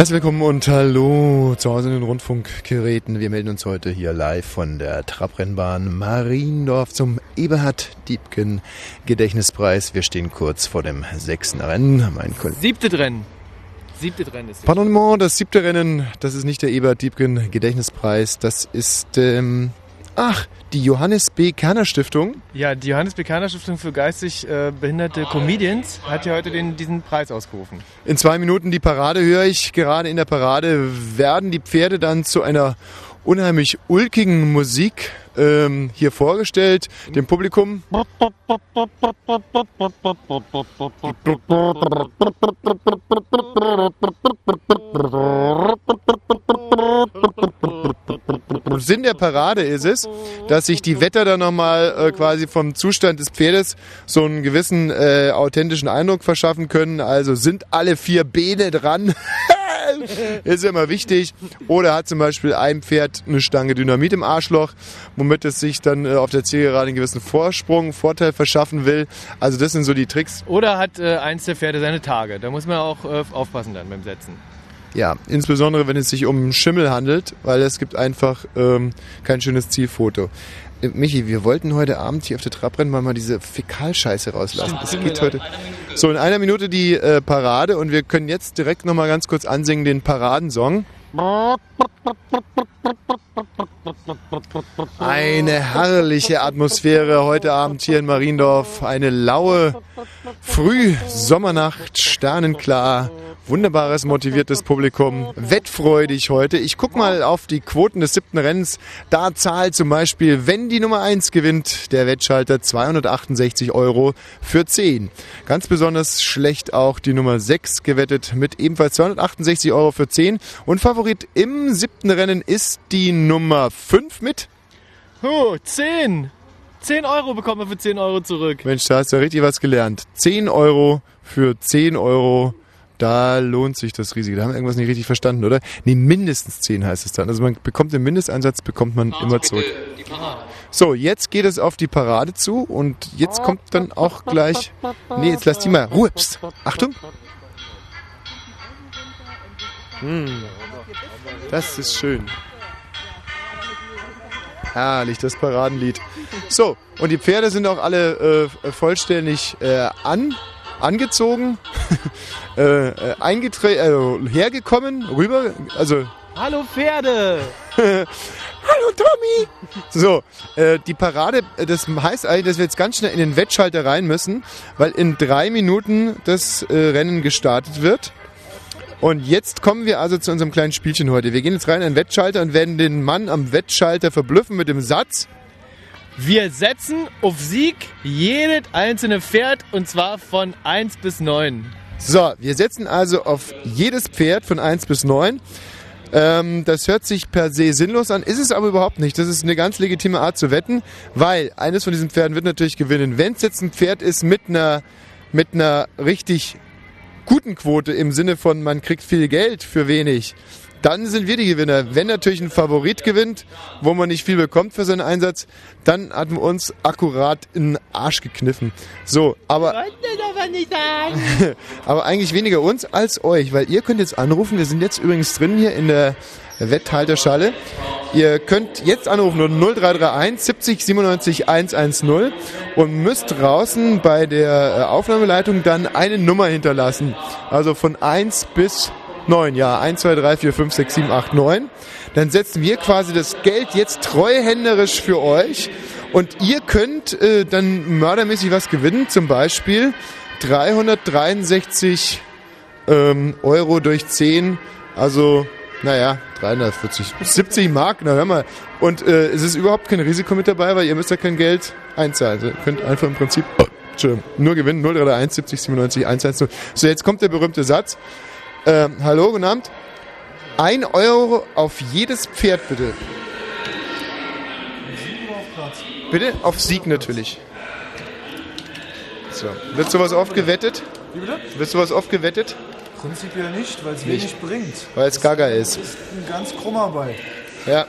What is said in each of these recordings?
Herzlich willkommen und hallo zu Hause in den Rundfunkgeräten. Wir melden uns heute hier live von der Trabrennbahn Mariendorf zum Eberhard Diebken Gedächtnispreis. Wir stehen kurz vor dem sechsten Rennen. Mein Siebte Rennen. Siebte Rennen ist Pardon, das siebte Rennen, das ist nicht der Eberhard Diebken Gedächtnispreis, das ist ähm, Ach, die Johannes B. Kerner Stiftung. Ja, die Johannes B. Kerner Stiftung für geistig äh, behinderte Comedians hat ja heute den, diesen Preis ausgerufen. In zwei Minuten die Parade höre ich. Gerade in der Parade werden die Pferde dann zu einer unheimlich ulkigen Musik ähm, hier vorgestellt, dem Publikum. Sinn der Parade ist es, dass sich die Wetter dann nochmal äh, quasi vom Zustand des Pferdes so einen gewissen äh, authentischen Eindruck verschaffen können. Also sind alle vier Beine dran. ist immer wichtig. Oder hat zum Beispiel ein Pferd eine Stange Dynamit im Arschloch, womit es sich dann äh, auf der Zielgerade einen gewissen Vorsprung, Vorteil verschaffen will. Also das sind so die Tricks. Oder hat äh, eins der Pferde seine Tage. Da muss man auch äh, aufpassen dann beim Setzen. Ja, insbesondere wenn es sich um Schimmel handelt, weil es gibt einfach ähm, kein schönes Zielfoto. Michi, wir wollten heute Abend hier auf der Trabrennbahn mal diese Fäkalscheiße rauslassen. Es geht heute so in einer Minute die äh, Parade und wir können jetzt direkt nochmal ganz kurz ansingen den Paradensong. Eine herrliche Atmosphäre heute Abend hier in Mariendorf. Eine laue Frühsommernacht, sternenklar. Wunderbares, motiviertes Publikum. Wettfreudig heute. Ich guck mal auf die Quoten des siebten Rennens. Da zahlt zum Beispiel, wenn die Nummer 1 gewinnt, der Wettschalter 268 Euro für 10. Ganz besonders schlecht auch die Nummer 6 gewettet mit ebenfalls 268 Euro für 10. Und Favorit im siebten Rennen ist die Nummer 5 mit. Oh, 10! 10 Euro bekommt man für 10 Euro zurück. Mensch, da hast du ja richtig was gelernt. 10 Euro für 10 Euro da lohnt sich das Risiko. Da haben wir irgendwas nicht richtig verstanden, oder? Nee, mindestens 10 heißt es dann. Also man bekommt den Mindesteinsatz, bekommt man also immer zurück. So, jetzt geht es auf die Parade zu und jetzt kommt dann auch gleich. Nee, jetzt lass die mal. Ruhe. Psst. Achtung. Hm. Das ist schön. Herrlich, das Paradenlied. So, und die Pferde sind auch alle äh, vollständig äh, an angezogen, äh, äh, äh, hergekommen, rüber, also. Hallo Pferde! Hallo Tommy! So, äh, die Parade, äh, das heißt eigentlich, dass wir jetzt ganz schnell in den Wettschalter rein müssen, weil in drei Minuten das äh, Rennen gestartet wird. Und jetzt kommen wir also zu unserem kleinen Spielchen heute. Wir gehen jetzt rein in den Wettschalter und werden den Mann am Wettschalter verblüffen mit dem Satz. Wir setzen auf Sieg jedes einzelne Pferd und zwar von 1 bis 9. So, wir setzen also auf jedes Pferd von 1 bis 9. Ähm, das hört sich per se sinnlos an, ist es aber überhaupt nicht. Das ist eine ganz legitime Art zu wetten, weil eines von diesen Pferden wird natürlich gewinnen. Wenn es jetzt ein Pferd ist mit einer, mit einer richtig guten Quote im Sinne von man kriegt viel Geld für wenig, dann sind wir die Gewinner. Wenn natürlich ein Favorit gewinnt, wo man nicht viel bekommt für seinen Einsatz, dann hatten wir uns akkurat in den Arsch gekniffen. So, aber. aber, nicht sagen. aber eigentlich weniger uns als euch, weil ihr könnt jetzt anrufen. Wir sind jetzt übrigens drin hier in der Wetthalterschale. Ihr könnt jetzt anrufen 0331 70 97 110 und müsst draußen bei der äh, Aufnahmeleitung dann eine Nummer hinterlassen. Also von 1 bis 9, ja, 1, 2, 3, 4, 5, 6, 7, 8, 9. Dann setzen wir quasi das Geld jetzt treuhänderisch für euch und ihr könnt äh, dann mördermäßig was gewinnen, zum Beispiel 363 ähm, Euro durch 10, also naja, 340, 70 Mark, na hör mal. Und äh, es ist überhaupt kein Risiko mit dabei, weil ihr müsst ja kein Geld einzahlen. Also ihr könnt einfach im Prinzip nur gewinnen, 031 70 97 110. So, jetzt kommt der berühmte Satz. Ähm, hallo, guten Abend. Ein Euro auf jedes Pferd, bitte. Bitte? Auf Sieg natürlich. So. Wird sowas oft gewettet? Wie bitte? Wird sowas oft gewettet? Prinzipiell nicht, weil es wenig bringt. Weil es gaga ist. Das ist ein ganz krummer Ball. Ja.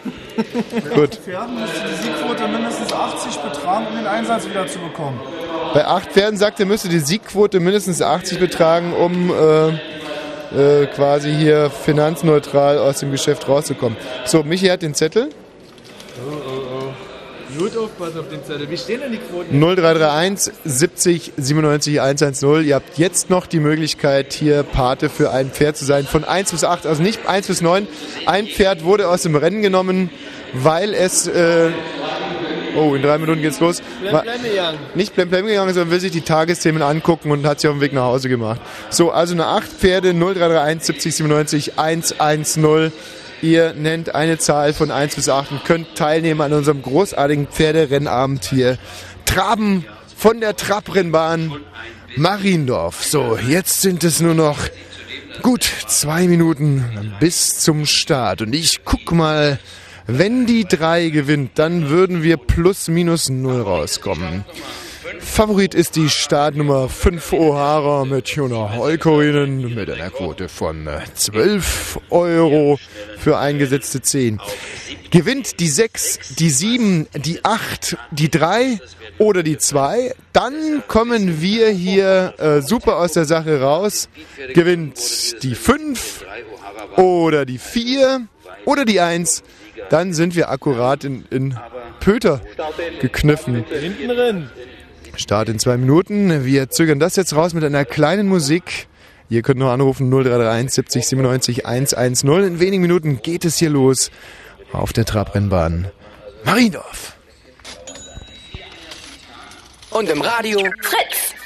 Bei Gut. Pferden müsste die Siegquote mindestens 80 betragen, um den Einsatz wieder zu bekommen. Bei acht Pferden sagt er, müsste die Siegquote mindestens 80 betragen, um äh, äh, quasi hier finanzneutral aus dem Geschäft rauszukommen. So, Michi hat den Zettel. Oh, oh, oh. Gut aufpassen auf den Zettel. Wie stehen denn die Quoten? 0331 70 97 110. Ihr habt jetzt noch die Möglichkeit, hier Pate für ein Pferd zu sein. Von 1 bis 8, also nicht 1 bis 9. Ein Pferd wurde aus dem Rennen genommen, weil es... Äh, oh, in drei Minuten geht's los. Blem, blem gegangen. Nicht blem blem gegangen, sondern will sich die Tagesthemen angucken und hat sich auf den Weg nach Hause gemacht. So, also eine 8 Pferde 0331 70 97 110. Ihr nennt eine Zahl von 1 bis 8 und könnt teilnehmen an unserem großartigen Pferderennabend hier. Traben von der Trabrennbahn Mariendorf. So, jetzt sind es nur noch gut zwei Minuten bis zum Start. Und ich guck mal, wenn die 3 gewinnt, dann würden wir plus minus 0 rauskommen. Favorit ist die Startnummer 5 O'Hara mit Jona Holkorinen mit einer Quote von äh, 12 Euro für eingesetzte 10. Gewinnt die 6, die 7, die 8, die 3 oder die 2, dann kommen wir hier äh, super aus der Sache raus. Gewinnt die 5 oder die 4 oder die 1, dann sind wir akkurat in, in Pöter gekniffen. Hinten drin. Start in zwei Minuten. Wir zögern das jetzt raus mit einer kleinen Musik. Ihr könnt nur anrufen 0331 70 97 110. In wenigen Minuten geht es hier los auf der Trabrennbahn Mariendorf. Und im Radio Fritz.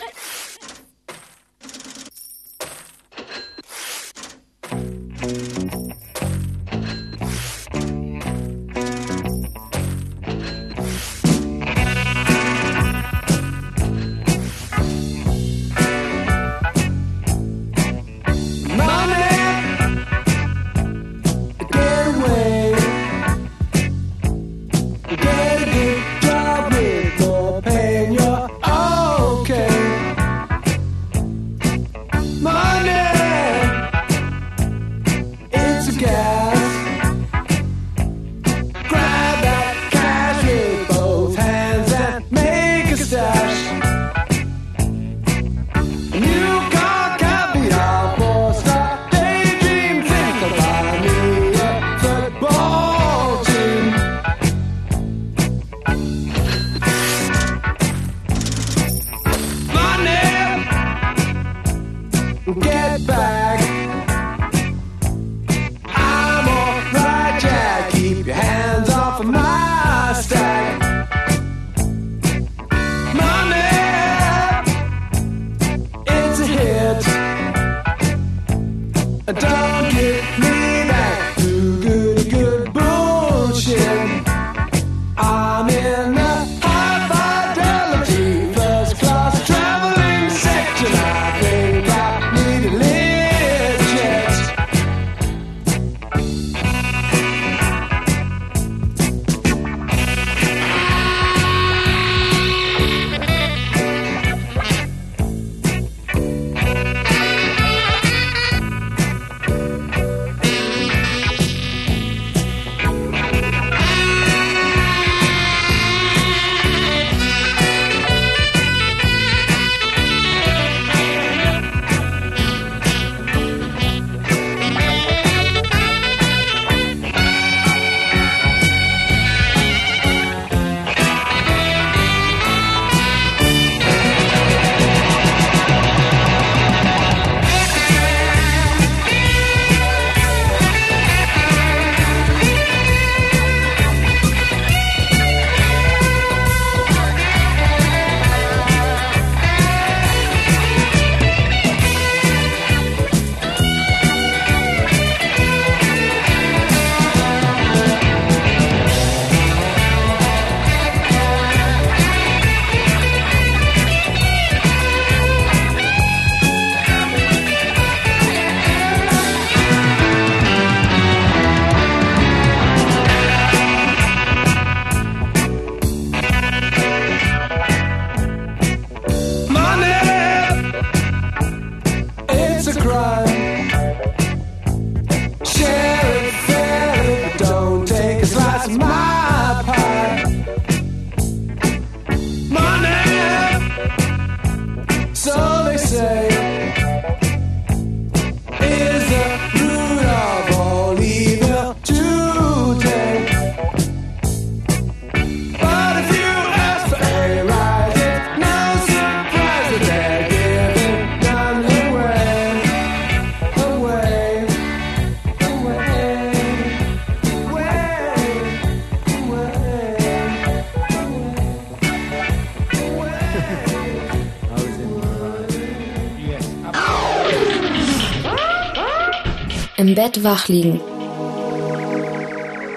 Im Bett wach liegen.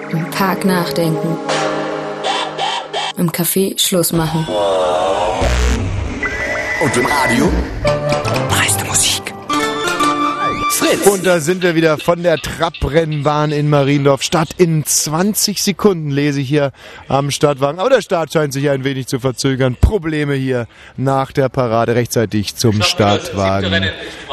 Im Park nachdenken. Im Café Schluss machen. Und im Radio? Preiste Musik. Fritz. Und da sind wir wieder von der Trabrennbahn in Mariendorf. Start in 20 Sekunden lese ich hier am Startwagen. Aber der Start scheint sich ein wenig zu verzögern. Probleme hier nach der Parade rechtzeitig zum Startwagen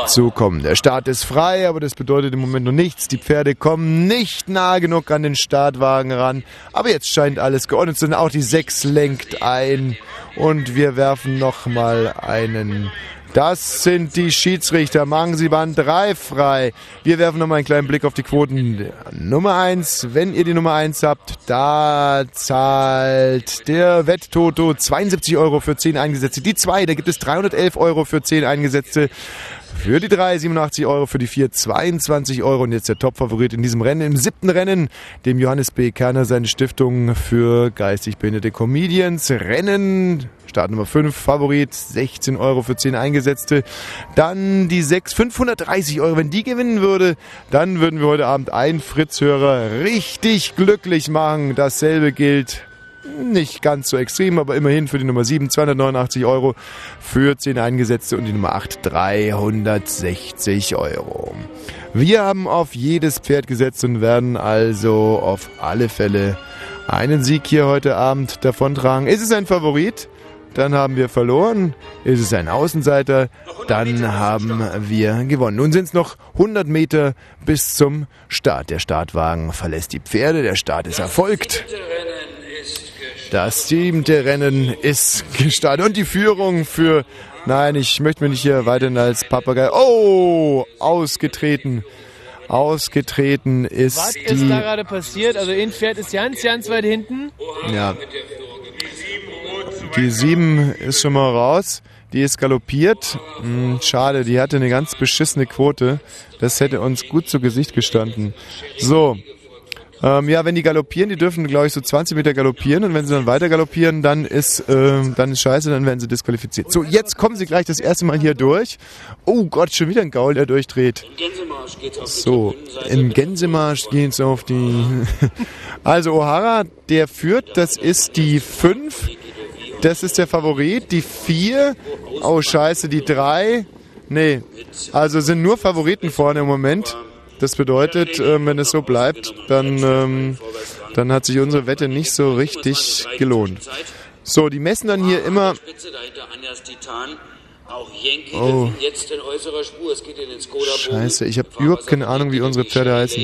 zu kommen. Der Start ist frei, aber das bedeutet im Moment noch nichts. Die Pferde kommen nicht nah genug an den Startwagen ran. Aber jetzt scheint alles geordnet zu sein. Auch die 6 lenkt ein. Und wir werfen nochmal einen das sind die Schiedsrichter. Machen Sie Band 3 frei. Wir werfen nochmal einen kleinen Blick auf die Quoten. Nummer 1, wenn ihr die Nummer 1 habt, da zahlt der Wetttoto 72 Euro für 10 Eingesetzte. Die 2, da gibt es 311 Euro für 10 Eingesetzte. Für die 3 87 Euro, für die 4 22 Euro und jetzt der Topfavorit in diesem Rennen, im siebten Rennen, dem Johannes B. Kerner seine Stiftung für geistig behinderte Comedians. Rennen, Start Nummer 5, Favorit, 16 Euro für 10 Eingesetzte. Dann die 6, 530 Euro. Wenn die gewinnen würde, dann würden wir heute Abend einen Fritz-Hörer richtig glücklich machen. Dasselbe gilt nicht ganz so extrem, aber immerhin für die Nummer 7 289 Euro, für 10 Eingesetzte und die Nummer 8 360 Euro. Wir haben auf jedes Pferd gesetzt und werden also auf alle Fälle einen Sieg hier heute Abend davontragen. Ist es ein Favorit? Dann haben wir verloren. Ist es ein Außenseiter? Dann haben wir gewonnen. Nun sind es noch 100 Meter bis zum Start. Der Startwagen verlässt die Pferde. Der Start ist erfolgt. Das siebte Rennen ist gestartet. Und die Führung für. Nein, ich möchte mich nicht hier weiterhin als Papagei. Oh! Ausgetreten. Ausgetreten ist Was die. ist da gerade passiert? Also ein Pferd ist ganz, ganz weit hinten. Ja. Die 7 ist schon mal raus. Die ist galoppiert. Hm, schade, die hatte eine ganz beschissene Quote. Das hätte uns gut zu Gesicht gestanden. So. Ähm, ja, wenn die galoppieren, die dürfen, glaube ich, so 20 Meter galoppieren und wenn sie dann weiter galoppieren, dann ist, ähm, dann ist scheiße, dann werden sie disqualifiziert. So, jetzt kommen sie gleich das erste Mal hier durch. Oh Gott, schon wieder ein Gaul, der durchdreht. So, im Gänsemarsch geht's auf die. Also O'Hara, der führt, das ist die 5. Das ist der Favorit. Die 4. Oh scheiße, die 3. Nee, also sind nur Favoriten vorne im Moment. Das bedeutet, ähm, wenn es so bleibt, dann, ähm, dann hat sich unsere Wette nicht so richtig gelohnt. So, die messen dann hier immer. Auch Yankee Oh. jetzt in äußerer Spur. Es geht in den Skoda Scheiße, ich habe überhaupt keine Ahnung, wie unsere Pferde heißen.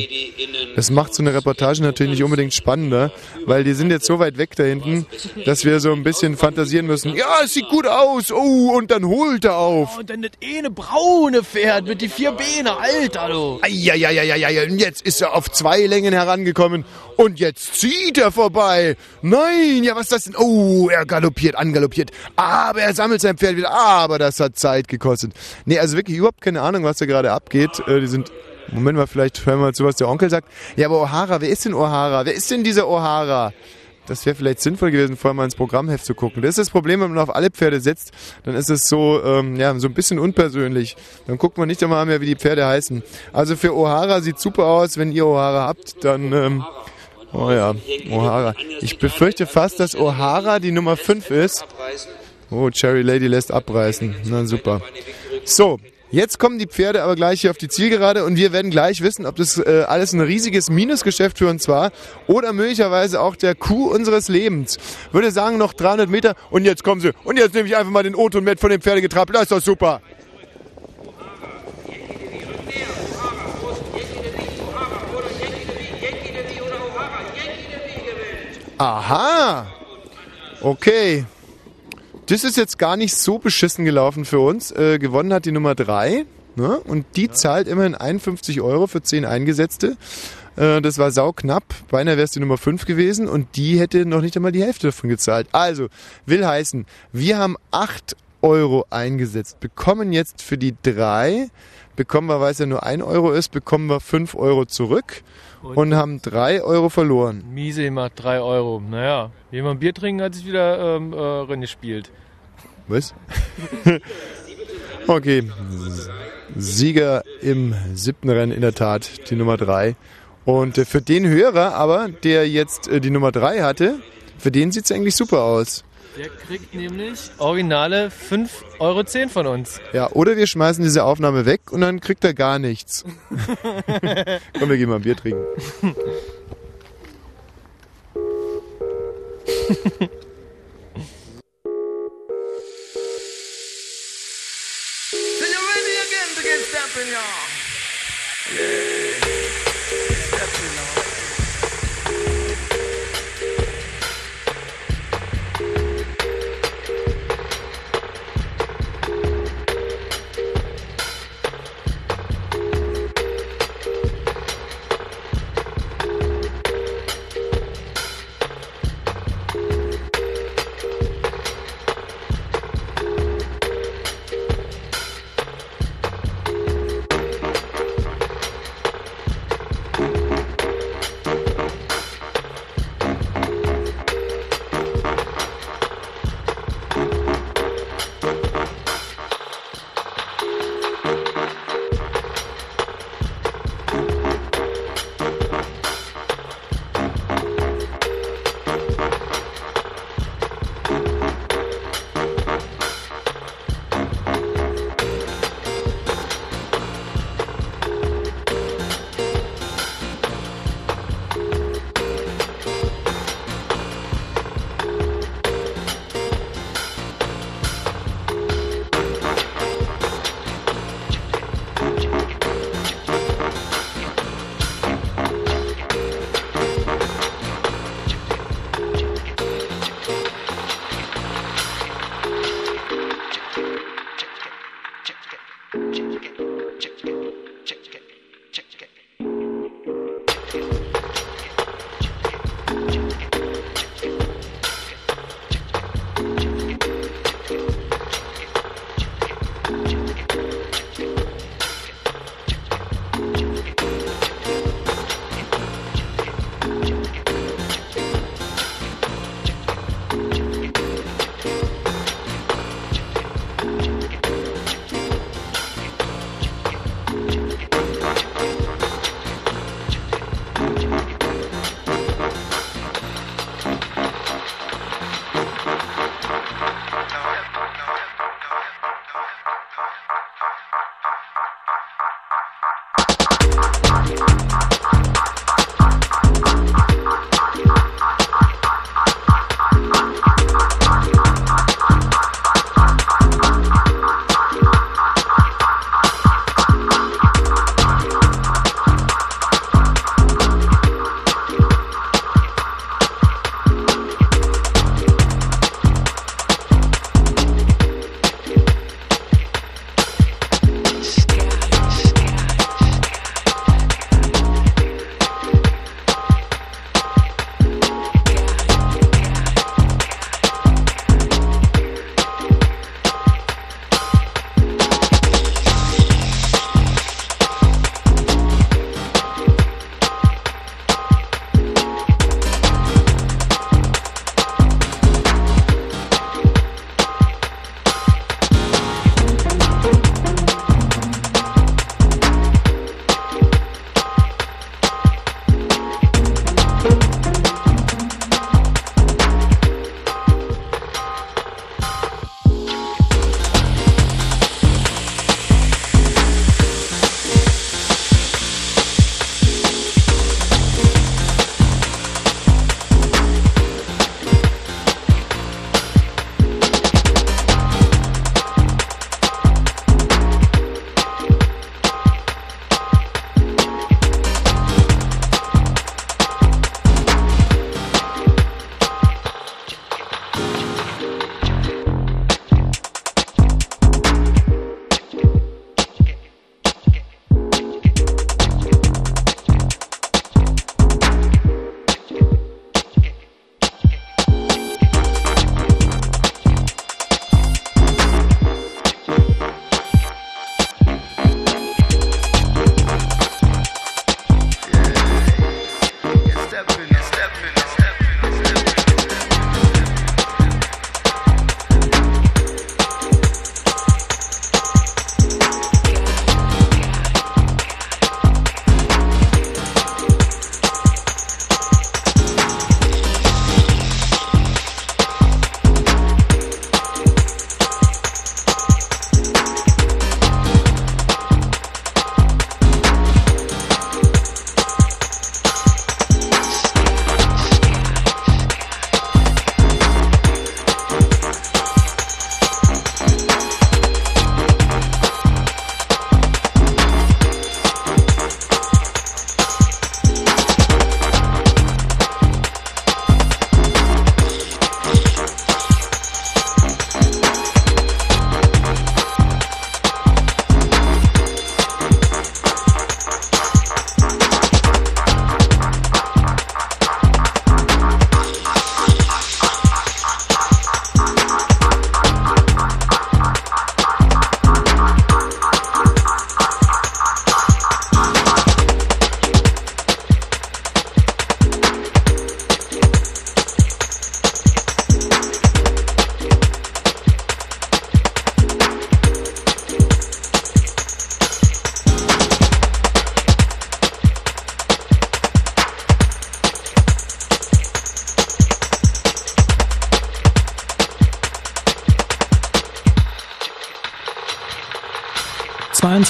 Das macht so eine Reportage natürlich nicht unbedingt spannender, weil die sind jetzt so weit weg da hinten, dass wir so ein bisschen fantasieren müssen. Ja, es sieht gut aus. Oh, und dann holt er auf. Und dann das eine braune Pferd mit die vier Beine. Alter, du. Eieieiei, und jetzt ist er auf zwei Längen herangekommen und jetzt zieht er vorbei. Nein, ja, was ist das denn? Oh, er galoppiert, angaloppiert. Aber er sammelt sein Pferd wieder. Aber das hat Zeit gekostet. Nee, also wirklich überhaupt keine Ahnung, was da gerade abgeht. Äh, die sind, Moment mal, vielleicht hören wir mal zu, was der Onkel sagt. Ja, aber O'Hara, wer ist denn O'Hara? Wer ist denn dieser O'Hara? Das wäre vielleicht sinnvoll gewesen, vorher mal ins Programmheft zu gucken. Das ist das Problem, wenn man auf alle Pferde setzt, dann ist es so, ähm, ja, so ein bisschen unpersönlich. Dann guckt man nicht einmal mehr, wie die Pferde heißen. Also für O'Hara sieht super aus. Wenn ihr O'Hara habt, dann, ähm, oh ja, O'Hara. Ich befürchte fast, dass O'Hara die Nummer 5 ist. Oh, Cherry Lady lässt abreißen. Na super. So, jetzt kommen die Pferde aber gleich hier auf die Zielgerade und wir werden gleich wissen, ob das äh, alles ein riesiges Minusgeschäft für uns war oder möglicherweise auch der Coup unseres Lebens. Würde sagen, noch 300 Meter und jetzt kommen sie. Und jetzt nehme ich einfach mal den Otto mit von dem Pferdegetrappel. Das ist doch super. Aha. Okay. Das ist jetzt gar nicht so beschissen gelaufen für uns. Äh, gewonnen hat die Nummer 3. Ne? Und die zahlt immerhin 51 Euro für 10 Eingesetzte. Äh, das war sauknapp. Beinahe wäre es die Nummer 5 gewesen und die hätte noch nicht einmal die Hälfte davon gezahlt. Also, will heißen, wir haben 8 Euro eingesetzt, bekommen jetzt für die 3, bekommen wir, weil es ja nur 1 Euro ist, bekommen wir 5 Euro zurück und, haben 3 Euro verloren. Miese macht 3 Euro. Naja, jemand Bier trinken hat sich wieder ähm, äh, Rennen gespielt. Was? okay. Sieger im siebten Rennen in der Tat die Nummer 3. Und äh, für den Hörer aber, der jetzt äh, die Nummer 3 hatte, für den sieht es eigentlich super aus. Der kriegt nämlich originale 5,10 Euro von uns. Ja, oder wir schmeißen diese Aufnahme weg und dann kriegt er gar nichts. Komm, wir gehen mal ein Bier trinken.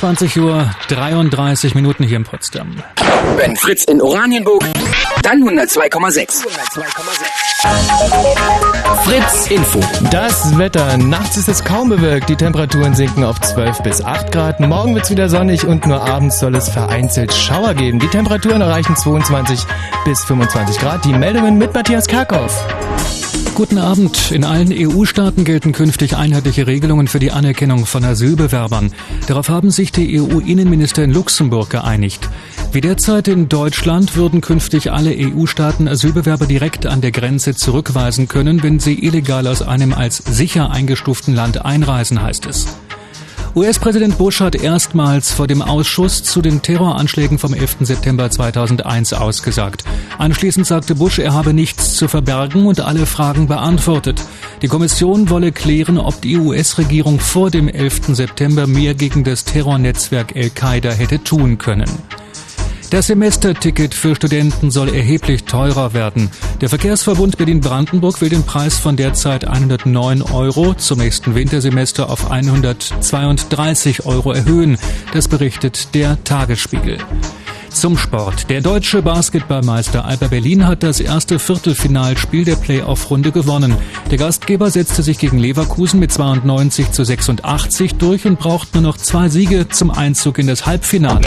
22 Uhr 33 Minuten hier in Potsdam. Wenn Fritz in Oranienburg, dann 102,6. Fritz Info. Das Wetter. Nachts ist es kaum bewölkt. Die Temperaturen sinken auf 12 bis 8 Grad. Morgen wird es wieder sonnig und nur abends soll es vereinzelt Schauer geben. Die Temperaturen erreichen 22 bis 25 Grad. Die Meldungen mit Matthias Karkow. Guten Abend. In allen EU-Staaten gelten künftig einheitliche Regelungen für die Anerkennung von Asylbewerbern. Darauf haben sich die EU-Innenminister in Luxemburg geeinigt. Wie derzeit in Deutschland würden künftig alle EU-Staaten Asylbewerber direkt an der Grenze zurückweisen können, wenn sie illegal aus einem als sicher eingestuften Land einreisen, heißt es. US-Präsident Bush hat erstmals vor dem Ausschuss zu den Terroranschlägen vom 11. September 2001 ausgesagt. Anschließend sagte Bush, er habe nichts zu verbergen und alle Fragen beantwortet. Die Kommission wolle klären, ob die US-Regierung vor dem 11. September mehr gegen das Terrornetzwerk Al-Qaida hätte tun können. Das Semesterticket für Studenten soll erheblich teurer werden. Der Verkehrsverbund Berlin-Brandenburg will den Preis von derzeit 109 Euro zum nächsten Wintersemester auf 132 Euro erhöhen. Das berichtet der Tagesspiegel. Zum Sport. Der deutsche Basketballmeister Alba Berlin hat das erste Viertelfinalspiel der Playoff-Runde gewonnen. Der Gastgeber setzte sich gegen Leverkusen mit 92 zu 86 durch und braucht nur noch zwei Siege zum Einzug in das Halbfinale.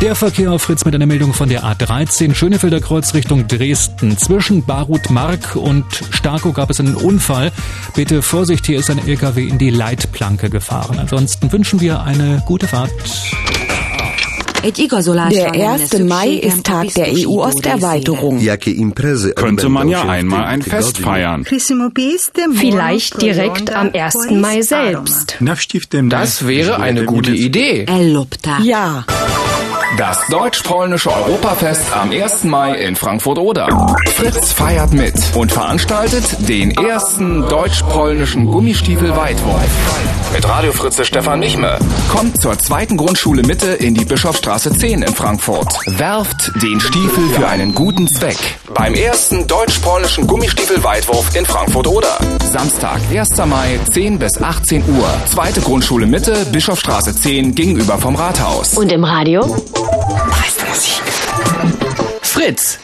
Der Verkehr auf Fritz mit einer Meldung von der A13 Schönefelder Kreuz Richtung Dresden. Zwischen Barut-Mark und Starkow gab es einen Unfall. Bitte Vorsicht, hier ist ein LKW in die Leitplanke gefahren. Ansonsten wünschen wir eine gute Fahrt. Der 1. Mai ist Tag der EU-Osterweiterung. Könnte man ja einmal ein Fest feiern. Vielleicht direkt am 1. Mai selbst. Das wäre eine gute Idee. Ja. Das deutsch-polnische Europafest am 1. Mai in Frankfurt-Oder. Fritz feiert mit und veranstaltet den ersten deutsch-polnischen Gummistiefel-Weitwurf. Mit Radio Fritze Stefan Michme. Kommt zur zweiten Grundschule Mitte in die Bischofstraße 10 in Frankfurt. Werft den Stiefel für einen guten Zweck. Beim ersten deutsch-polnischen Gummistiefel-Weitwurf in Frankfurt-Oder. Samstag, 1. Mai, 10 bis 18 Uhr. Zweite Grundschule Mitte, Bischofstraße 10 gegenüber vom Rathaus. Und im Radio? Meiste Musik. Fritz.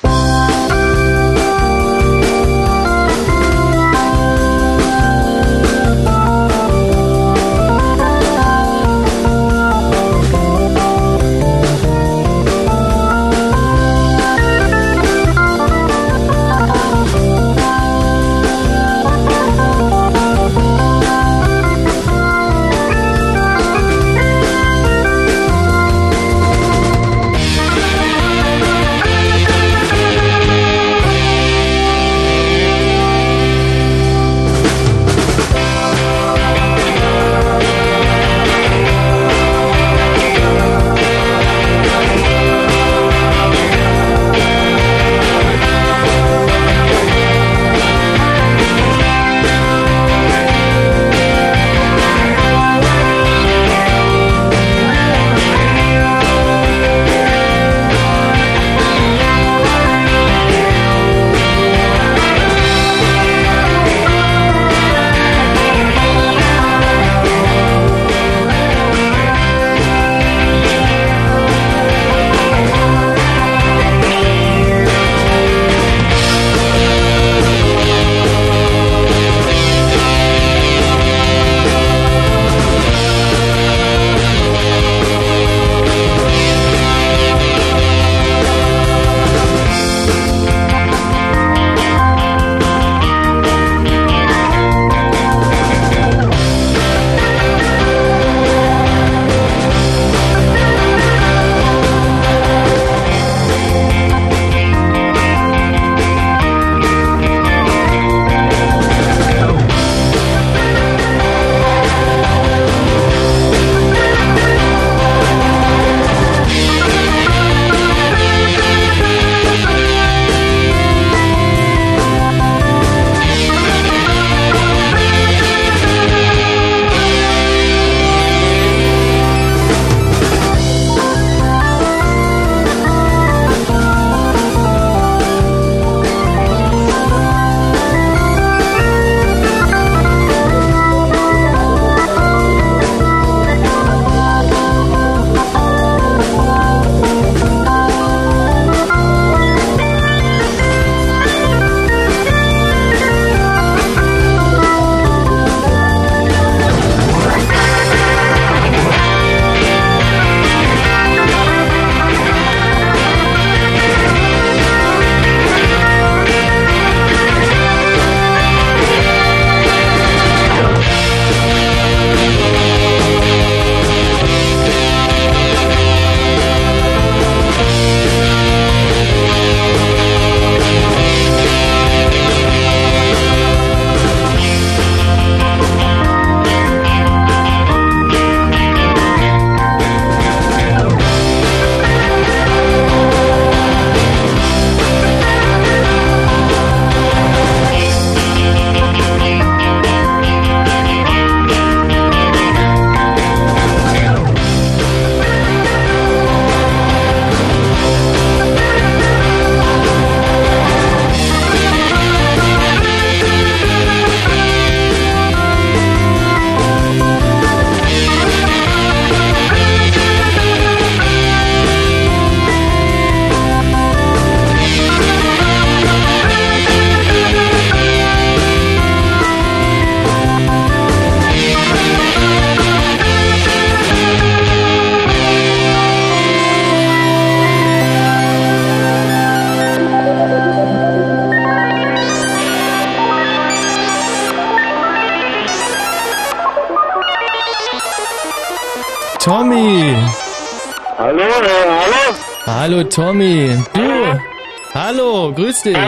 Grüß dich.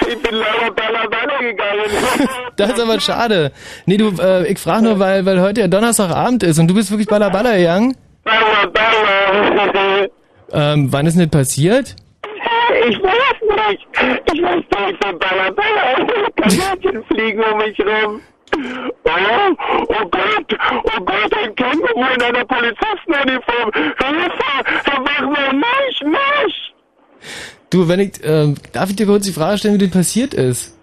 Ich bin leider Baller gegangen. Das ist aber schade. Nee, du, äh, ich frage nur, weil, weil heute ja Donnerstagabend ist und du bist wirklich Baller gegangen. Ähm, wann ist denn das passiert? Ich weiß nicht. Ich weiß nicht, von Baller. Kaninchen fliegen um mich rum. Oh, oh Gott, oh Gott, ein Känguru in einer Polizistenuniform. Hilfe, Herr Wachmann, nicht, nicht. Du, wenn ich, ähm, darf ich dir kurz die Frage stellen, wie das passiert ist?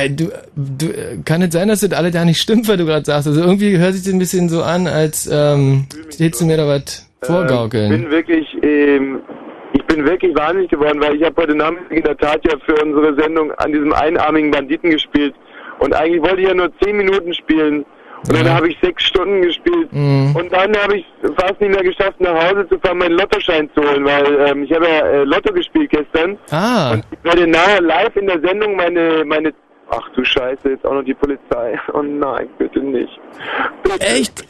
Ja, du, du, kann es sein, dass das alle da nicht stimmt, was du gerade sagst? Also irgendwie hört sich das ein bisschen so an, als ähm, hättest du mir da was Ich vorgaukeln. bin wirklich, ähm, ich bin wirklich wahnsinnig geworden, weil ich habe heute Nachmittag in der Tat ja für unsere Sendung an diesem einarmigen Banditen gespielt. Und eigentlich wollte ich ja nur zehn Minuten spielen. Und dann habe ich sechs Stunden gespielt. Mhm. Und dann habe ich fast nicht mehr geschafft, nach Hause zu fahren, meinen Lottoschein zu holen, weil ähm, ich habe ja äh, Lotto gespielt gestern. Ah. Und ich werde nahe live in der Sendung meine, meine, ach du Scheiße, jetzt auch noch die Polizei. Oh nein, bitte nicht. Bitte. Echt?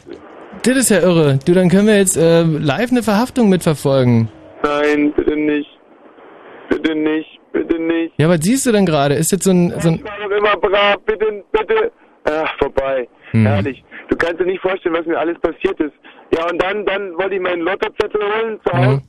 Das ist ja irre. Du, dann können wir jetzt äh, live eine Verhaftung mitverfolgen. Nein, bitte nicht. Bitte nicht, bitte nicht. Ja, was siehst du denn gerade? Ist jetzt so ein, so ein Ich war doch immer brav, bitte, bitte. Ach, vorbei. Hm. Herrlich. Du kannst dir nicht vorstellen, was mir alles passiert ist. Ja, und dann, dann wollte ich meinen Lottozettel holen zu Hause.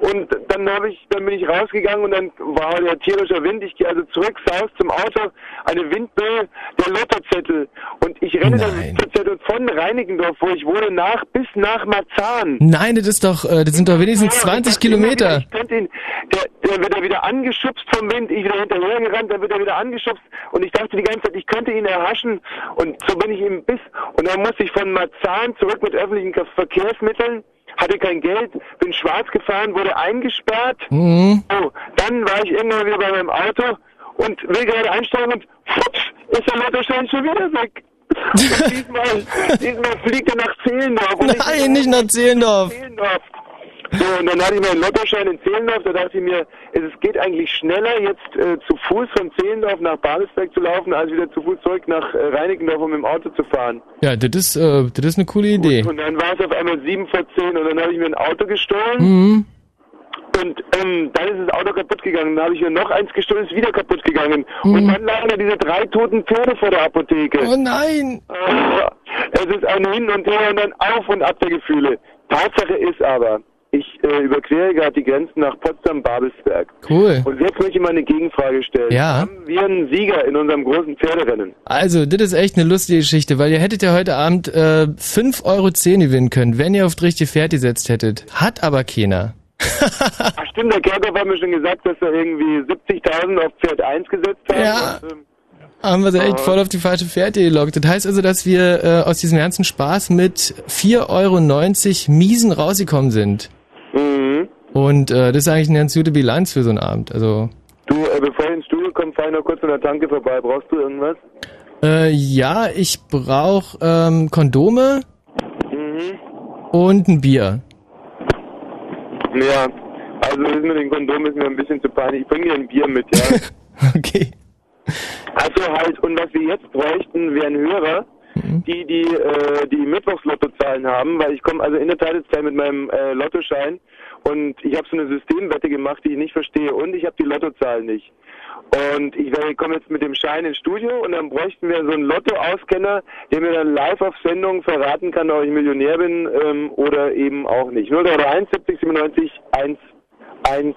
Und dann habe ich, dann bin ich rausgegangen und dann war der tierischer Wind. Ich gehe also zurück, saus zum Auto, eine Windböe, der Lottozettel. Und ich renne dann den Lottozettel von Reinickendorf, wo ich wohne, nach, bis nach Marzahn. Nein, das ist doch, äh, das sind doch wenigstens 20 Kilometer. Ich könnte ihn, der, der wird er wieder angeschubst vom Wind, ich wieder hinterher gerannt, dann wird er wieder angeschubst und ich dachte die ganze Zeit, ich könnte ihn erhaschen und so bin ich ihm bis und dann musste ich von Marzahn zurück mit öffentlichen Ver- Verkehrsmitteln, hatte kein Geld, bin schwarz gefahren, wurde eingesperrt. Mhm. So, dann war ich irgendwann wieder bei meinem Auto und will gerade einsteigen und futsch, ist der Lottoschein schon wieder weg. Und diesmal, diesmal fliegt er nach Zehlendorf. Nein, nicht nach Zehlendorf. Zehlendorf. So, und dann hatte ich meinen Lottoschein in Zehlendorf, da dachte ich mir, es geht eigentlich schneller, jetzt äh, zu Fuß von Zehlendorf nach Babelsberg zu laufen, als wieder zu Fuß zurück nach äh, Reinickendorf, um mit dem Auto zu fahren. Ja, das ist, äh, das ist eine coole Idee. Und dann war es auf einmal sieben vor zehn und dann habe ich mir ein Auto gestohlen Mhm. und ähm, dann ist das Auto kaputt gegangen. Dann habe ich mir noch eins gestohlen, ist wieder kaputt gegangen. Und dann lagen da diese drei toten Pferde vor der Apotheke. Oh nein! Es ist ein Hin und Her und ein Auf und Ab der Gefühle. Tatsache ist aber, ich äh, überquere gerade die Grenzen nach Potsdam-Babelsberg. Cool. Und jetzt möchte ich mal eine Gegenfrage stellen. Ja. Haben wir einen Sieger in unserem großen Pferderennen? Also, das ist echt eine lustige Geschichte, weil ihr hättet ja heute Abend äh, 5,10 Euro gewinnen können, wenn ihr auf das richtige Pferd gesetzt hättet. Hat aber keiner. Ach stimmt, der Kerkhoff hat mir schon gesagt, dass er irgendwie 70.000 auf Pferd 1 gesetzt hat. Ja. Und, ähm, Haben wir sie echt Ah. voll auf die falsche Fährte gelockt. Das heißt also, dass wir äh, aus diesem ganzen Spaß mit 4,90 Euro miesen rausgekommen sind. Mhm. Und äh, das ist eigentlich eine ganz gute Bilanz für so einen Abend. Also, Du, äh, bevor ich ins Studio komme, fahr ich noch kurz an der Tanke vorbei. Brauchst du irgendwas? äh, ja, ich brauche ähm, Kondome Mhm. und ein Bier. Ja, also das mit den Kondomen ist mir ein bisschen zu peinlich. Ich bringe dir ein Bier mit, ja. okay. Also halt, und was wir jetzt bräuchten, wären Hörer, die die äh, die Mittwochslottozahlen haben, weil ich komme also in der gleich mit meinem äh, Lottoschein und ich habe so eine Systemwette gemacht, die ich nicht verstehe und ich habe die Lottozahlen nicht. Und ich werde- komme jetzt mit dem Schein ins Studio und dann bräuchten wir so einen Lotto-Auskenner, der mir dann live auf Sendung verraten kann, ob ich Millionär bin ähm, oder eben auch nicht. 031 70 97 110.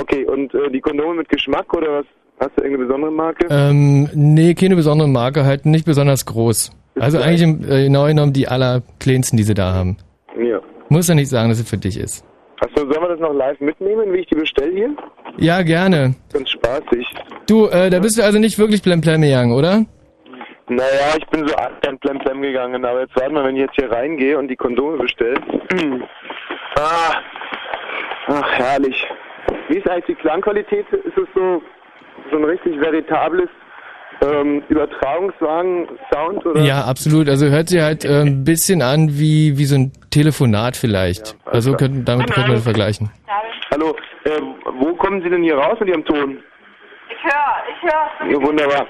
Okay, und äh, die Kondome mit Geschmack oder was? Hast du irgendeine besondere Marke? Ähm, nee, keine besondere Marke, halt nicht besonders groß. Also eigentlich im, äh, genau genommen die allerkleinsten, die sie da haben. Ja. Muss ja nicht sagen, dass es für dich ist. Achso, sollen wir das noch live mitnehmen, wie ich die bestelle hier? Ja, gerne. Ganz spaßig. Du, äh, da bist du also nicht wirklich blemplem gegangen, oder? Naja, ich bin so an Plem Plem gegangen, aber jetzt warte mal, wenn ich jetzt hier reingehe und die Kondome bestelle. ah, ach, herrlich. Wie ist eigentlich die Klangqualität? Ist es so, so ein richtig veritables ähm, Übertragungswagen-Sound, oder? Ja, absolut. Also hört sich halt äh, ein bisschen an wie, wie so ein Telefonat vielleicht. also könnten, damit könnte man das vergleichen. Hallo, äh, wo kommen Sie denn hier raus mit Ihrem Ton? Ich höre, ich höre. Ja, wunderbar.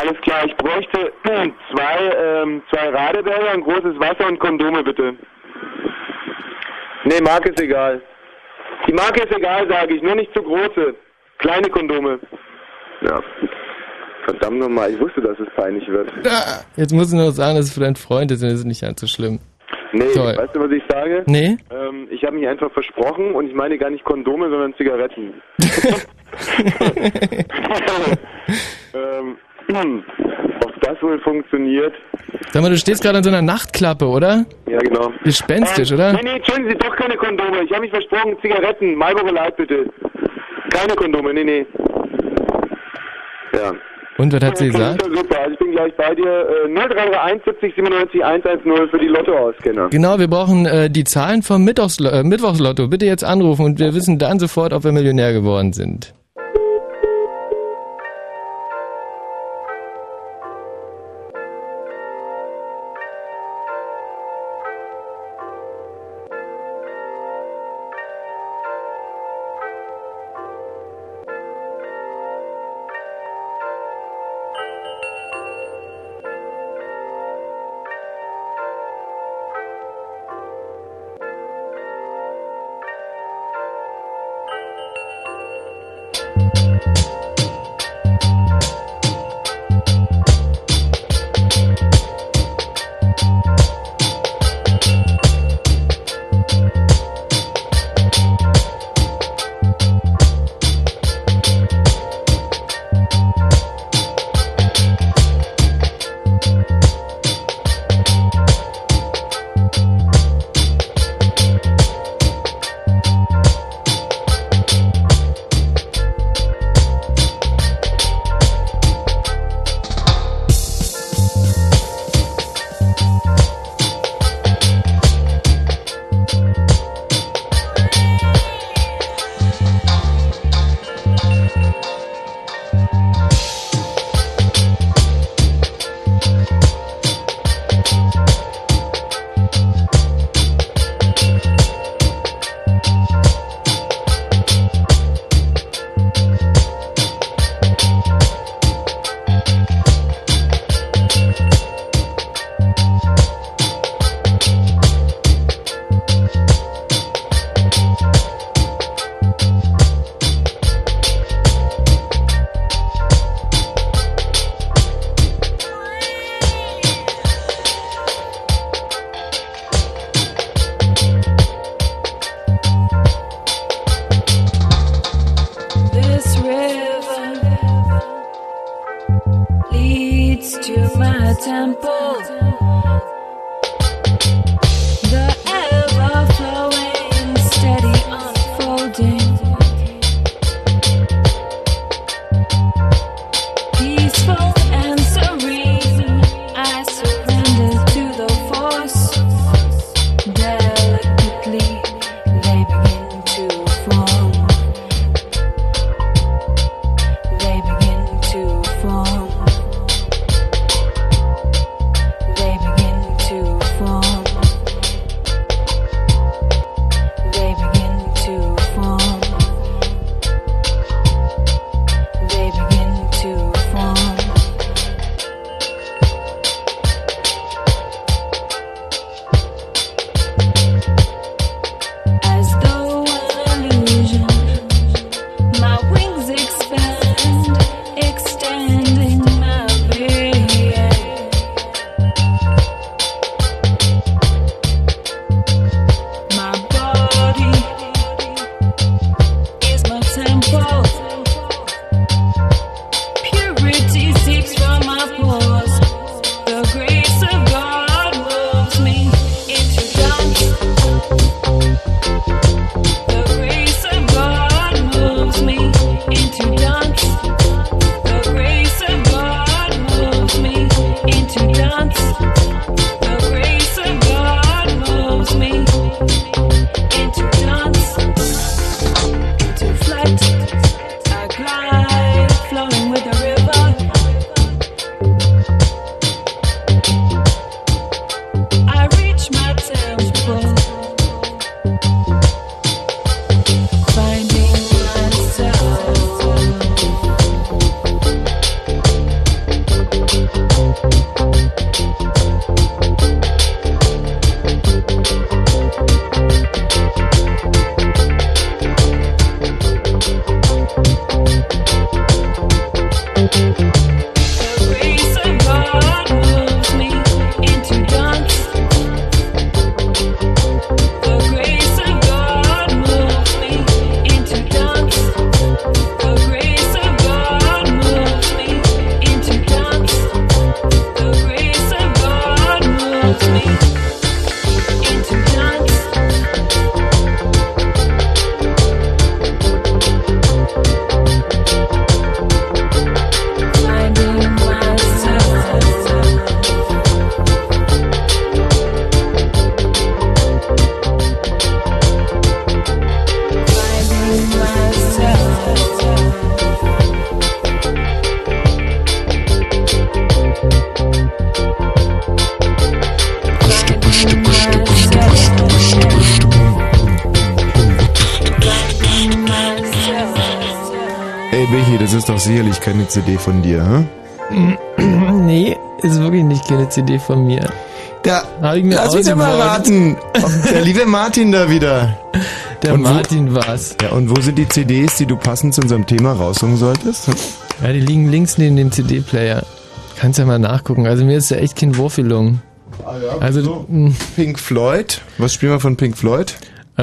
Alles klar, ich bräuchte zwei, ähm, zwei Radeberger, ein großes Wasser und Kondome bitte. Nee, Marke ist egal. Die Marke ist egal, sage ich, nur nicht zu große. Kleine Kondome. Ja. Verdammt nochmal, ich wusste, dass es peinlich wird. Jetzt muss ich nur sagen, dass es für deinen Freund ist, ist es nicht ganz so schlimm. Nee, Toll. weißt du, was ich sage? Nee? Ähm, ich habe mich einfach versprochen und ich meine gar nicht Kondome, sondern Zigaretten. ähm, ob das wohl funktioniert? Sag mal, du stehst gerade an so einer Nachtklappe, oder? Ja, genau. Gespenstisch, Ähm, oder? Nee, nee, entschuldigen Sie, doch keine Kondome. Ich habe mich versprochen, Zigaretten, Marlboro Light bitte. Keine Kondome, nee, nee. Ja. Und was hat sie gesagt? super, also ich bin gleich bei dir. Äh, 0331 70 97 110 für die Lottoauskenner. Genau, wir brauchen äh, die Zahlen vom Mittwochs äh, Mittwochslotto. Bitte jetzt anrufen und wir wissen dann sofort, ob wir Millionär geworden sind. Leads to my temple. CD von dir, hm? nee, ist wirklich nicht keine CD von mir. Da habe ich mir Lass mich mal raten. Der liebe Martin da wieder. Der Und wo- Martin war's. Ja, und wo sind die CDs, die du passend zu unserem Thema raussuchen solltest? Ja, die liegen links neben dem CD-Player. Kannst ja mal nachgucken. Also mir ist ja echt kein Wurf gelungen. Also Pink Floyd. Was spielen wir von Pink Floyd?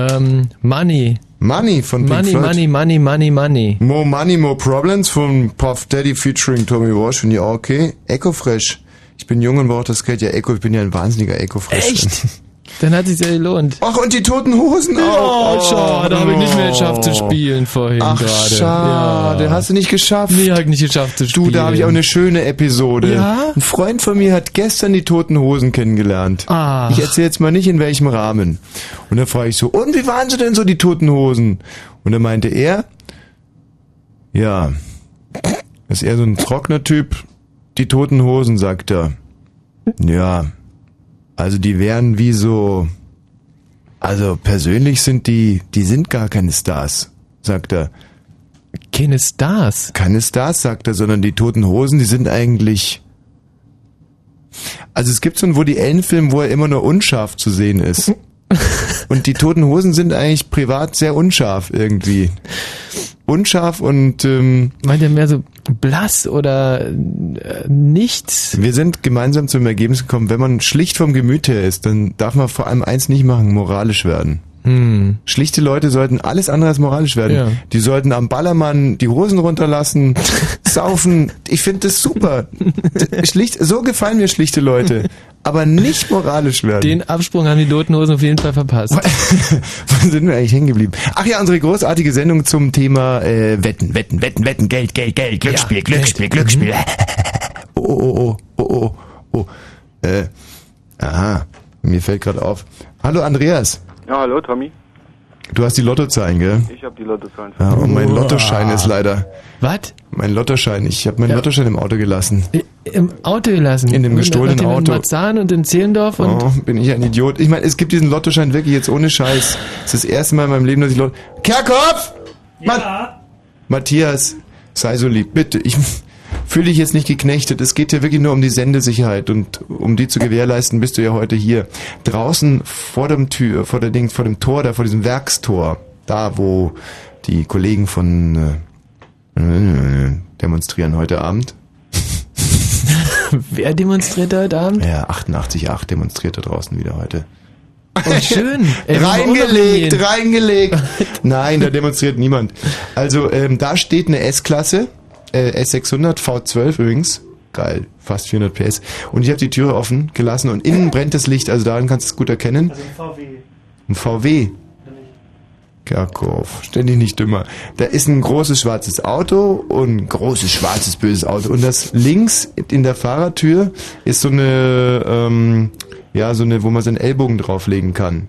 Ähm, Money. Money von Pink Money, Floyd. Money, Money, Money, Money. More Money, More Problems von Puff Daddy featuring Tommy Walsh. Finde ich auch okay. Echo Fresh. Ich bin jung und brauche das Geld. Ja, Echo, ich bin ja ein wahnsinniger Echo Fresh. Echt? Dann hat sich's ja gelohnt. Ach, und die toten Hosen Oh, auch. schade, da habe ich nicht mehr geschafft zu spielen vorhin Ach, gerade. schade. Hast du nicht geschafft? Nee, hab ich nicht geschafft zu spielen. Du, da habe ich auch eine schöne Episode. Ja? Ein Freund von mir hat gestern die Toten Hosen kennengelernt. Ach. Ich erzähle jetzt mal nicht, in welchem Rahmen. Und dann frage ich so, und wie waren sie denn so, die Toten Hosen? Und dann meinte er, ja, ist eher so ein trockener Typ. Die Toten Hosen, sagt er. Ja, also die wären wie so, also persönlich sind die, die sind gar keine Stars, sagt er. Keine Stars? Keine Stars, sagt er, sondern die Toten Hosen, die sind eigentlich, also es gibt so einen Woody Allen Film, wo er immer nur unscharf zu sehen ist. Und die Toten Hosen sind eigentlich privat sehr unscharf irgendwie. Unscharf und ähm, Meint er mehr so blass oder äh, nichts? wir sind gemeinsam zum Ergebnis gekommen, wenn man schlicht vom Gemüt her ist, dann darf man vor allem eins nicht machen, moralisch werden. Hm. Schlichte Leute sollten alles andere als moralisch werden. Ja. Die sollten am Ballermann die Hosen runterlassen, saufen. Ich finde das super. Schlicht, so gefallen mir schlichte Leute. Aber nicht moralisch werden. Den Absprung haben die Totenhosen auf jeden Fall verpasst. Wo sind wir eigentlich hängen geblieben? Ach ja, unsere großartige Sendung zum Thema äh, Wetten, Wetten, Wetten, Wetten, Geld, Geld, Geld, Glücksspiel, Ja, Glücksspiel, Geld. Glücksspiel. Oh, oh, oh, oh, oh, oh. Äh, aha, mir fällt gerade auf. Hallo Andreas, Ja, hallo Tommy. du hast die Lottozahlen, gell? Ich habe die Lottozahlen. Ja, und mein Uah. Lottoschein ist leider. Was? Mein Lottoschein. Ich habe meinen Lottoschein im Auto gelassen. Im Auto gelassen? In dem gestohlenen Nachdem Auto. In Marzahn und in Zehlendorf und... Oh, bin ich ein Idiot. Ich meine, es gibt diesen Lottoschein wirklich jetzt ohne Scheiß. Das ist das erste Mal in meinem Leben, dass ich Lotto... Kerkhoff! Ja. Matthias, sei so lieb, bitte. Ich fühle dich jetzt nicht geknechtet. Es geht hier wirklich nur um die Sendesicherheit und um die zu gewährleisten, bist du ja heute hier. Draußen vor dem Tür, vor der Ding, vor dem Tor, da vor diesem Werkstor, da wo die Kollegen von äh, demonstrieren heute Abend. Wer demonstriert heute Abend? Ja, 88,8 demonstriert da draußen wieder heute. Oh, schön. Ey, auch noch reingelegt, reingelegt. Nein, da demonstriert niemand. Also ähm, da steht eine S-Klasse, äh, S600 V12 übrigens. Geil, fast 400 PS. Und ich habe die Türe offen gelassen und innen brennt das Licht, also daran kannst du es gut erkennen. VW. Ein VW. Kerkhoff, ständig nicht dümmer. Da ist ein großes schwarzes Auto und ein großes schwarzes böses Auto. Und das links in der Fahrertür ist so eine, ähm, ja, so eine, wo man seinen Ellbogen drauflegen kann.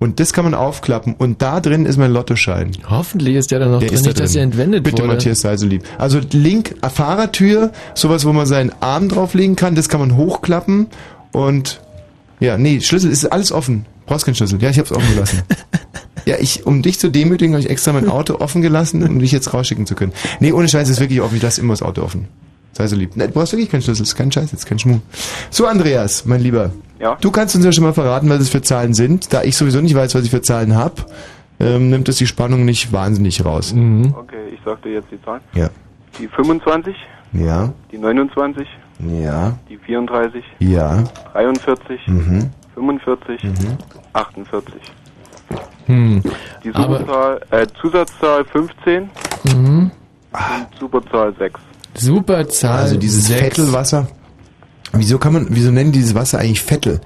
Und das kann man aufklappen und da drin ist mein Lottoschein. Hoffentlich ist der dann noch Der drin, ist da nicht, dass drin. er entwendet Bitte, wurde. Matthias, sei so lieb. Also link, äh, Fahrertür, sowas, wo man seinen Arm drauflegen kann, das kann man hochklappen und ja, nee, Schlüssel ist alles offen. Brauchst keinen Schlüssel. Ja, ich hab's offen gelassen. ja, ich, um dich zu demütigen, habe ich extra mein Auto offen gelassen, um dich jetzt rausschicken zu können. Nee, ohne Scheiß ist wirklich offen. Ich lasse immer das Auto offen. Sei so lieb. Nee, du brauchst wirklich keinen Schlüssel. ist kein Scheiß, jetzt kein Schmuh. So, Andreas, mein Lieber. Ja. Du kannst uns ja schon mal verraten, was es für Zahlen sind. Da ich sowieso nicht weiß, was ich für Zahlen hab, ähm, nimmt es die Spannung nicht wahnsinnig raus. Okay, ich sag dir jetzt die Zahlen. Ja. Die 25, Ja. die 29, Ja. die 34, Ja. 43, Mhm. 45, 48. Hm. Die Aber- Superzahl, äh, Zusatzzahl 15 Mhm. und Superzahl 6. Super Zahl. Also dieses sechs. Wieso kann man, wieso nennen die dieses Wasser eigentlich Vettel?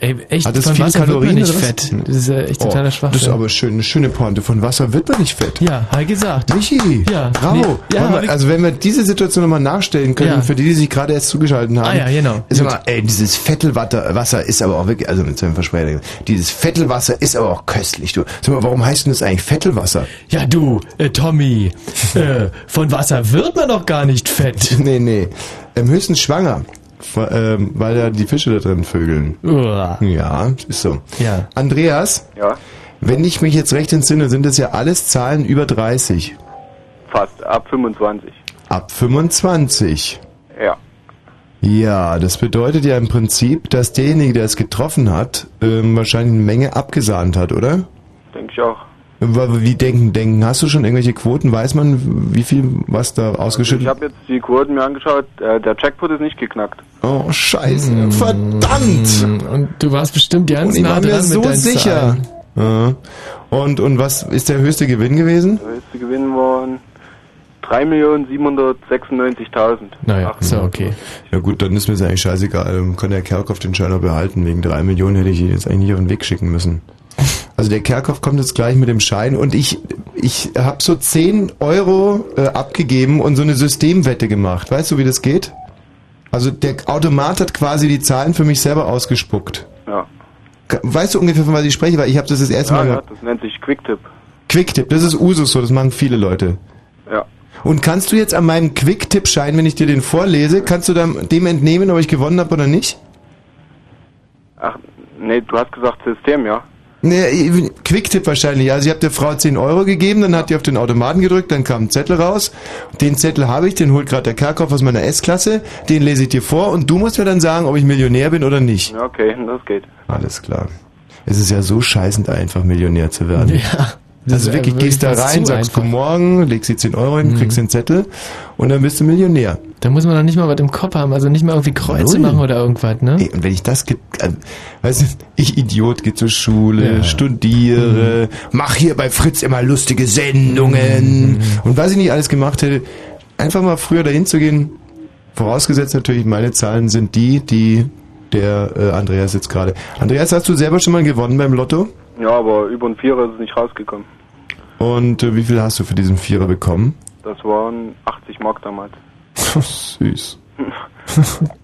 Ey, echt, Hat das von viele Wasser wird man Kalorien nicht fett. Das ist ja echt totaler oh, Schwachsinn. Das ist aber schön, eine schöne Pointe. Von Wasser wird man nicht fett. Ja, hat gesagt. Michi, Ja, bravo. nee, ja, wir- also wenn wir diese Situation nochmal nachstellen können, Ja. für die, die sich gerade erst zugeschaltet haben. Ah ja, genau. Ist immer, ey, dieses Vettelwasser Wasser ist aber auch wirklich, also mit seinem Versprecher, dieses Vettelwasser ist aber auch köstlich, du. Sag mal, warum heißt denn das eigentlich Vettelwasser? Ja, du, äh, Tommy, äh, von Wasser wird man doch gar nicht fett. nee, nee. Ähm, höchstens schwanger. Weil, ähm, weil ja die Fische da drin vögeln. Uah. Ja, ist so. Ja. Andreas, Ja. wenn ich mich jetzt recht entsinne, sind das ja alles Zahlen über 30. Fast, ab 25. Ab 25. Ja. Ja, das bedeutet ja im Prinzip, dass derjenige, der es getroffen hat, ähm, wahrscheinlich eine Menge abgesahnt hat, oder? Denke ich auch. Wie denken, denken? Hast du schon irgendwelche Quoten? Weiß man, wie viel, was da ausgeschüttet Ich habe jetzt die Quoten mir angeschaut. Äh, der Jackpot ist nicht geknackt. Oh, scheiße. Verdammt! Und du warst bestimmt ganz Und ich nah war dran mir so sicher. Ja. Und, und was ist der höchste Gewinn gewesen? Der höchste Gewinn waren 3.796.000. Naja, ist ja okay. Ja gut, dann ist mir das eigentlich scheißegal. Dann kann der Kerkhoff den Schein auch behalten. Wegen drei Millionen hätte ich ihn jetzt eigentlich nicht auf den Weg schicken müssen. Also der Kerkhoff kommt jetzt gleich mit dem Schein und ich, ich habe so 10 Euro äh, abgegeben und so eine Systemwette gemacht. Weißt du, wie das geht? Also der Automat hat quasi die Zahlen für mich selber ausgespuckt. Ja. Weißt du ungefähr, von was ich spreche? Weil ich habe das das erste Ja, Mal ja, das nennt sich Quicktip. Quicktip, das ist Usus so, das machen viele Leute. Ja. Und kannst du jetzt an meinem Quicktip-Schein, wenn ich dir den vorlese, kannst du dann dem entnehmen, ob ich gewonnen habe oder nicht? Ach, nee, du hast gesagt System, ja? Nee, Quicktip wahrscheinlich. Also ich habe der Frau 10 Euro gegeben, dann hat die auf den Automaten gedrückt, dann kam ein Zettel raus. Den Zettel habe ich, den holt gerade der Kerkhoff aus meiner S-Klasse, den lese ich dir vor und du musst mir dann sagen, ob ich Millionär bin oder nicht. Okay, das geht. Alles klar. Es ist ja so scheißend einfach, Millionär zu werden. Ja. Das Also ist wirklich, wirklich gehst da rein, sagst einfach. Guten Morgen, legst die 10 Euro hin, kriegst den Zettel und dann bist du Millionär. Da muss man doch nicht mal was im Kopf haben, also nicht mal irgendwie Kreuze Null. machen oder irgendwas, ne? Ey, und wenn ich das, ge- äh, weißt du, ich Idiot, gehe zur Schule, Ja. studiere, mach hier bei Fritz immer lustige Sendungen und was ich nicht alles gemacht hätte, einfach mal früher dahin zu gehen, vorausgesetzt natürlich, meine Zahlen sind die, die der äh, Andreas jetzt gerade. Andreas, hast du selber schon mal gewonnen beim Lotto? Ja, aber über ein Vierer ist es nicht rausgekommen. Und äh, wie viel hast du für diesen Vierer bekommen? Das waren 80 Mark damals. Süß.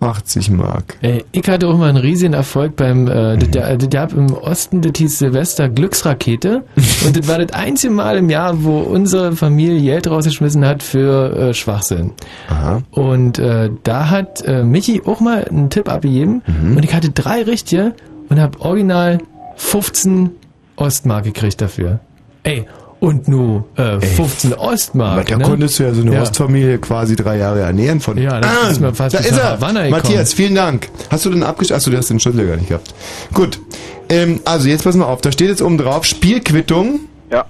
80 Mark. Ey, ich hatte auch mal einen riesigen Erfolg beim, äh, das, das, das gab im Osten, das hieß Silvester Glücksrakete. und das war das einzige Mal im Jahr, wo unsere Familie Geld rausgeschmissen hat für äh, Schwachsinn. Aha. Und äh, da hat äh, Michi auch mal einen Tipp abgegeben Mhm. und ich hatte drei richtige und habe original 15 Ostmark gekriegt dafür. Ey, und nur äh, 15 Ostmark. Da ne? konntest du ja so eine Ja. Ostfamilie quasi drei Jahre ernähren von. Ja, das ist mir fast da ist er. Havanna. Matthias, vielen Dank. Hast du den abgeschlossen? Achso, du hast den Schlüssel gar nicht gehabt. Gut. Ähm, also jetzt pass mal auf, da steht jetzt oben drauf, Spielquittung. Ja.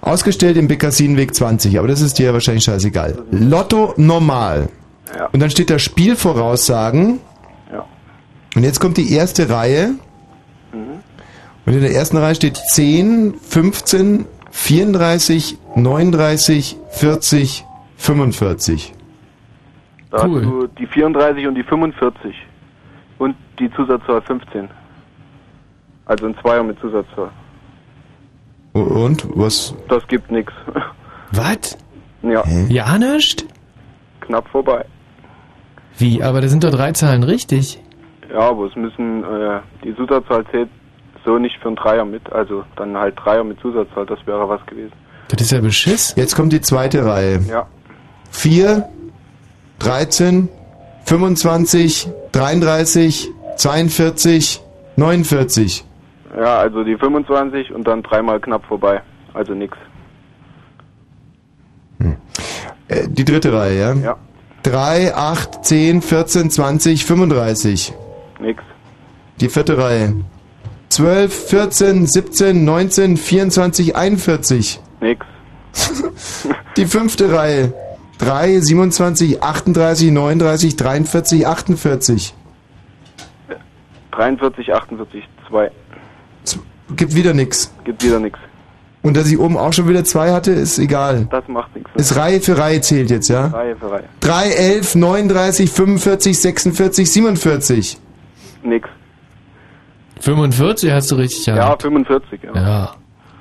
Ausgestellt im Bekassinenweg 20, aber das ist dir ja wahrscheinlich scheißegal. Lotto normal. Ja. Und dann steht da Spielvoraussagen. Ja. Und jetzt kommt die erste Reihe. Und in der ersten Reihe steht 10, 15, 34, 39, 40, 45. Da hast du die 34 und die 45. Und die Zusatzzahl 15. Also ein Zweier mit Zusatzzahl. Und was? Das gibt nix. Was? Ja. Ja, nicht? Knapp vorbei. Wie? Aber da sind doch drei Zahlen richtig. Ja, aber es müssen, äh, die Zusatzzahl zählt so nicht für einen Dreier mit. Also dann halt Dreier mit Zusatzzahl, das wäre was gewesen. Das ist ja Beschiss. Jetzt kommt die zweite Reihe. Ja. 4, 13, 25, 33, 42, 49. Ja, also die 25 und dann dreimal knapp vorbei. Also nix. Äh, die dritte Reihe, ja? Ja. 3, 8, 10, 14, 20, 35. Nix. Die vierte Reihe. 12, 14, 17, 19, 24, 41. Nix. Die fünfte Reihe. 3, 27, 38, 39, 43, 48. 43, 48, 2. Gibt wieder nix. Gibt wieder nix. Und dass ich oben auch schon wieder zwei hatte, ist egal. Das macht nichts. Ist Reihe für Reihe zählt jetzt, ja? Reihe für Reihe. 3, 11, 39, 45, 46, 47. Nix. 45 hast du richtig Ja, gehabt. 45, ja. Ja.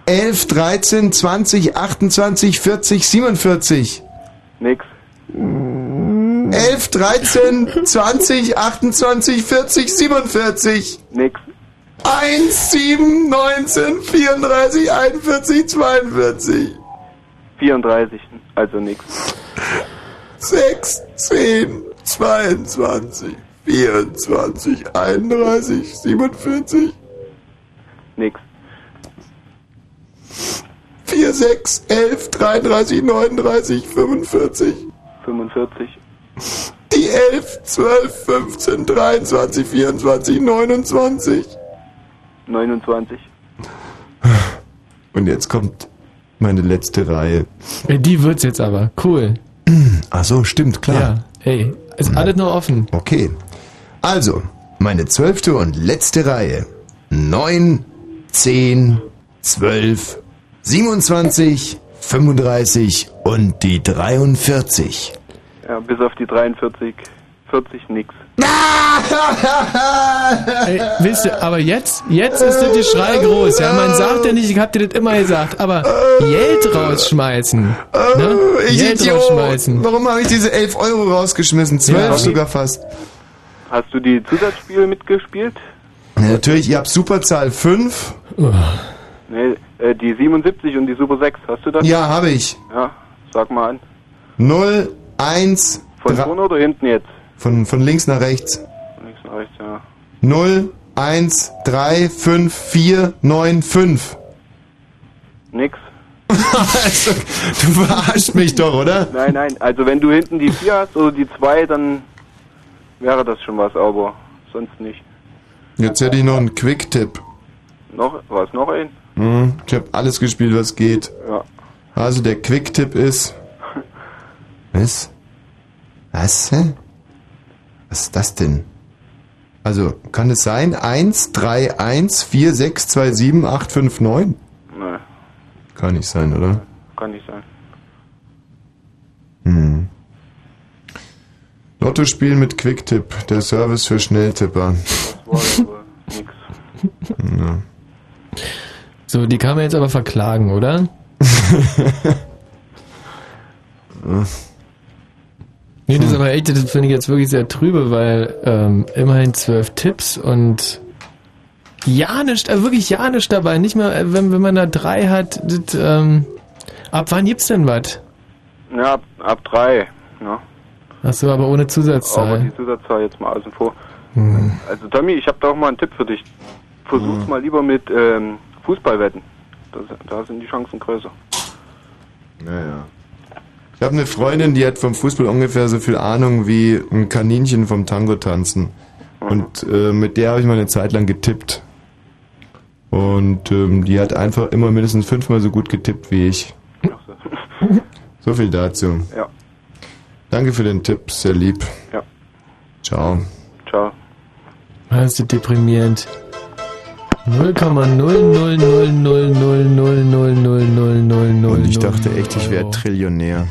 11, 13, 20, 28, 40, 47. Nix. 11, 13, 20, 28, 40, 47. Nix. 1, 7, 19, 34, 41, 42. 34, also nix. 6, 10, 22, 24, 31, 47, Nix. 4, 6, 11, 33, 39, 45. 45. Die 11, 12, 15, 23, 24, 29. 29. Und jetzt kommt meine letzte Reihe. Ja, Die wird's jetzt aber. Cool. Ach so, stimmt, klar. Ja, ey, ist alles nur offen. Okay. Also, meine zwölfte und letzte Reihe. 9, 10, 12, 27, 35 und die 43. Ja, bis auf die 43, 40 nix. Ey, wisst ihr, aber jetzt, jetzt ist das Geschrei groß. Ja, man sagt ja nicht, ich hab dir das immer gesagt, aber Geld rausschmeißen. Ne? Ich Geld Idiot. rausschmeißen. Warum habe ich diese 11 Euro rausgeschmissen? 12 Ja. sogar fast. Hast du die Zusatzspiele mitgespielt? Ja, natürlich, ihr habt Superzahl 5. Nee, äh, die 77 und die Super 6. Hast du das? Ja, habe ich. Ja, sag mal an. 0, 1, Von vorne oder hinten jetzt? von, von links nach rechts. Links nach rechts, ja. 0, 1, 3, 5, 4, 9, 5. Nix. also, du verarschst mich doch, oder? Nein, nein, also wenn du hinten die 4 hast oder die 2, dann wäre das schon was, aber sonst nicht. Jetzt hätte ich noch einen Quick-Tipp. Noch, was, noch ein? Hm, ich habe alles gespielt, was geht. Ja. Also der Quick-Tipp ist... Was? Was? hä? Was ist das denn? Also, kann es sein? 1, 3, 1, 4, 6, 2, 7, 8, 5, 9? Nein, Kann nicht sein, oder? kann nicht sein. Hm. Lotto spielen mit Quick-Tipp, der Service für Schnelltipper. Ja. So, die kann man jetzt aber verklagen, oder? Nee, das ist aber echt, das finde ich jetzt wirklich sehr trübe, weil ähm, immerhin zwölf Tipps und ja nicht, äh, wirklich ja nicht dabei. Nicht mal, äh, wenn, wenn man da drei hat, das, ähm, ab wann gibt's denn was? Ja, ab, ab 3. Ja. Achso, aber ohne Aber Zusatzzahl. die Zusatzzahl jetzt mal außen vor. Hm. Also Tommy, ich habe da auch mal einen Tipp für dich. Versuch's mal lieber mit ähm, Fußballwetten. Da, da sind die Chancen größer. Naja. Ich habe eine Freundin, die hat vom Fußball ungefähr so viel Ahnung wie ein Kaninchen vom Tango tanzen. Und äh, mit der habe ich mal eine Zeit lang getippt. Und ähm, die hat einfach immer mindestens fünfmal so gut getippt wie ich. So viel dazu. Ja. Danke für den Tipp, sehr lieb. Ja. Ciao. Ciao. Das ist deprimierend. 0,0000000000000. Und ich dachte echt, ich wäre Trillionär.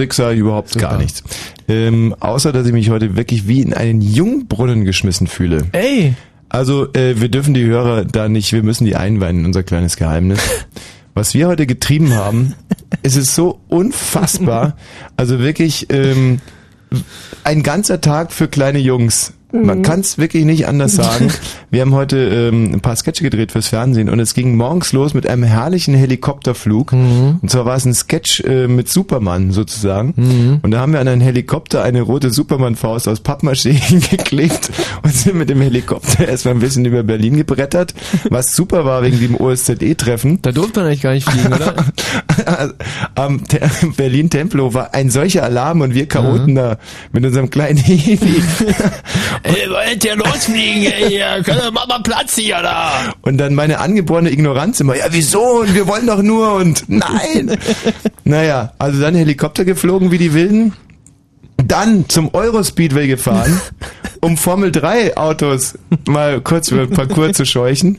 Musik sage ich überhaupt gar nichts. Ähm, außer, dass ich mich heute wirklich wie in einen Jungbrunnen geschmissen fühle. Ey! Also, äh, wir dürfen die Hörer da nicht, wir müssen die einweihen in unser kleines Geheimnis. Was wir heute getrieben haben, es ist so unfassbar. Also wirklich ähm, ein ganzer Tag für kleine Jungs. Man Mhm. kann es wirklich nicht anders sagen. Wir haben heute ähm, ein paar Sketche gedreht fürs Fernsehen und es ging morgens los mit einem herrlichen Helikopterflug. Mhm. Und zwar war es ein Sketch äh, mit Superman sozusagen. Und da haben wir an einen Helikopter eine rote Superman-Faust aus Pappmaché geklebt und sind mit dem Helikopter erstmal ein bisschen über Berlin gebrettert, was super war wegen dem OSZE-Treffen. Da durfte man eigentlich gar nicht fliegen, oder? Am Te Berlin-Tempelhof war ein solcher Alarm und wir Chaoten da mit unserem kleinen Hevi. Ey, wollt ihr losfliegen, ey, hier, könnt ihr, mach mal Platz hier, da! Und dann meine angeborene Ignoranz immer, ja wieso und wir wollen doch nur und nein. naja, also dann Helikopter geflogen wie die Wilden. Dann zum Eurospeedway gefahren, um Formel 3 Autos mal kurz über den Parcours zu scheuchen.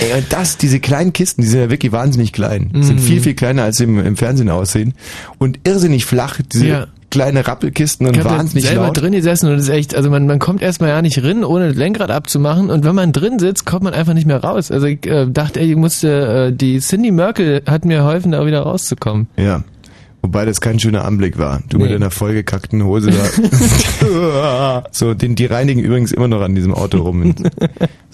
Ey, und das, diese kleinen Kisten, die sind ja wirklich wahnsinnig klein. Sind Mhm. viel, viel kleiner als sie im, im Fernsehen aussehen. Und irrsinnig flach, diese Ja. Kleine Rappelkisten und wahnsinnig selber laut. drin gesessen und das ist echt, also man, man kommt erstmal ja nicht rin, ohne das Lenkrad abzumachen und wenn man drin sitzt, kommt man einfach nicht mehr raus. Also ich äh, dachte, ey, ich musste, äh, die Cindy Merkel hat mir geholfen, da wieder rauszukommen. Ja. Wobei das kein schöner Anblick war. Du Nee. mit deiner vollgekackten Hose da. so, den, die reinigen übrigens immer noch an diesem Auto rum.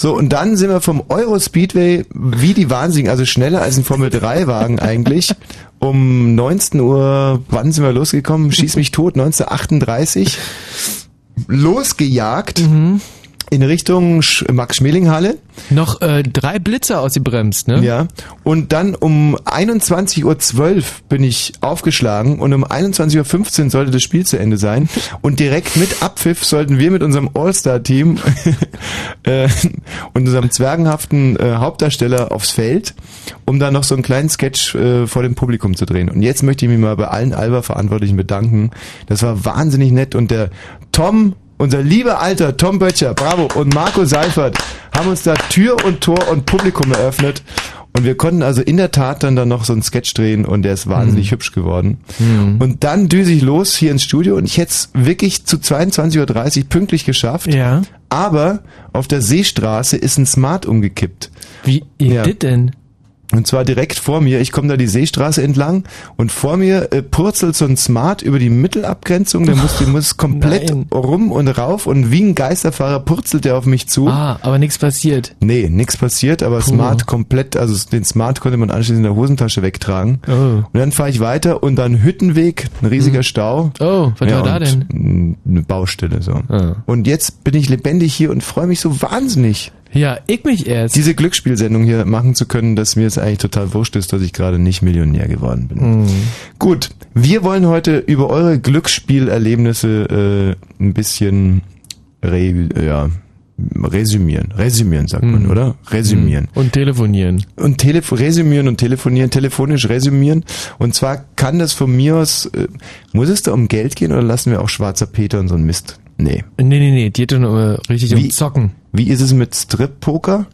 So, und dann sind wir vom Eurospeedway wie die Wahnsinnigen, also schneller als ein Formel-3-Wagen eigentlich. Um 19 Uhr, wann sind wir losgekommen? Schieß mich tot, 1938. Losgejagt in Richtung Sch- Max-Schmeling-Halle. Noch äh, drei Blitze ausgebremst, ne? Ja. Und dann um 21.12 Uhr bin ich aufgeschlagen und um 21.15 Uhr sollte das Spiel zu Ende sein. Und direkt mit Abpfiff sollten wir mit unserem All-Star-Team äh, und unserem zwergenhaften äh, Hauptdarsteller aufs Feld, um da noch so einen kleinen Sketch äh, vor dem Publikum zu drehen. Und jetzt möchte ich mich mal bei allen Alba-Verantwortlichen bedanken. Das war wahnsinnig nett und der Tom unser lieber alter Tom Böttcher, bravo, und Marco Seifert haben uns da Tür und Tor und Publikum eröffnet. Und wir konnten also in der Tat dann da noch so einen Sketch drehen und der ist wahnsinnig hübsch geworden. Und dann düse ich los hier ins Studio und ich hätte es wirklich zu 22.30 Uhr pünktlich geschafft. Ja. Aber auf der Seestraße ist ein Smart umgekippt. Wie Ja. das denn? Und zwar direkt vor mir. Ich komme da die Seestraße entlang und vor mir äh, purzelt so ein Smart über die Mittelabgrenzung. Der muss, der muss komplett Nein. rum und rauf und wie ein Geisterfahrer purzelt der auf mich zu. Ah, aber nichts passiert. Nee, nichts passiert, aber Puh. Smart komplett, also den Smart konnte man anschließend in der Hosentasche wegtragen. Oh. Und dann fahre ich weiter und dann Hüttenweg, ein riesiger Stau. Oh, was war da denn? Eine Baustelle so. Ah. Und jetzt bin ich lebendig hier und freue mich so wahnsinnig. Ja, ich mich erst. Diese Glücksspielsendung hier machen zu können, dass mir es eigentlich total wurscht ist, dass ich gerade nicht Millionär geworden bin. Mhm. Gut, wir wollen heute über eure Glücksspielerlebnisse äh, ein bisschen re, ja, resümieren. Resümieren sagt man, Mhm. oder? Resümieren. Und telefonieren. Und telef resümieren und telefonieren, telefonisch resümieren. Und zwar kann das von mir aus, äh, muss es da um Geld gehen oder lassen wir auch schwarzer Peter und so ein Mist? Nee. Nee, nee, nee, die doch nur richtig um Zocken. Wie ist es mit Strip-Poker?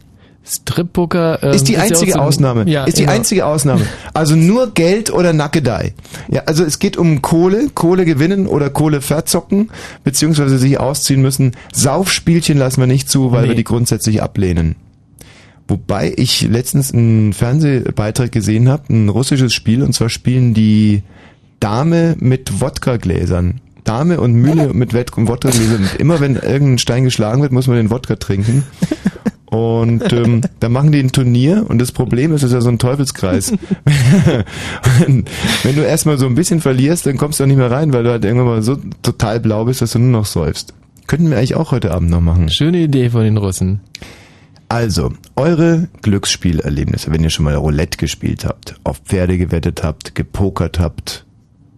Strip-Poker ähm, ist die ja auch einzige so ein- Ausnahme. Ja, ist die genau. einzige Ausnahme. Also nur Geld oder Nackedei. Ja, also es geht um Kohle, Kohle gewinnen oder Kohle verzocken, beziehungsweise sich ausziehen müssen. Saufspielchen lassen wir nicht zu, weil Nee. wir die grundsätzlich ablehnen. Wobei ich letztens einen Fernsehbeitrag gesehen habe, ein russisches Spiel, und zwar spielen die Dame mit Wodka-Gläsern. Dame und Mühle mit Wet- Wodka-Gläsern. Und Immer wenn irgendein Stein geschlagen wird, muss man den Wodka trinken. Und ähm, da machen die ein Turnier und das Problem ist, es ist ja so ein Teufelskreis. wenn, wenn du erstmal so ein bisschen verlierst, dann kommst du auch nicht mehr rein, weil du halt irgendwann mal so total blau bist, dass du nur noch säufst. Könnten wir eigentlich auch heute Abend noch machen. Schöne Idee von den Russen. Also, eure Glücksspielerlebnisse, wenn ihr schon mal Roulette gespielt habt, auf Pferde gewettet habt, gepokert habt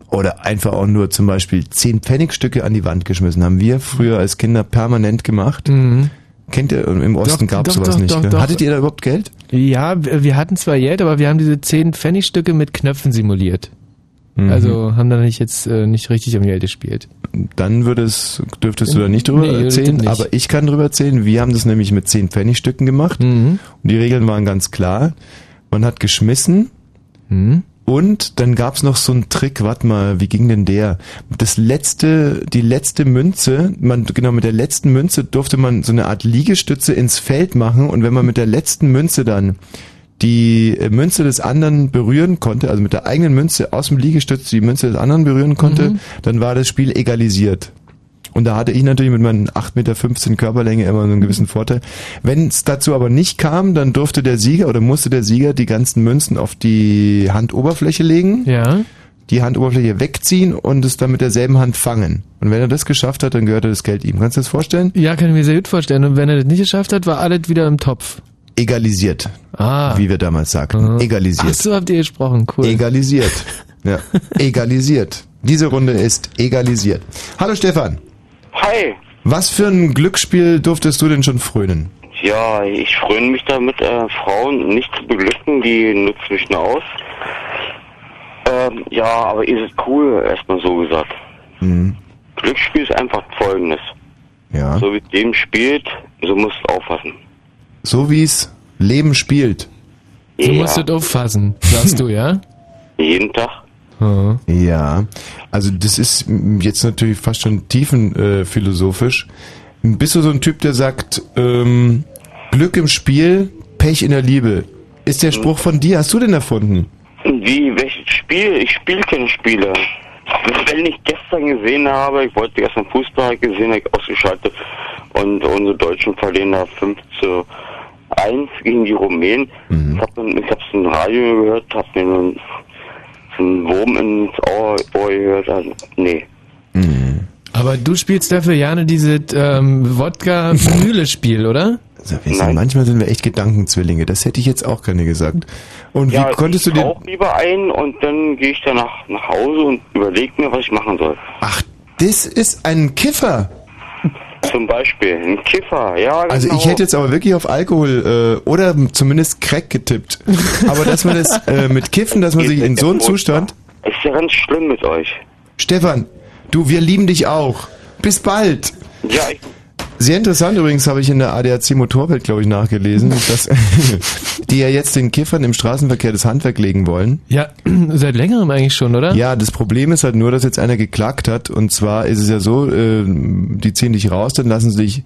oder einfach auch nur zum Beispiel 10 Pfennigstücke an die Wand geschmissen, haben wir früher als Kinder permanent gemacht. Mhm. Kennt ihr, im Osten gab's doch, sowas doch, nicht. doch, doch. Hattet ihr da überhaupt Geld? Ja, wir hatten zwar Geld, aber wir haben diese 10 Pfennigstücke mit Knöpfen simuliert. Mhm. Also haben da nicht jetzt äh, nicht richtig am Geld gespielt. Dann würdest, dürftest du da nicht drüber Nee, erzählen, nicht. aber ich kann drüber erzählen. Wir haben das nämlich mit 10 Pfennigstücken gemacht Mhm. und die Regeln waren ganz klar. man hat geschmissen und dann gab's noch so einen Trick, warte mal, wie ging denn der? Das letzte, die letzte Münze, man, genau, mit der letzten Münze durfte man so eine Art Liegestütze ins Feld machen und wenn man mit der letzten Münze dann die äh, Münze des anderen berühren konnte, also mit der eigenen Münze aus dem Liegestütz die Münze des anderen berühren konnte, Mhm. dann war das Spiel egalisiert. Und da hatte ich natürlich mit meinen 8,15 Meter Körperlänge immer so einen gewissen Vorteil. Wenn es dazu aber nicht kam, dann durfte der Sieger oder musste der Sieger die ganzen Münzen auf die Handoberfläche legen, Ja. die Handoberfläche wegziehen und es dann mit derselben Hand fangen. Und wenn er das geschafft hat, dann gehörte das Geld ihm. Kannst du das vorstellen? Ja, kann ich mir sehr gut vorstellen. Und wenn er das nicht geschafft hat, war alles wieder im Topf. Egalisiert, Ah. wie wir damals sagten. Egalisiert. Ach so habt ihr gesprochen, cool. Egalisiert. Ja. Egalisiert. Diese Runde ist egalisiert. Hallo Stefan. Hi. Was für ein Glücksspiel durftest du denn schon frönen? Ja, ich fröne mich damit, äh, Frauen nicht zu beglücken, die nutzen mich nur aus. Ähm, ja, aber ist es cool, erstmal so gesagt. Mhm. Glücksspiel ist einfach folgendes. Ja. So wie es dem spielt, so musst du aufpassen. So wie es Leben spielt. Du Ja. musst das auffassen, sagst du, ja? Jeden Tag. Ja, also das ist mm, jetzt natürlich fast schon tiefenphilosophisch. Äh, philosophisch. Bist du so ein Typ, der sagt, ähm, Glück im Spiel, Pech in der Liebe? Ist der Spruch von dir? Hast du den erfunden? Wie, welches Spiel? Ich spiele keine Spiele. Wenn ich gestern gesehen habe, ich wollte gestern Fußball gesehen, habe ich ausgeschaltet und unsere Deutschen verlieren da 5 zu 1 gegen die Rumänen. Ich habe hab's im Radio gehört, habe mir einen, einen Wurm ins Ohr, Ohr gehört. Also, nee. Aber du spielst dafür gerne dieses ähm, Wodka-Mühle-Spiel, oder? Also wir sind, manchmal sind wir echt Gedankenzwillinge. Das hätte ich jetzt auch gerne gesagt. Und ja, wie konntest du ich dir... rauche lieber ein und dann gehe ich danach nach Hause und überlege mir, was ich machen soll. Ach, das ist ein Kiffer. Zum Beispiel ein Kiffer, ja. Genau. Also ich hätte jetzt aber wirklich auf Alkohol äh, oder zumindest Crack getippt. Aber dass man das äh, mit Kiffen, dass man sich in so einem Zustand... Ist ja ganz schlimm mit euch. Stefan, du, wir lieben dich auch. Bis bald. Ja, ich, Sehr interessant übrigens habe ich in der ADAC Motorwelt, glaube ich, nachgelesen, dass die ja jetzt den Kiffern im Straßenverkehr das Handwerk legen wollen. Ja, seit längerem eigentlich schon, oder? Ja, das Problem ist halt nur, dass jetzt einer geklagt hat. Und zwar ist es ja so, äh, die ziehen dich raus, dann lassen sie dich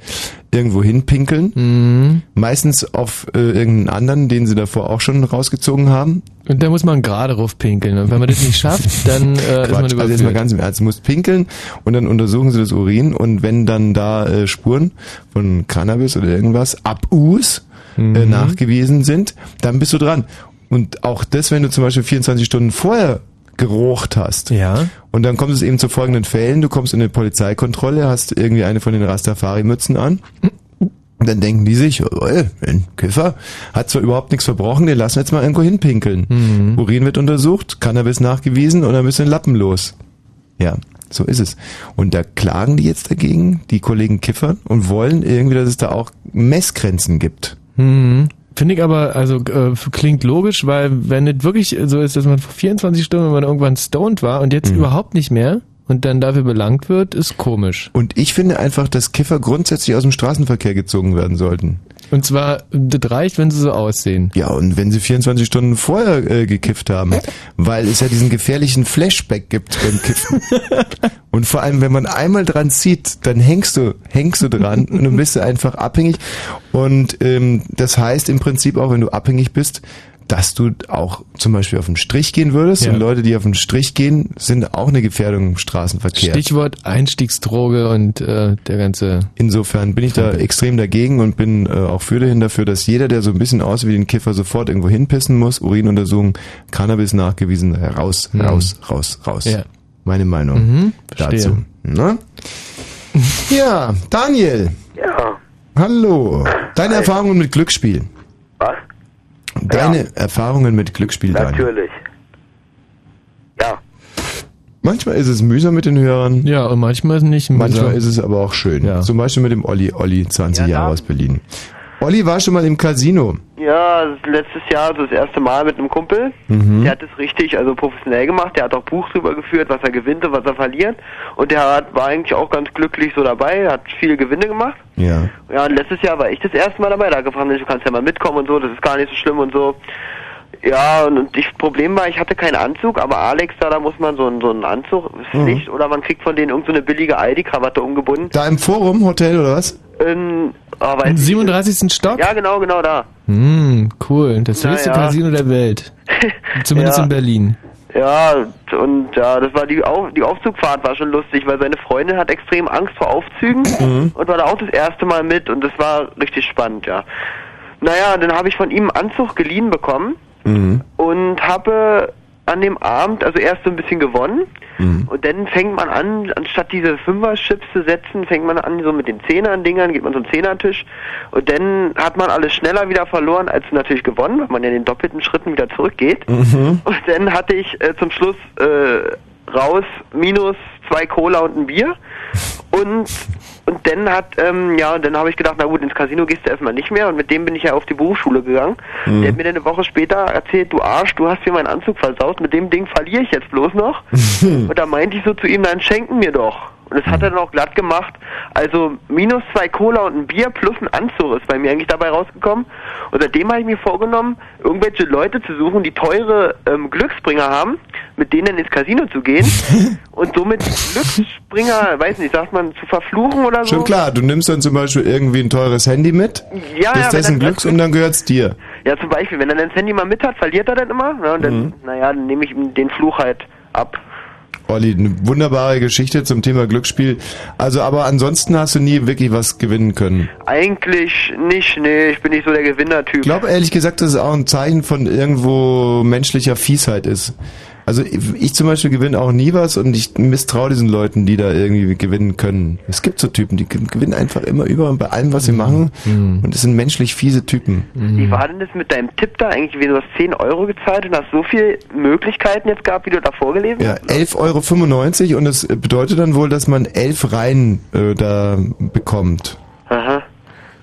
irgendwo hinpinkeln. Mhm. Meistens auf äh, irgendeinen anderen, den sie davor auch schon rausgezogen haben. Und da muss man gerade rauf pinkeln. Und wenn man das nicht schafft, dann äh, ist man Quatsch, also jetzt mal überführt. ganz im Ernst, du musst pinkeln und dann untersuchen sie das Urin und wenn dann da äh, Spuren von Cannabis oder irgendwas, Abus, äh, Mhm. nachgewiesen sind, dann bist du dran. Und auch das, wenn du zum Beispiel 24 Stunden vorher gerocht hast. Ja. Und dann kommt es eben zu folgenden Fällen. Du kommst in eine Polizeikontrolle, hast irgendwie eine von den Rastafari-Mützen an. Und dann denken die sich, oh, ein Kiffer hat zwar überhaupt nichts verbrochen, den lassen wir jetzt mal irgendwo hinpinkeln. Mhm. Urin wird untersucht, Cannabis nachgewiesen und dann in Lappen los. Ja, so ist es. Und da klagen die jetzt dagegen, die Kollegen Kiffer, und wollen irgendwie, dass es da auch Messgrenzen gibt. Mhm. Finde ich aber, also äh, klingt logisch, weil wenn es wirklich so ist, dass man vor 24 Stunden, wenn man irgendwann stoned war und Mhm. jetzt überhaupt nicht mehr und dann dafür belangt wird, ist komisch. Und ich finde einfach, dass Kiffer grundsätzlich aus dem Straßenverkehr gezogen werden sollten. Und zwar, das reicht, wenn sie so aussehen. Ja, und wenn sie 24 Stunden vorher äh, gekifft haben, weil es ja diesen gefährlichen Flashback gibt beim Kiffen. und vor allem, wenn man einmal dran zieht, dann hängst du, hängst du dran und dann bist du einfach abhängig. Und ähm, das heißt im Prinzip auch, wenn du abhängig bist, dass du auch zum Beispiel auf den Strich gehen würdest. Ja. Und Leute, die auf den Strich gehen, sind auch eine Gefährdung im Straßenverkehr. Stichwort Einstiegsdroge und äh, der ganze. Insofern bin ich da extrem dagegen und bin äh, auch für dahin dafür, dass jeder, der so ein bisschen aussieht wie ein Kiffer, sofort irgendwo hinpissen muss, Urinuntersuchung, Cannabis nachgewiesen, raus, Hm. raus, raus, raus. Ja. Meine Meinung Mhm, dazu. Ne? Ja, Daniel. Ja. Hallo. Deine Erfahrungen mit Glücksspiel. Was? Deine Erfahrungen mit Glücksspiel, Daniel. Natürlich. Ja. Manchmal ist es mühsam mit den Hörern. Ja, und manchmal ist es nicht mühsam. Manchmal ist es aber auch schön. Zum Beispiel mit dem Olli, Olli, 20 Jahre aus Berlin. Olli war schon mal im Casino. Ja, letztes Jahr so das erste Mal mit einem Kumpel. Mhm. Der hat es richtig, also professionell gemacht. Der hat auch Buch drüber geführt, was er gewinnt und was er verliert. Und der hat, war eigentlich auch ganz glücklich so dabei, hat viele Gewinne gemacht. Ja. Ja, und letztes Jahr war ich das erste Mal dabei. Da gefragt, Mensch, du kannst ja mal mitkommen und so, das ist gar nicht so schlimm und so. Ja, und, das Problem war, ich hatte keinen Anzug, aber Alex, da, da muss man so, einen- so einen Anzug, Mhm. Pflicht, oder man kriegt von denen irgendeine so eine billige Aldi-Krawatte umgebunden. Da im Forum, Hotel oder was? In, oh, Im ich 37. Stock? nicht. Ja, genau, genau da. Hm, cool. Das höchste ja. Casino der Welt. Zumindest Ja. in Berlin. Ja, und ja, das war die, Auf, die Aufzugfahrt war schon lustig, weil seine Freundin hat extrem Angst vor Aufzügen Mhm. und war da auch das erste Mal mit und das war richtig spannend, ja. Naja, dann habe ich von ihm einen Anzug geliehen bekommen Mhm. und habe an dem Abend also erst so ein bisschen gewonnen Mhm. und dann fängt man an, anstatt diese Fünfer-Chips zu setzen, fängt man an so mit den Zehnern-Dingern, geht man einen Zehnertisch und dann hat man alles schneller wieder verloren als natürlich gewonnen, weil man ja in den doppelten Schritten wieder zurückgeht. Mhm. Und dann hatte ich äh, zum Schluss äh, raus minus zwei Cola und ein Bier. Und und dann hat, ähm, ja, und dann habe ich gedacht, na gut, ins Casino gehst du erstmal nicht mehr. Und mit dem bin ich ja auf die Berufsschule gegangen. Mhm. Der hat mir dann eine Woche später erzählt, du Arsch, du hast mir meinen Anzug versaut, mit dem Ding verliere ich jetzt bloß noch. und da meinte ich so zu ihm, dann schenken mir doch. Und das hat er dann auch glatt gemacht. Also minus zwei Cola und ein Bier plus ein Anzug ist bei mir eigentlich dabei rausgekommen. Und seitdem habe ich mir vorgenommen, irgendwelche Leute zu suchen, die teure ähm, Glücksbringer haben, mit denen ins Casino zu gehen und somit Glücksbringer, weiß nicht, sagt man, zu verfluchen oder so. Schon klar, du nimmst dann zum Beispiel irgendwie ein teures Handy mit, Ja, bist ja, dessen Glücks und dann gehört's dir. Ja, zum Beispiel, wenn er dann das Handy mal mit hat, verliert er dann immer. Ne, und dann, Mhm. naja, dann nehme ich ihm den Fluch halt ab. Olli, eine wunderbare Geschichte zum Thema Glücksspiel. Also, aber ansonsten hast du nie wirklich was gewinnen können. Eigentlich nicht, nee, ich bin nicht so der Gewinnertyp. Ich glaube ehrlich gesagt, dass es auch ein Zeichen von irgendwo menschlicher Fiesheit ist. Also ich zum Beispiel gewinne auch nie was und ich misstraue diesen Leuten, die da irgendwie gewinnen können. Es gibt so Typen, die gewinnen einfach immer über und bei allem, was sie machen. Und es sind menschlich fiese Typen. Wie war denn das mit deinem Tipp da eigentlich? Wie du hast 10 Euro gezahlt und hast so viele Möglichkeiten jetzt gehabt, wie du da vorgelesen Ja, hast? 11,95 Euro und das bedeutet dann wohl, dass man elf Reihen äh, da bekommt. Aha.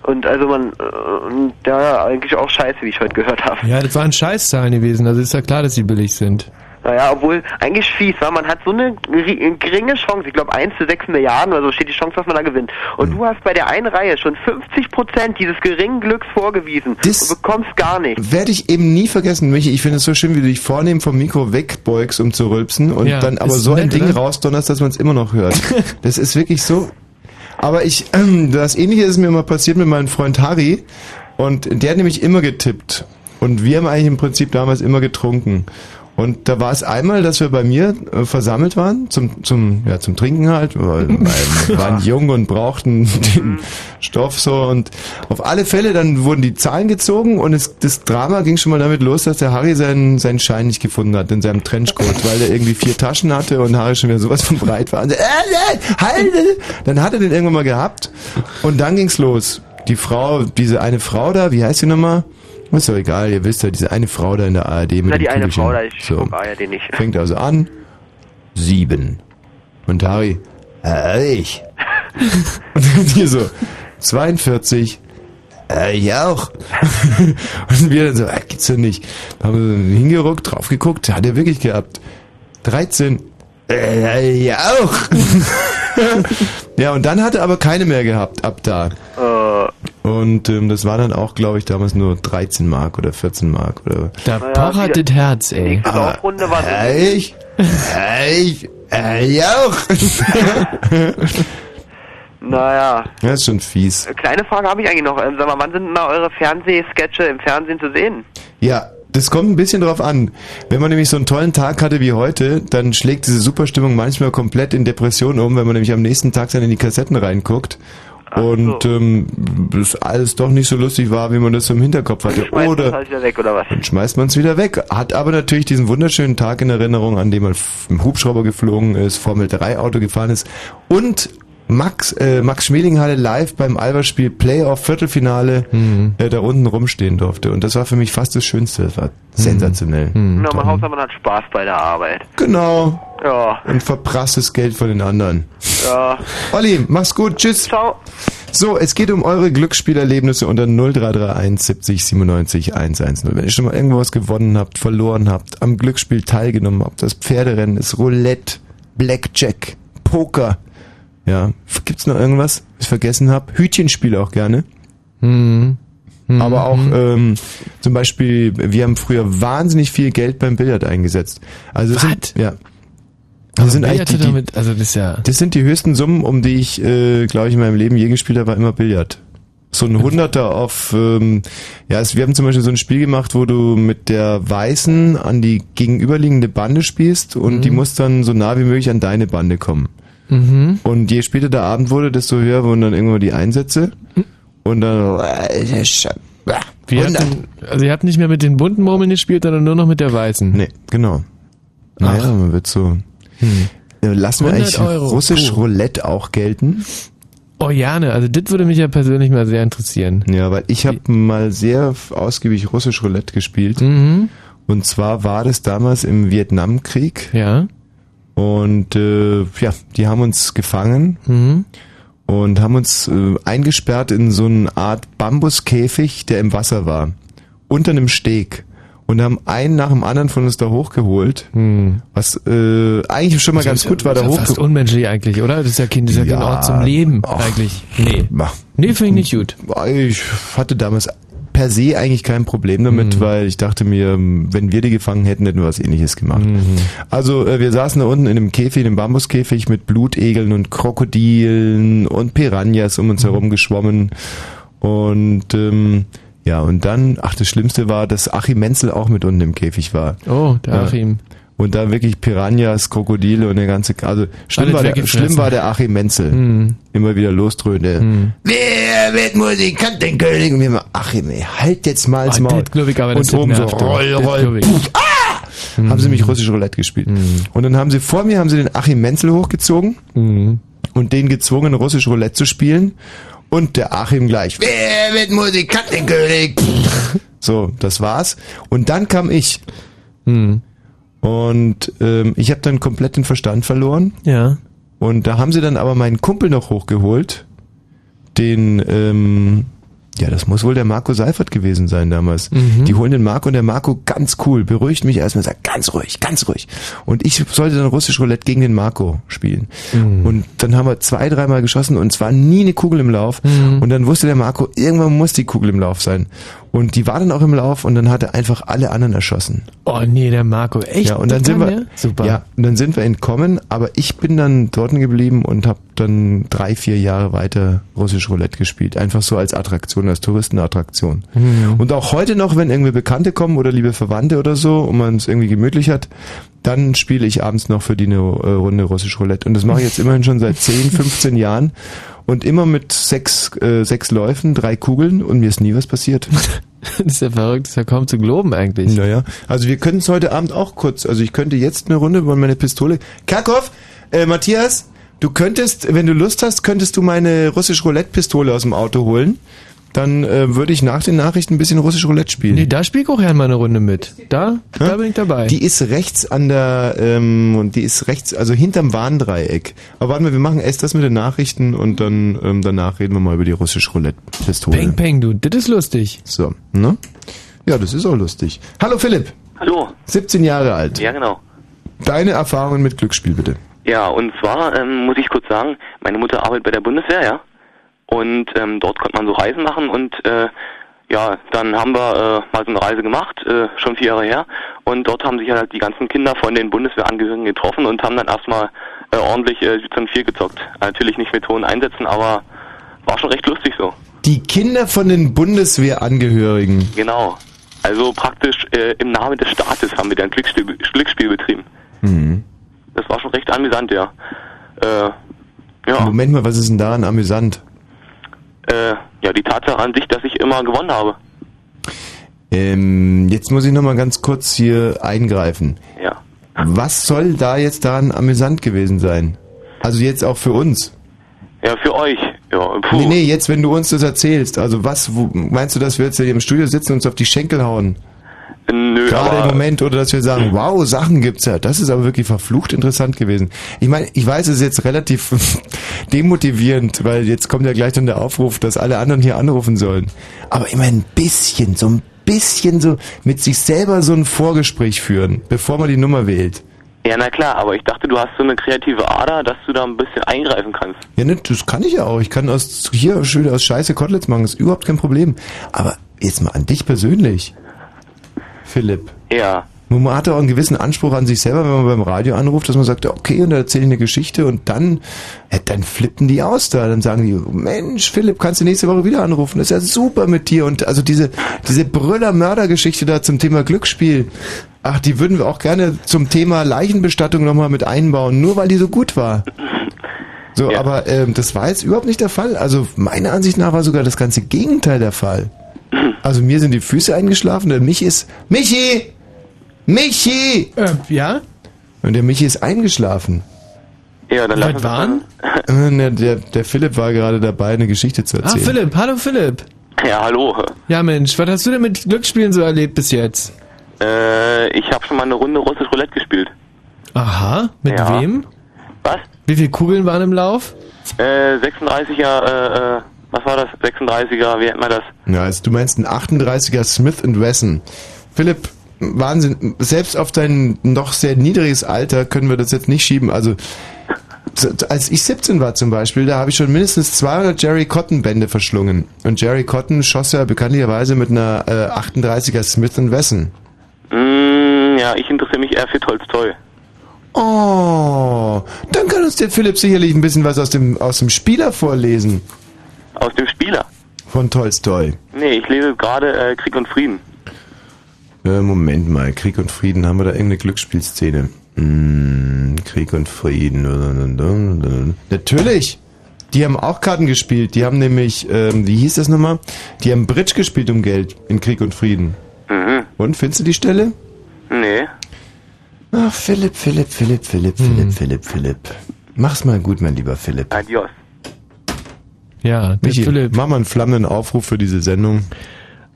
Und also man, äh, und ja, eigentlich auch scheiße, wie ich heute gehört habe. Ja, das waren Scheißzahlen gewesen. Also ist ja klar, dass sie billig sind. Naja, obwohl eigentlich fies, weil man hat so eine geri- geringe Chance, ich glaube 1 zu 6 Milliarden oder so steht die Chance, dass man da gewinnt. Und du hast bei der einen Reihe schon 50 Prozent dieses geringen Glücks vorgewiesen und bekommst gar nichts. Werde ich eben nie vergessen, Michi. Ich finde es so schön, wie du dich vornehm vom Mikro wegbeugst, um zu rülpsen und Ja, dann aber so ein nett, Ding oder? rausdonnerst, dass man es immer noch hört. das ist wirklich so. Aber ich, ähm, das Ähnliche ist mir mal passiert mit meinem Freund Harry und der hat nämlich immer getippt. Und wir haben eigentlich im Prinzip damals immer getrunken. Und da war es einmal, dass wir bei mir äh, versammelt waren, zum, zum, ja, zum Trinken halt, weil wir waren jung und brauchten den Stoff so und auf alle Fälle dann wurden die Zahlen gezogen und es, das Drama ging schon mal damit los, dass der Harry seinen, seinen Schein nicht gefunden hat in seinem Trenchcoat, weil er irgendwie vier Taschen hatte und Harry schon wieder sowas von breit war. Und, äh, äh, halt! Dann hat er den irgendwann mal gehabt und dann ging's los. Die Frau, diese eine Frau da, wie heißt sie nochmal? Ist doch egal, ihr wisst ja, diese eine Frau da in der ARD mit Na, dem die eine. Frau, da ich so. ARD nicht. Fängt also an. Sieben. Und Harry, äh, ich. Und dann hier so, 42. Äh, ich auch. Und wir dann so, äh, geht's doch nicht. Haben wir so hingeruckt, drauf geguckt, hat er wirklich gehabt. 13. Äh, ich auch. ja, und dann hat er aber keine mehr gehabt, ab da. Und ähm, das war dann auch, glaube ich, damals nur 13 Mark oder 14 Mark oder. Da pochert das Herz, ey. Nächste Laufrunde war so. Ich? Ich? Äh, ich auch. Naja. Das ist schon fies. Kleine Frage habe ich eigentlich noch. Ähm, Sag mal, wann sind denn da eure Fernsehsketche im Fernsehen zu sehen? Ja, das kommt ein bisschen drauf an. Wenn man nämlich so einen tollen Tag hatte wie heute, dann schlägt diese Superstimmung manchmal komplett in Depression um, wenn man nämlich am nächsten Tag dann in die Kassetten reinguckt. Und ähm, das alles doch nicht so lustig war, wie man das so im Hinterkopf hatte. Schmeißt Oder halt weg, oder dann schmeißt man es wieder weg. Hat aber natürlich diesen wunderschönen Tag in Erinnerung, an dem man im Hubschrauber geflogen ist, Formel 3 Auto gefahren ist und Max, äh, Max Schmelinghalle live beim Alberspiel Playoff Viertelfinale äh, da unten rumstehen durfte. Und das war für mich fast das Schönste. Das war sensationell. Na, man Hauptsache man hat Spaß bei der Arbeit. Genau. Ja. Und verprasstes Geld von den anderen. Ja. Olli, mach's gut. Tschüss. Ciao. So, es geht um eure Glücksspielerlebnisse unter 0331 70 97 110. Wenn ihr schon mal irgendwas gewonnen habt, verloren habt, am Glücksspiel teilgenommen habt, das Pferderennen ist Roulette, Blackjack, Poker. Ja, gibt's noch irgendwas, was ich vergessen hab? Hütchenspiel auch gerne. Hm. Mhm. Aber auch ähm, zum Beispiel, wir haben früher wahnsinnig viel Geld beim Billard eingesetzt. Also das sind, ja. Das sind eigentlich die, damit, also das ja. das sind die höchsten Summen, um die ich, äh, glaube ich, in meinem Leben je gespielt habe, war immer Billard. So ein Hunderter auf, ähm, ja, es, wir haben zum Beispiel so ein Spiel gemacht, wo du mit der Weißen an die gegenüberliegende Bande spielst und die muss dann so nah wie möglich an deine Bande kommen. Mhm. Und je später der Abend wurde, desto höher wurden dann irgendwann die Einsätze. Und dann, äh, äh, Wir 100. hatten, also ihr habt nicht mehr mit den bunten Murmeln gespielt, sondern nur noch mit der weißen. Nee, genau. Naja, man wird so. Äh, Lassen wir 100 eigentlich Euro, russisch. Roulette auch gelten? Oh Jane, also das würde mich ja persönlich mal sehr interessieren. Ja, weil ich habe mal sehr ausgiebig russisch Roulette gespielt. Mhm. Und zwar war das damals im Vietnamkrieg. Ja. Und äh, ja, die haben uns gefangen Mhm. und haben uns äh, eingesperrt in so eine Art Bambuskäfig, der im Wasser war. Unter einem Steg. Und haben einen nach dem anderen von uns da hochgeholt. Was äh, eigentlich schon mal Das ganz ist ja- gut war, da ist ja fast hochgeholt. unmenschlich eigentlich, oder? Das ist ja kein, das ist ja kein Ort zum Leben eigentlich. Nee. Nee, finde ich nicht gut. Ich hatte damals per se eigentlich kein Problem damit, Mhm. weil ich dachte mir, wenn wir die gefangen hätten, hätten wir was ähnliches gemacht. Mhm. Also äh, wir saßen da unten in einem Käfig, in einem Bambuskäfig mit Blutegeln und Krokodilen und Piranhas um uns Mhm. herum geschwommen. Und ähm, ja, und dann, ach, das Schlimmste war, dass Achim Menzel auch mit unten im Käfig war. Oh, der Ja. Und da wirklich Piranhas, Krokodile und der ganze, also schlimm war, der, schlimm war der Achim Menzel. Mhm. Immer wieder losdröhnte. Wer wird Musikantenkönig? Und wir immer, Achim, ey, halt jetzt mal ins Oh, Maul. ich und oben so, roll, roll, puff, ah! Haben sie mich russisch Roulette gespielt. Und dann haben sie, vor mir haben sie den Achim Menzel hochgezogen und den gezwungen, russisch Roulette zu spielen. Und der Achim gleich, wer wird Musikantenkönig? so, das war's. Und dann kam ich. Und ähm, ich habe dann komplett den Verstand verloren. Ja. Und da haben sie dann aber meinen Kumpel noch hochgeholt. Den, ähm, ja, das muss wohl der Marco Seifert gewesen sein damals. Mhm. Die holen den Marco und der Marco ganz cool, beruhigt mich erstmal, sagt ganz ruhig, ganz ruhig. Und ich sollte dann russisch Roulette gegen den Marco spielen. Mhm. Und dann haben wir zwei, dreimal geschossen und es war nie eine Kugel im Lauf. Mhm. Und dann wusste der Marco, irgendwann muss die Kugel im Lauf sein. Und die war dann auch im Lauf und dann hat er einfach alle anderen erschossen. Oh nee, der Marco, echt? Ja, und dann sind wir, der? Super. ja, und dann sind wir entkommen, aber ich bin dann dort geblieben und habe dann drei, vier Jahre weiter russisch Roulette gespielt. Einfach so als Attraktion, als Touristenattraktion. Mhm. Und auch heute noch, wenn irgendwie Bekannte kommen oder liebe Verwandte oder so und man es irgendwie gemütlich hat, dann spiele ich abends noch für die eine äh, Runde russisch Roulette. Und das mache ich jetzt immerhin schon seit 10, 15 Jahren. Und immer mit sechs, äh, sechs Läufen, drei Kugeln und mir ist nie was passiert. Das ist ja verrückt, das ist ja kaum zu glauben eigentlich. Naja, also wir können es heute Abend auch kurz, also ich könnte jetzt eine Runde über meine Pistole. Karkov, äh, Matthias, du könntest, wenn du Lust hast, könntest du meine russisch Roulette-Pistole aus dem Auto holen. Dann äh, würde ich nach den Nachrichten ein bisschen russisch Roulette spielen. Nee, da spiel ich auch gerne mal eine Runde mit. Da, da bin ich dabei. Die ist rechts an der, ähm, und die ist rechts, also hinterm Warndreieck. Aber warte mal, wir machen erst das mit den Nachrichten und dann ähm, danach reden wir mal über die russisch Roulette-Pistole. Peng, peng, du, das ist lustig. So, ne? Ja, das ist auch lustig. Hallo Philipp, Hallo. 17 Jahre alt. Ja, genau. Deine Erfahrungen mit Glücksspiel bitte. Ja, und zwar ähm, muss ich kurz sagen, meine Mutter arbeitet bei der Bundeswehr, ja. Und ähm, dort konnte man so Reisen machen und äh, ja, dann haben wir äh, mal so eine Reise gemacht, äh, schon vier Jahre her. Und dort haben sich halt die ganzen Kinder von den Bundeswehrangehörigen getroffen und haben dann erstmal äh, ordentlich äh, Südson 4 gezockt. Natürlich nicht mit hohen Einsätzen, aber war schon recht lustig so. Die Kinder von den Bundeswehrangehörigen. Genau. Also praktisch äh, im Namen des Staates haben wir dann Glücksspiel, Glücksspiel betrieben. Mhm. Das war schon recht amüsant, ja. Äh, ja. Moment mal, was ist denn daran amüsant? Äh, ja, die Tatsache an sich, dass ich immer gewonnen habe. Ähm, jetzt muss ich nochmal ganz kurz hier eingreifen. Ja. Was soll da jetzt daran amüsant gewesen sein? Also jetzt auch für uns. Ja, für euch. Ja, puh. Nee, nee, jetzt wenn du uns das erzählst, also was, wo, meinst du, dass wir jetzt hier im Studio sitzen und uns auf die Schenkel hauen? Nö, Gerade im Moment, oder dass wir sagen, wow, Sachen gibt's ja. Das ist aber wirklich verflucht interessant gewesen. Ich meine, ich weiß, es ist jetzt relativ demotivierend, weil jetzt kommt ja gleich dann der Aufruf, dass alle anderen hier anrufen sollen. Aber immer ein bisschen, so ein bisschen so mit sich selber so ein Vorgespräch führen, bevor man die Nummer wählt. Ja, na klar, aber ich dachte, du hast so eine kreative Ader, dass du da ein bisschen eingreifen kannst. Ja, ne, das kann ich ja auch. Ich kann aus hier schön aus Scheiße Koteletts machen, ist überhaupt kein Problem. Aber jetzt mal an dich persönlich, Philipp. Ja. Man hat auch einen gewissen Anspruch an sich selber, wenn man beim Radio anruft, dass man sagt, okay, und da erzähle ich eine Geschichte und dann, ja, dann flippen die aus da. Dann sagen die, Mensch, Philipp, kannst du nächste Woche wieder anrufen? Das ist ja super mit dir. Und also diese, diese Brüller-Mörder-Geschichte da zum Thema Glücksspiel, ach, die würden wir auch gerne zum Thema Leichenbestattung nochmal mit einbauen, nur weil die so gut war. So, aber ähm, das war jetzt überhaupt nicht der Fall. Also meiner Ansicht nach war sogar das ganze Gegenteil der Fall. Also mir sind die Füße eingeschlafen, der Michi ist... Michi! Michi! Äh, ja? Und der Michi ist eingeschlafen. Ja, dann lass uns waren? Äh, Der, der, der Philipp war gerade dabei, eine Geschichte zu Ah, erzählen. Philipp, hallo Philipp. Ja, hallo. Ja, Mensch, was hast du denn mit Glücksspielen so erlebt bis jetzt? Äh, ich habe schon mal eine Runde russisch Roulette gespielt. Aha, mit Ja. wem? Was? Wie viele Kugeln waren im Lauf? Äh, 36er, äh, äh, was war das? 36er, wie nennt man das? Ja, also du meinst ein 38er Smith Wesson. Philipp, Wahnsinn. Selbst auf dein noch sehr niedriges Alter können wir das jetzt nicht schieben. Also als ich 17 war zum Beispiel, da habe ich schon mindestens 200 Jerry Cotton Bände verschlungen. Und Jerry Cotton schoss ja bekanntlicherweise mit einer äh, 38er Smith Wesson. Mm, ja, ich interessiere mich eher für Tolstoi. Oh, dann kann uns der Philipp sicherlich ein bisschen was aus dem aus dem Spieler vorlesen. Aus dem Spieler? Von Tolstoi. Nee, ich lese gerade äh, Krieg und Frieden. Äh, Moment mal, Krieg und Frieden, haben wir da irgendeine Glücksspielszene? Hm, Krieg und Frieden. Natürlich! Die haben auch Karten gespielt. Die haben nämlich, ähm, wie hieß das nochmal? Die haben Bridge gespielt um Geld in Krieg und Frieden. Mhm. Und, findest du die Stelle? Nee. Ach, Philipp, Philipp, Philipp, Philipp, Philipp, Philipp, Philipp. Mach's mal gut, mein lieber Philipp. Adios. Ja, der Michi, Philipp. mach mal einen flammenden Aufruf für diese Sendung.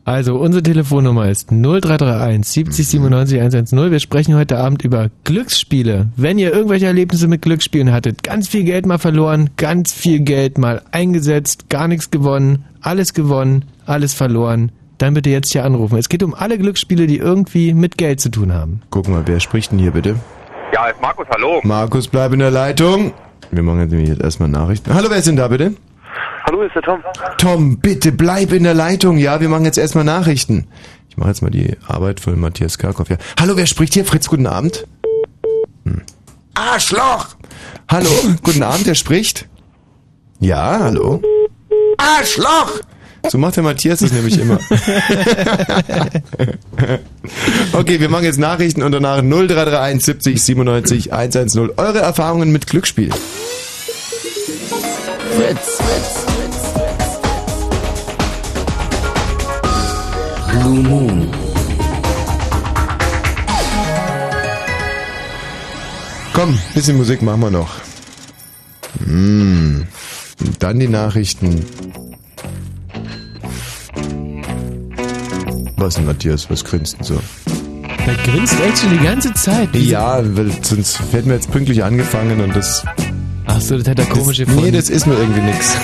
Also, unsere Telefonnummer ist 0331 70 97 110. Wir sprechen heute Abend über Glücksspiele. Wenn ihr irgendwelche Erlebnisse mit Glücksspielen hattet, ganz viel Geld mal verloren, ganz viel Geld mal eingesetzt, gar nichts gewonnen, alles gewonnen, alles verloren, dann bitte jetzt hier anrufen. Es geht um alle Glücksspiele, die irgendwie mit Geld zu tun haben. Guck mal, wer spricht denn hier bitte? Ja, ist Markus, hallo. Markus, bleib in der Leitung. Wir machen jetzt nämlich jetzt erstmal Nachrichten. Hallo, wer ist denn da bitte? Hallo, ist der Tom? Tom, bitte bleib in der Leitung. Ja, wir machen jetzt erstmal Nachrichten. Ich mache jetzt mal die Arbeit von Matthias Karkow. Ja. Hallo, wer spricht hier? Fritz, guten Abend. Hm. Arschloch! Hallo, guten Abend, wer spricht? Ja, hallo. Arschloch! So macht der Matthias das nämlich immer. okay, wir machen jetzt Nachrichten und danach 0331 70 97 110. Eure Erfahrungen mit Glücksspiel. Fritz. Blue Moon. Komm, bisschen Musik machen wir noch. Mm. Und dann die Nachrichten. Was denn, Matthias? Was grinst denn so? Der grinst echt schon die ganze Zeit. Ja, weil sonst hätten wir jetzt pünktlich angefangen und das. Ach so, das hat er komisch das, gefunden. Nee, das ist mir irgendwie nix.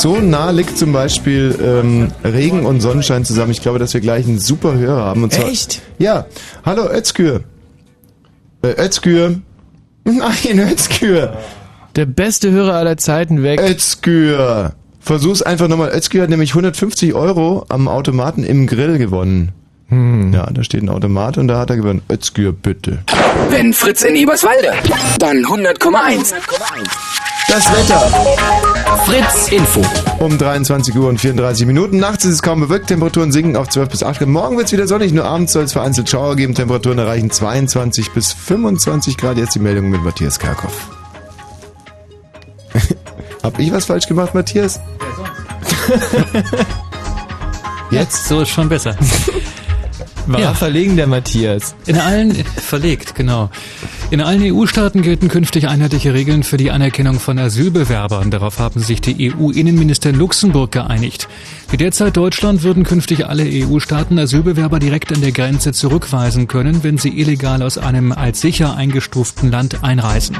So nah liegt zum Beispiel ähm, Regen und Sonnenschein zusammen. Ich glaube, dass wir gleich einen super Hörer haben. Und zwar, Echt? Ja. Hallo, Özgür. Äh, Özgür. Nein, Özgür. Der beste Hörer aller Zeiten weg. Özgür. Versuch's einfach nochmal. Özgür hat nämlich 150 Euro am Automaten im Grill gewonnen. Hm. Ja, da steht ein Automat und da hat er gewonnen. Özgür, bitte. Wenn Fritz in Eberswalde, dann 100,1. Das Wetter. Fritz Info. Um 23 Uhr und 34 Minuten. Nachts ist es kaum bewölkt. Temperaturen sinken auf 12 bis 8 Grad. Morgen wird es wieder sonnig. Nur abends soll es vereinzelt Schauer geben. Temperaturen erreichen 22 bis 25 Grad. Jetzt die Meldung mit Matthias Kerkhoff. Hab ich was falsch gemacht, Matthias? Jetzt? So ist schon besser. War verlegen der Matthias. In allen, verlegt, genau. In allen EU-Staaten gelten künftig einheitliche Regeln für die Anerkennung von Asylbewerbern. Darauf haben sich die EU-Innenminister in Luxemburg geeinigt. Wie derzeit Deutschland würden künftig alle EU-Staaten Asylbewerber direkt an der Grenze zurückweisen können, wenn sie illegal aus einem als sicher eingestuften Land einreisen.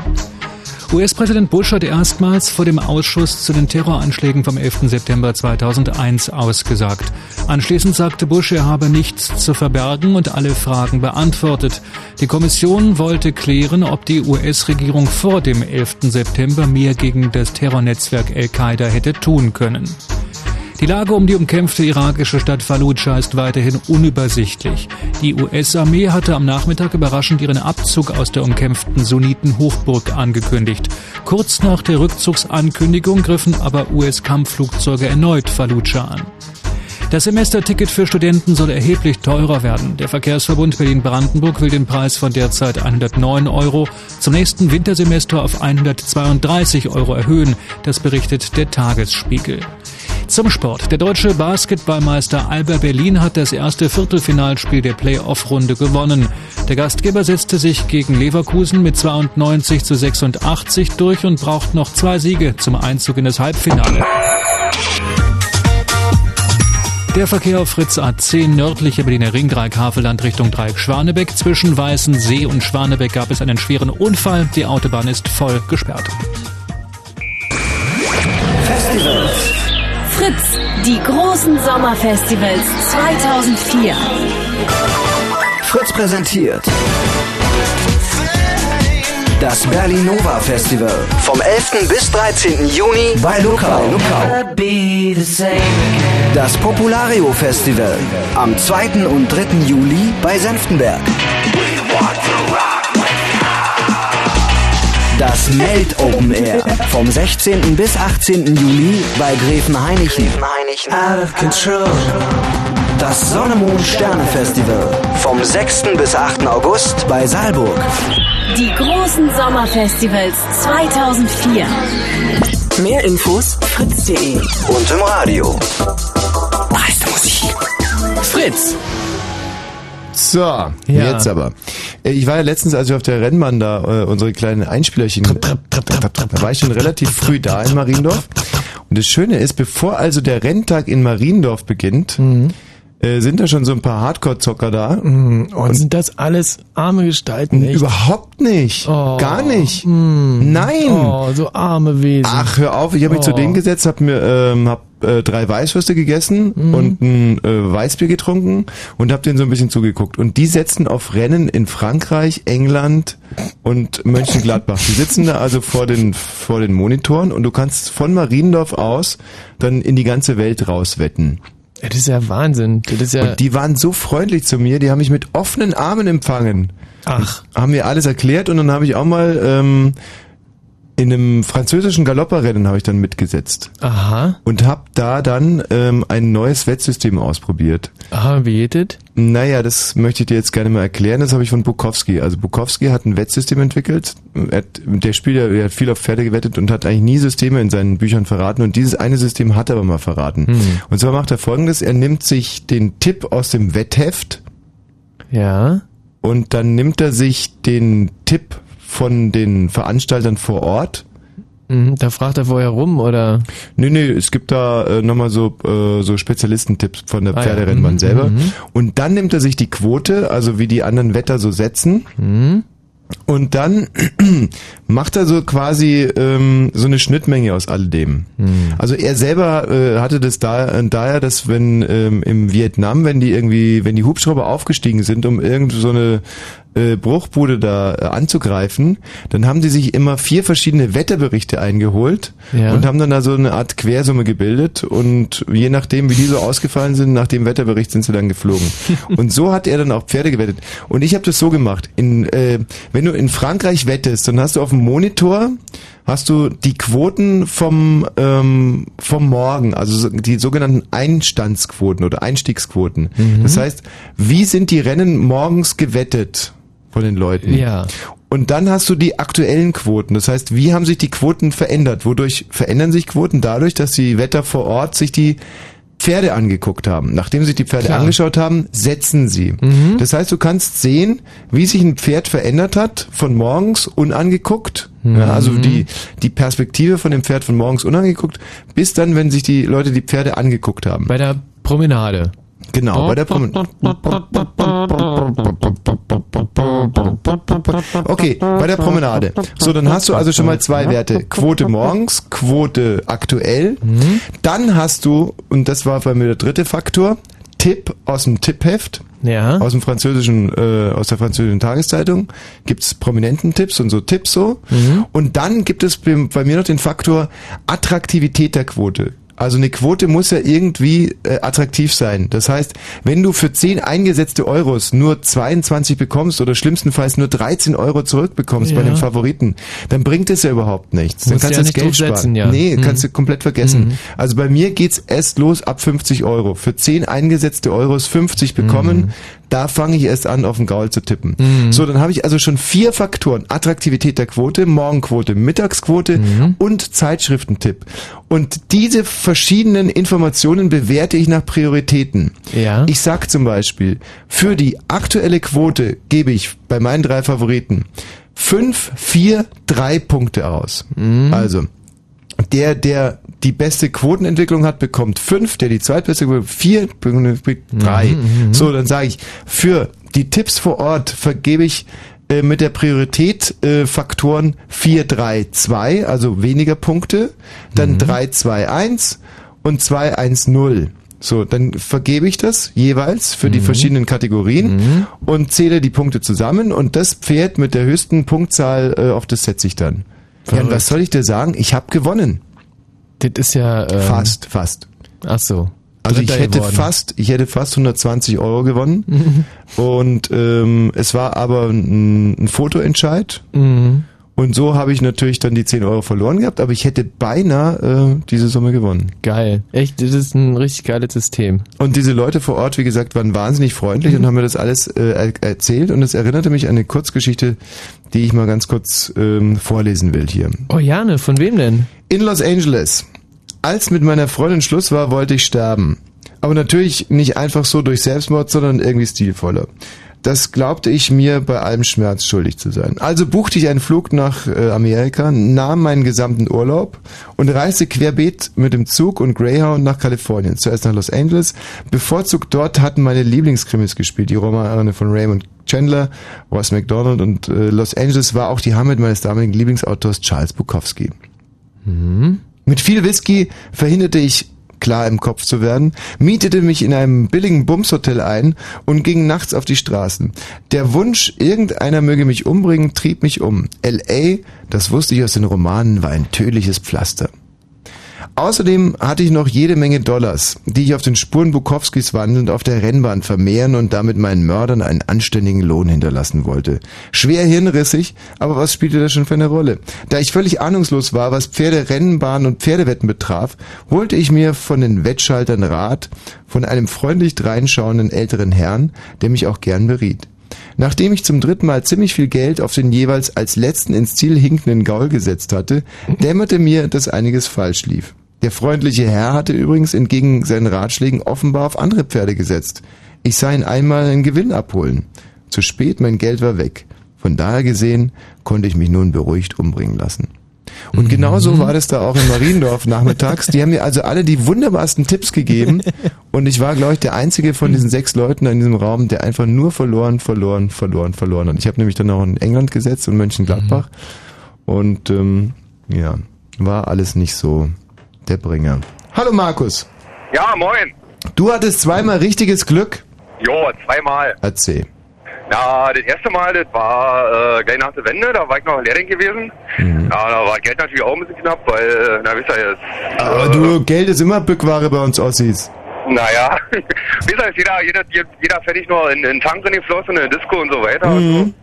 US-Präsident Bush hat erstmals vor dem Ausschuss zu den Terroranschlägen vom 11. September 2001 ausgesagt. Anschließend sagte Bush, er habe nichts zu verbergen und alle Fragen beantwortet. Die Kommission wollte klären, ob die US-Regierung vor dem 11. September mehr gegen das Terrornetzwerk Al-Qaida hätte tun können. Die Lage um die umkämpfte irakische Stadt Fallujah ist weiterhin unübersichtlich. Die US-Armee hatte am Nachmittag überraschend ihren Abzug aus der umkämpften Sunniten-Hochburg angekündigt. Kurz nach der Rückzugsankündigung griffen aber US-Kampfflugzeuge erneut Fallujah an. Das Semesterticket für Studenten soll erheblich teurer werden. Der Verkehrsverbund Berlin-Brandenburg will den Preis von derzeit 109 Euro zum nächsten Wintersemester auf 132 Euro erhöhen. Das berichtet der Tagesspiegel. Zum Sport. Der deutsche Basketballmeister Alba Berlin hat das erste Viertelfinalspiel der Playoff-Runde gewonnen. Der Gastgeber setzte sich gegen Leverkusen mit 92 zu 86 durch und braucht noch zwei Siege zum Einzug in das Halbfinale. Der Verkehr auf Fritz A10 nördliche Berliner Ring Dreieck Havelland Richtung Dreieck Schwanebeck. Zwischen Weißensee und Schwanebeck gab es einen schweren Unfall. Die Autobahn ist voll gesperrt. Die großen Sommerfestivals 2004. Fritz präsentiert das Berlinova Festival vom 11. bis 13. Juni bei Lukau. Das Populario Festival am 2. und 3. Juli bei Senftenberg. Das Melt Open Air vom 16. bis 18. Juli bei Gräfen Heinichen. Out of control. Das Sonne Mond Sterne Festival vom 6. bis 8. August bei Saalburg. Die großen Sommerfestivals 2004. Mehr Infos fritz.de und im Radio. Meiste Musik. Fritz. So, jetzt aber. Äh, Ich war ja letztens, als wir auf der Rennbahn da äh, unsere kleinen Einspielerchen, da war ich schon relativ früh da in Mariendorf. Und das Schöne ist, bevor also der Renntag in Mariendorf beginnt, äh, sind da schon so ein paar Hardcore-Zocker da. Mhm. Und, sind das alles arme Gestalten? Echt? Überhaupt nicht. Oh. Gar nicht. Mm. Nein. Oh, so arme Wesen. Ach, hör auf, ich habe mich Oh. zu denen gesetzt, habe mir ähm, hab, äh, drei Weißwürste gegessen Mhm. und ein äh, Weißbier getrunken und habe denen so ein bisschen zugeguckt. Und die setzen auf Rennen in Frankreich, England und Mönchengladbach. Die sitzen da also vor den vor den Monitoren und du kannst von Mariendorf aus dann in die ganze Welt rauswetten. Das ist ja Wahnsinn. Das ist ja Und die waren so freundlich zu mir, die haben mich mit offenen Armen empfangen. Ach. Haben mir alles erklärt und dann habe ich auch mal ähm, in einem französischen Galopperrennen habe ich dann mitgesetzt. Aha. Und habe da dann ähm, ein neues Wettsystem ausprobiert. Aha, wie geht das? Naja, das möchte ich dir jetzt gerne mal erklären. Das habe ich von Bukowski. Also Bukowski hat ein Wettsystem entwickelt. Hat, der Spieler der hat viel auf Pferde gewettet und hat eigentlich nie Systeme in seinen Büchern verraten. Und dieses eine System hat er aber mal verraten. Hm. Und zwar macht er folgendes. Er nimmt sich den Tipp aus dem Wettheft. Ja. Und dann nimmt er sich den Tipp von den Veranstaltern vor Ort. Mhm, Da fragt er vorher rum, oder? Nee, nee, es gibt da äh, nochmal so, äh, so Spezialistentipps von der Ah, ja. Pferderennbahn Mhm, selber. mhm. Und dann nimmt er sich die Quote, also wie die anderen Wetter so setzen. Mhm. Und dann macht er so quasi ähm, so eine Schnittmenge aus alledem. Also er selber äh, hatte das da, äh, daher, dass wenn ähm, im Vietnam, wenn die irgendwie, wenn die Hubschrauber aufgestiegen sind, um irgend so eine äh, Bruchbude da äh, anzugreifen, dann haben die sich immer vier verschiedene Wetterberichte eingeholt Ja. und haben dann da so eine Art Quersumme gebildet und je nachdem, wie die so ausgefallen sind, nach dem Wetterbericht sind sie dann geflogen. und so hat er dann auch Pferde gewettet. Und ich habe das so gemacht. In, äh, wenn du in Frankreich wettest, dann hast du auf dem Monitor hast du die Quoten vom ähm, vom Morgen, also so- die sogenannten Einstandsquoten oder Einstiegsquoten. Mhm. Das heißt, wie sind die Rennen morgens gewettet von den Leuten? Ja. Und dann hast du die aktuellen Quoten. Das heißt, wie haben sich die Quoten verändert? Wodurch verändern sich Quoten? Dadurch, dass die Wetter vor Ort sich die Pferde angeguckt haben. Nachdem sie die Pferde Klar. angeschaut haben, setzen sie. Das heißt, du kannst sehen, wie sich ein Pferd verändert hat von morgens unangeguckt. Ja, also die, die Perspektive von dem Pferd von morgens unangeguckt, bis dann, wenn sich die Leute die Pferde angeguckt haben. Bei der Promenade. Genau, bei der Promenade. Okay, bei der Promenade. So, dann hast du also schon mal zwei Werte. Quote morgens, Quote aktuell. Dann hast du, und das war bei mir der dritte Faktor, Tipp aus dem Tippheft. Ja. Aus dem französischen, äh, aus der französischen Tageszeitung gibt's prominenten Tipps und so Tipps so. Und dann gibt es bei mir noch den Faktor Attraktivität der Quote. Also eine Quote muss ja irgendwie äh, attraktiv sein. Das heißt, wenn du für 10 eingesetzte Euros nur 22 bekommst oder schlimmstenfalls nur 13 Euro zurückbekommst bei Ja. den Favoriten, dann bringt es ja überhaupt nichts. Dann kannst ja du das nicht Geld sparen. ja. Nee, Mhm. kannst du komplett vergessen. Mhm. Also bei mir geht's erst los ab 50 Euro. Für 10 eingesetzte Euros 50 bekommen, da fange ich erst an, auf den Gaul zu tippen. Mhm. So, dann habe ich also schon vier Faktoren. Attraktivität der Quote, Morgenquote, Mittagsquote Mhm. und Zeitschriftentipp. Und diese verschiedenen Informationen bewerte ich nach Prioritäten. Ja. Ich sag zum Beispiel, für die aktuelle Quote gebe ich bei meinen drei Favoriten fünf, vier, drei Punkte aus. Mhm. Also, der, der die beste Quotenentwicklung hat, bekommt fünf, der die zweitbeste vier, bekommt drei. Mhm, mhm. So, dann sage ich, für die Tipps vor Ort vergebe ich äh, mit der Priorität äh, Faktoren 4, 3, 2, also weniger Punkte, dann 3, 2, 1 und 2, 1, 0. So, dann vergebe ich das jeweils für die verschiedenen Kategorien und zähle die Punkte zusammen und das Pferd mit der höchsten Punktzahl, äh, auf das setze ich dann. Ja, und Verrückt. was soll ich dir sagen? Ich habe gewonnen. Das ist ja... Ähm, Fast, fast. Ach so. Also ich hätte geworden. fast, ich hätte fast 120 Euro gewonnen. Und ähm, es war aber ein, ein Fotoentscheid. Mhm. Und so habe ich natürlich dann die 10 Euro verloren gehabt, aber ich hätte beinahe äh, diese Summe gewonnen. Geil. Echt, das ist ein richtig geiles System. Und diese Leute vor Ort, wie gesagt, waren wahnsinnig freundlich und haben mir das alles äh, er erzählt. Und es erinnerte mich an eine Kurzgeschichte, die ich mal ganz kurz ähm, vorlesen will hier. Oh Jane, von wem denn? In Los Angeles. Als mit meiner Freundin Schluss war, wollte ich sterben. Aber natürlich nicht einfach so durch Selbstmord, sondern irgendwie stilvoller. Das glaubte ich mir bei allem Schmerz schuldig zu sein. Also buchte ich einen Flug nach äh, Amerika, nahm meinen gesamten Urlaub und reiste querbeet mit dem Zug und Greyhound nach Kalifornien. Zuerst nach Los Angeles. Bevorzugt dort hatten meine Lieblingskrimis gespielt, die Romane von Raymond Chandler, Ross McDonald und äh, Los Angeles war auch die Heimat meines damaligen Lieblingsautors Charles Bukowski. Mit viel Whisky verhinderte ich klar im Kopf zu werden, mietete mich in einem billigen Bumshotel ein und ging nachts auf die Straßen. Der Wunsch, irgendeiner möge mich umbringen, trieb mich um. L.A., das wusste ich aus den Romanen, war ein tödliches Pflaster. Außerdem hatte ich noch jede Menge Dollars, die ich auf den Spuren Bukowskis wandelnd auf der Rennbahn vermehren und damit meinen Mördern einen anständigen Lohn hinterlassen wollte. Schwer hirnrissig, aber was spielte das schon für eine Rolle? Da ich völlig ahnungslos war, was Pferde, Rennbahn und Pferdewetten betraf, holte ich mir von den Wettschaltern Rat von einem freundlich dreinschauenden älteren Herrn, der mich auch gern beriet. Nachdem ich zum dritten Mal ziemlich viel Geld auf den jeweils als letzten ins Ziel hinkenden Gaul gesetzt hatte, dämmerte mir, dass einiges falsch lief. Der freundliche Herr hatte übrigens entgegen seinen Ratschlägen offenbar auf andere Pferde gesetzt. Ich sah ihn einmal einen Gewinn abholen. Zu spät, mein Geld war weg. Von daher gesehen konnte ich mich nun beruhigt umbringen lassen. Und genau so war das da auch in Mariendorf nachmittags. Die haben mir also alle die wunderbarsten Tipps gegeben. Und ich war, glaube ich, der einzige von diesen sechs Leuten in diesem Raum, der einfach nur verloren, verloren, verloren, verloren hat. Ich habe nämlich dann auch in England gesetzt und Mönchengladbach. Und ähm, ja, war alles nicht so der Bringer. Hallo Markus. Ja, moin. Du hattest zweimal richtiges Glück. Jo, zweimal. Erzähl. Ja, das erste Mal, das war äh, gleich nach der Wende, da war ich noch Lehrling gewesen. Ja, da war Geld natürlich auch ein bisschen knapp, weil, äh, na, wisst ihr jetzt. Aber du, Geld ist immer Bückware bei uns Ossis. Naja, wisst ihr, jeder, jeder, jeder fertig noch in den Tank reingeflossen, in eine Disco und so weiter. Und Mhm.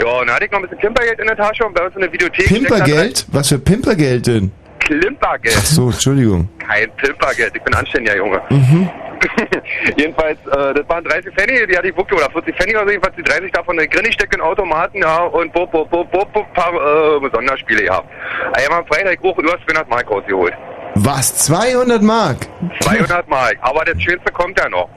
so. Ja, und dann hatte ich noch ein bisschen Klimpergeld in der Tasche und bei uns in der Videothek. da Pimpergeld? Was für Pimpergeld denn? Klimpergeld. Ach so, Entschuldigung. Kein Pimpergeld, ich bin anständiger Junge. Mhm. jedenfalls, äh, das waren 30 Pfennig, die hatte ich wirklich, oder 40 Pfennig oder so, jedenfalls die 30 davon in Grinnig stecken in Automaten, ja, und bo, bo, bo, bo, bo, paar äh, Sonderspiele gehabt. Einmal am Freitag hoch über 200 Mark rausgeholt. Was? 200 Mark? 200 Mark. Aber das Schönste kommt ja noch.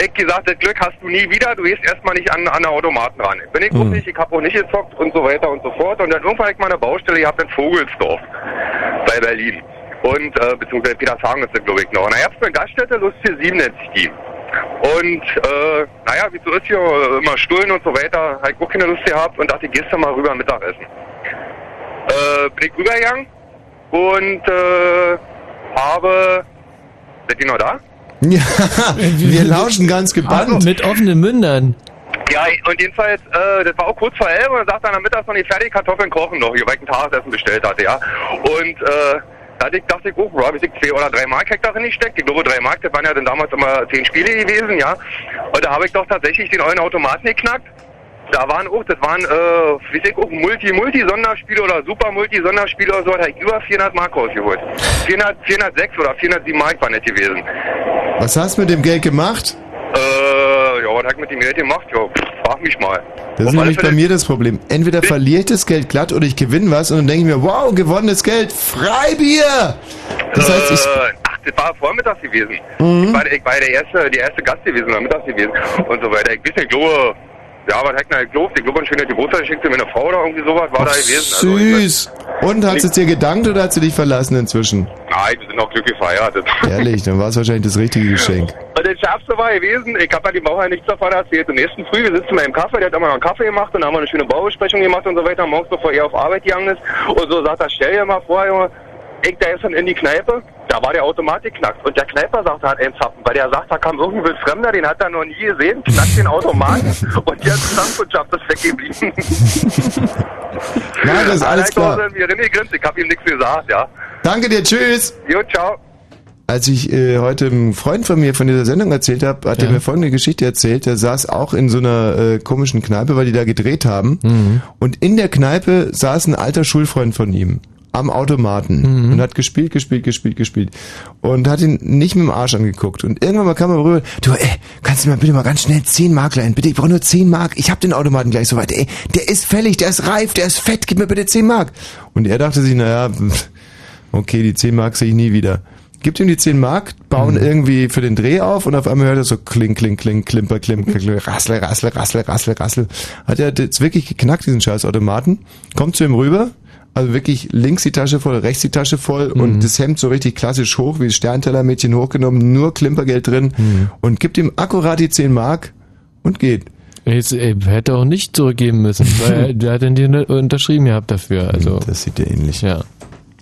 Ich gesagt, das Glück hast du nie wieder, du gehst erstmal nicht an, an der Automaten ran. Bin ich auch nicht, ich habe auch nicht gezockt und so weiter und so fort. Und dann irgendwann hab ich mal eine Baustelle gehabt in Vogelsdorf bei Berlin. Und, äh, beziehungsweise Petershagen ist das, glaube ich, noch. Und da gab's eine Gaststätte, Lust für sieben nennt sich die. Und, äh, naja, wie so ist hier, äh, immer Stullen und so weiter, hab ich auch keine Lust gehabt und dachte, gehst du mal rüber Mittagessen. Äh, bin ich rübergegangen und, äh, habe, seid ihr noch da? Ja, wir lauschen ganz gebannt. Mit offenen Mündern. Ja, und jedenfalls, äh, das war auch kurz vor elf und dann sagt er, mittags noch nicht fertig, Kartoffeln kochen noch, hier, weil ich ein Tagesessen bestellt hatte, ja. Und, äh, da hatte ich, dachte ich, oh, wo hab ich zwei oder drei Mark Hektar drin gesteckt. Ich glaube, drei Mark, das waren ja dann damals immer zehn Spiele gewesen, ja. Und da habe ich doch tatsächlich den neuen Automaten geknackt. Da waren auch, das waren, äh, wie ich auch, Multi-Multi-Sonderspiele oder Super-Multi-Sonderspiele oder so, da ich über 400 Mark rausgeholt. 400, 406 oder 407 Mark war nicht gewesen. Was hast du mit dem Geld gemacht? Äh, ja, was hat ich mit dem Geld gemacht? Ja, frag mich mal. Das ist nämlich bei mir das Problem. Entweder verliere ich das Geld glatt oder ich gewinne was und dann denke ich mir, wow, gewonnenes Geld, Freibier! Das heißt, ich, äh, ach, das war vormittags gewesen. Mhm. Ich war, der- ich war der erste, der erste Gast gewesen, oder mittags gewesen und so weiter. Ich weiß nicht, ich glaube, ja, hat denn gelobt? Ich glaube, ein schöner Geburtstag geschenkt für meine Frau oder irgendwie sowas war da gewesen. Also, süß. Und hat es dir gedankt oder hat sie dich verlassen inzwischen? Nein, wir sind noch glücklich verheiratet. Ehrlich, dann war es wahrscheinlich das richtige Geschenk. Und das Schärfste war gewesen, ich habe ja die Bauherr nichts davon erzählt. Am nächsten Früh, wir sitzen mal im Kaffee, der hat immer noch einen Kaffee gemacht und dann haben wir eine schöne Baubesprechung gemacht und so weiter, morgens bevor er auf Arbeit gegangen ist. Und so sagt er, stell dir mal vor, Junge, ich da ist dann in die Kneipe, da war der Automat geknackt. Und der Kneiper sagt, er hat einen Zappen, weil der sagt, da kam irgendein Fremder, den hat er noch nie gesehen, knackt den Automaten und die ganze ist weggeblieben. Ja, das ist alles klar. Ich mir ich hab ihm nichts gesagt, ja. Danke dir, tschüss. Jo, ciao. Als ich äh, heute einem Freund von mir von dieser Sendung erzählt habe, hat er mir folgende Geschichte erzählt. Der saß auch in so einer äh, komischen Kneipe, weil die da gedreht haben. Mhm. Und in der Kneipe saß ein alter Schulfreund von ihm am Automaten Mhm. und hat gespielt, gespielt, gespielt, gespielt und hat ihn nicht mit dem Arsch angeguckt. Und irgendwann mal kam er rüber, du, ey, kannst du mir bitte mal ganz schnell 10 Mark leihen? Bitte, ich brauche nur 10 Mark. Ich hab den Automaten gleich soweit. Ey, der ist fällig, der ist reif, der ist fett, gib mir bitte 10 Mark. Und er dachte sich, naja, okay, die 10 Mark sehe ich nie wieder. Gibt ihm die 10 Mark, bauen irgendwie für den Dreh auf und auf einmal hört er so kling, kling, kling, klimper, klim, klim, klim, rassle, rassle, rassle, rassle, rassle. Hat er jetzt wirklich geknackt, diesen scheiß Automaten, kommt zu ihm rüber, also wirklich links die Tasche voll, rechts die Tasche voll und das Hemd so richtig klassisch hoch, wie das Sterntellermädchen hochgenommen, nur Klimpergeld drin und gibt ihm akkurat die 10 Mark und geht. Jetzt, ey, hätte er auch nicht zurückgeben müssen, weil der hat dann die unterschrieben gehabt dafür. Also, das sieht ja ähnlich. Ja.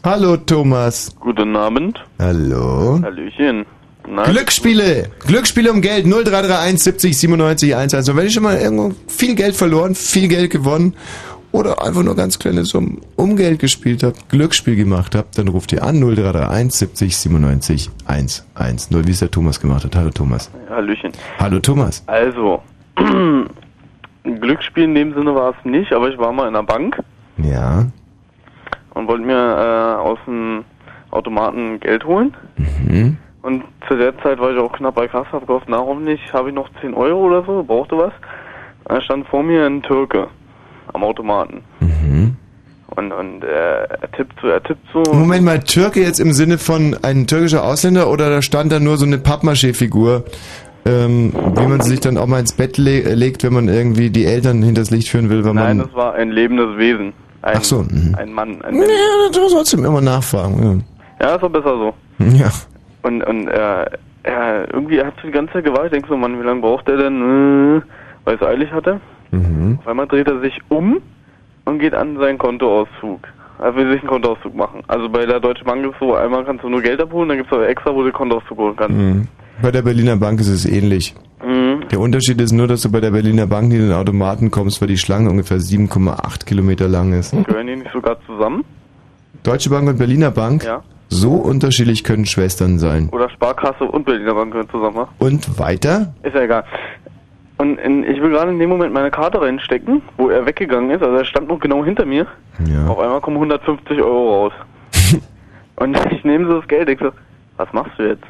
Hallo Thomas. Guten Abend. Hallo. Hallöchen. Na, Glücksspiele. Glücksspiele um Geld 0331 70 97 11. Also wenn ich schon mal irgendwo viel Geld verloren, viel Geld gewonnen oder einfach nur ganz kleine Summen um Geld gespielt habt, Glücksspiel gemacht habt, dann ruft ihr an 0331 70 97 110, wie es der Thomas gemacht hat. Hallo Thomas. Hallöchen. Hallo Thomas. Also, Glücksspiel in dem Sinne war es nicht, aber ich war mal in einer Bank Ja. und wollte mir äh, aus dem Automaten Geld holen. Mhm. Und zu der Zeit war ich auch knapp bei Kasse, hab gehofft, na hoffentlich habe ich noch 10 Euro oder so, brauchte was. Da stand vor mir ein Türke am Automaten. Mhm. Und, und äh, er tippt so, er tippt so. Moment mal, Türke jetzt im Sinne von ein türkischer Ausländer oder da stand da nur so eine Pappmaché-Figur, ähm, wie man sie sich dann auch mal ins Bett le legt, wenn man irgendwie die Eltern hinters Licht führen will, weil Nein, man... das war ein lebendes Wesen. Ein, Ach so, mhm. ein Mann. Ein Ja, Mensch. du sollst trotzdem immer nachfragen. Ja, ist doch besser so. Ja. Und, und äh, er irgendwie hat die ganze Zeit gewartet. Ich denk so, Mann, wie lange braucht der denn? Äh, Weil es eilig hatte. Mhm. Auf einmal dreht er sich um und geht an seinen Kontoauszug. Er will sich einen Kontoauszug machen. Also bei der Deutschen Bank ist so, einmal kannst du nur Geld abholen, dann gibt es aber extra, wo du Kontoauszug holen kannst. Mhm. Bei der Berliner Bank ist es ähnlich. Mhm. Der Unterschied ist nur, dass du bei der Berliner Bank nicht in den Automaten kommst, weil die Schlange ungefähr 7,8 Kilometer lang ist. Gehören die nicht sogar zusammen? Deutsche Bank und Berliner Bank, Ja. so unterschiedlich können Schwestern sein. Oder Sparkasse und Berliner Bank gehören zusammen, wa? Und weiter? Ist ja egal. Und in, ich will gerade in dem Moment meine Karte reinstecken, wo er weggegangen ist. Also er stand noch genau hinter mir. Ja. Auf einmal kommen 150 Euro raus. und ich nehme so das Geld. Ich so, was machst du jetzt?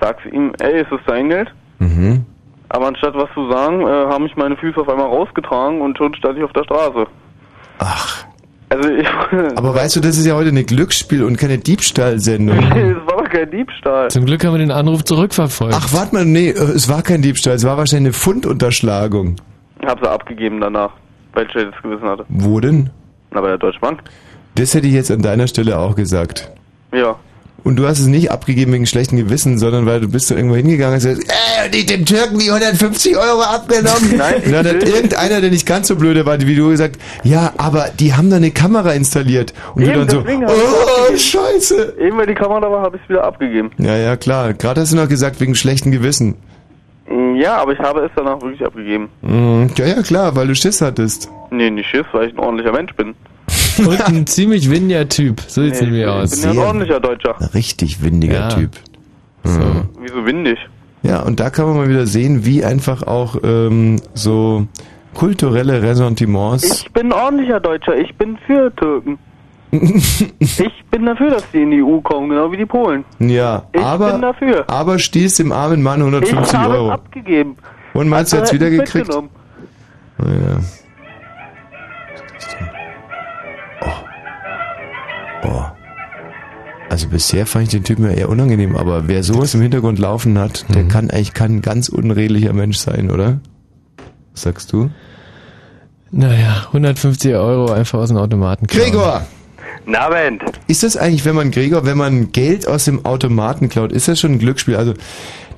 Sagst ihm, ey, ist das dein Geld? Mhm. Aber anstatt was zu sagen, äh, haben mich meine Füße auf einmal rausgetragen und schon stand ich auf der Straße. Ach. Also ich. Aber weißt du, das ist ja heute eine Glücksspiel- und keine Diebstahlsendung. es war doch kein Diebstahl. Zum Glück haben wir den Anruf zurückverfolgt. Ach, warte mal, nee, äh, es war kein Diebstahl, es war wahrscheinlich eine Fundunterschlagung. Ich hab sie abgegeben danach, weil ich schlechtes Gewissen hatte. Wo denn? Na, bei der Deutschen Bank. Das hätte ich jetzt an deiner Stelle auch gesagt. Ja. Und du hast es nicht abgegeben wegen schlechtem Gewissen, sondern weil du bist da irgendwo hingegangen und hast gesagt, äh, und ich den Türken die 150 Euro abgenommen. Nein, und dann hat irgendeiner, der nicht ganz so blöde war wie du, gesagt, ja, aber die haben da eine Kamera installiert. Und Eben, du dann so, oh, scheiße. Eben weil die Kamera war, habe ich es wieder abgegeben. Ja, ja, klar. Gerade hast du noch gesagt, wegen schlechtem Gewissen. Mm, Ja, aber ich habe es danach wirklich abgegeben. Mhm. Ja, ja, klar, weil du Schiss hattest. Nee, nicht Schiss, weil ich ein ordentlicher Mensch bin. Und ein ziemlich windiger Typ. So sieht's Nee, nämlich ich aus. bin ja ein ordentlicher Deutscher. Richtig windiger Ja. Typ. Mhm. Wieso windig? Ja, und da kann man mal wieder sehen, wie einfach auch ähm, so kulturelle Ressentiments. Ich bin ein ordentlicher Deutscher, ich bin für Türken. ich bin dafür, dass die in die EU kommen, genau wie die Polen. ja, Ich aber bin dafür. aber stieß dem armen Mann Ich 150 habe Euro. es abgegeben. Und meinst du Hat er wieder nicht gekriegt? Oh, ja. Oh. Also bisher fand ich den Typen ja eher unangenehm, aber wer sowas im Hintergrund laufen hat, der kann eigentlich kann ein ganz unredlicher Mensch sein, oder? Was sagst du? Naja, 150 Euro einfach aus dem Automaten. klauen. Gregor! Na, Abend. Ist das eigentlich, wenn man Gregor, wenn man Geld aus dem Automaten klaut, ist das schon ein Glücksspiel? Also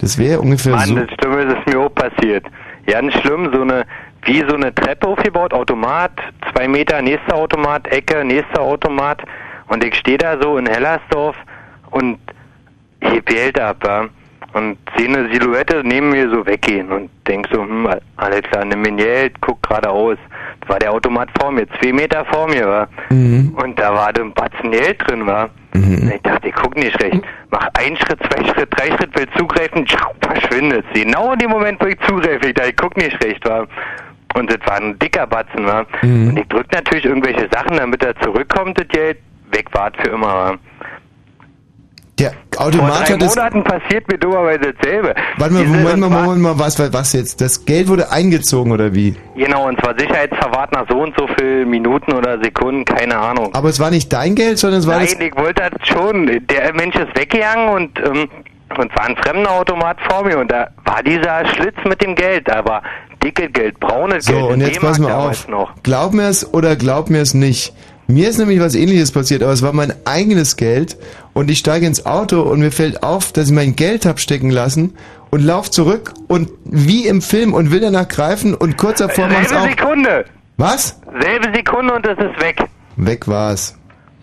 das wäre ungefähr Mann, so. das Schlimme ist es mir auch passiert. Ganz schlimm, so eine, wie so eine Treppe aufgebaut, Automat, zwei Meter, nächster Automat, Ecke, nächster Automat. Und ich stehe da so in Hellersdorf und heb Geld ab, ja. Und sehe eine Silhouette neben mir so weggehen und denk so, hm, alles klar, nimm mir Geld, guck geradeaus. Das war der Automat vor mir, zwei Meter vor mir, war. Mhm. Und da war ein Batzen Geld drin, war. Und ich dachte, ich guck nicht recht. Mach einen Schritt, zwei Schritt, drei Schritt, will zugreifen, verschwindet. Genau in dem Moment, wo ich zugreife, ich dachte, ich guck nicht recht, war. Und das war ein dicker Batzen, war. Mhm. Und ich drück natürlich irgendwelche Sachen, damit er zurückkommt, das Geld, weg war für immer. Der Vor Automat drei hat es. Monaten passiert mir dummerweise dasselbe. Warte mal, Diese- Moment mal, Moment mal, was, was jetzt? Das Geld wurde eingezogen oder wie? Genau, und zwar sicherheitsverwahrt nach so und so viel Minuten oder Sekunden, keine Ahnung. Aber es war nicht dein Geld, sondern es war Nein, ich wollte das schon. Der Mensch ist weggegangen und, ähm, und war ein fremder Automat vor mir und da war dieser Schlitz mit dem Geld, da war dicke Geld, braunes So, Geld. und in jetzt pass mal auf. Noch. Glaub mir es oder glaub mir es nicht. Mir ist nämlich was ähnliches passiert, aber es war mein eigenes Geld und ich steige ins Auto und mir fällt auf, dass ich mein Geld hab stecken lassen und lauf zurück und wie im Film und will danach greifen und kurz davor mach's Selbe auch. Sekunde, Was? selbe Sekunde und es ist weg. Weg war's.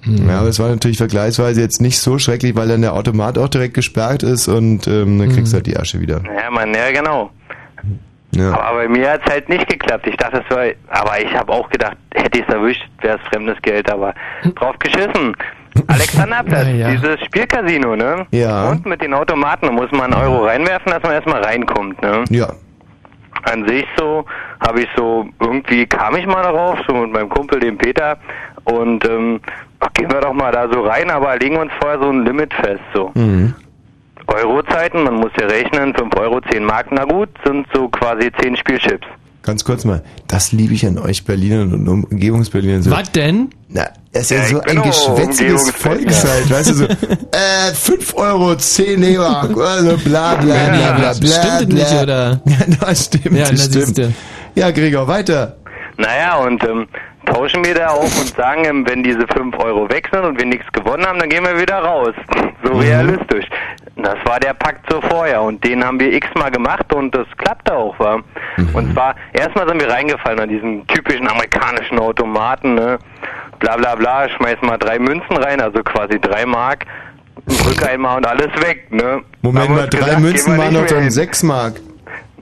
Ja, aber es war natürlich vergleichsweise jetzt nicht so schrecklich, weil dann der Automat auch direkt gesperrt ist und ähm, dann kriegst du halt die Asche wieder. Ja, Mann, ja genau. Ja. Aber bei mir hat's halt nicht geklappt. Ich dachte, es war, aber ich habe auch gedacht, hätte ich es erwischt, wäre es fremdes Geld, aber drauf geschissen. Alexanderplatz, Ja, ja. dieses Spielcasino, ne? Ja. Und mit den Automaten, da muss man einen Euro reinwerfen, dass man erstmal reinkommt, ne? Ja. An sich so, habe ich so, irgendwie kam ich mal darauf, so mit meinem Kumpel, dem Peter, und ähm, gehen wir doch mal da so rein, aber legen uns vorher so ein Limit fest, so. Mhm. Eurozeiten, man muss ja rechnen, 5 Euro, 10 Mark, na gut, sind so quasi 10 Spielchips. Ganz kurz mal, das liebe ich an euch Berlinern und Um- Umgebungsberlinern so. Was denn? Na, es ist ja, Ja, so ein geschwätziges. Volk weißt du so, äh, 5 Euro, 10 D-Mark, also bla bla bla bla bla. Stimmt bla. nicht, oder? Ja, das stimmt, Ja, das na, stimmt. siehste. Ja, Gregor, weiter. Naja, und ähm, tauschen wir da auf und sagen, ähm, wenn diese 5 Euro weg sind und wir nichts gewonnen haben, dann gehen wir wieder raus. So realistisch. Das war der Pakt so vorher und den haben wir x-mal gemacht und das klappte auch, war. Und zwar, erstmal sind wir reingefallen an diesen typischen amerikanischen Automaten, ne? Bla bla bla, schmeißen mal drei Münzen rein, also quasi drei Mark, drück einmal und alles weg, ne? Moment mal, drei gesagt, Münzen waren doch dann. 6 Mark.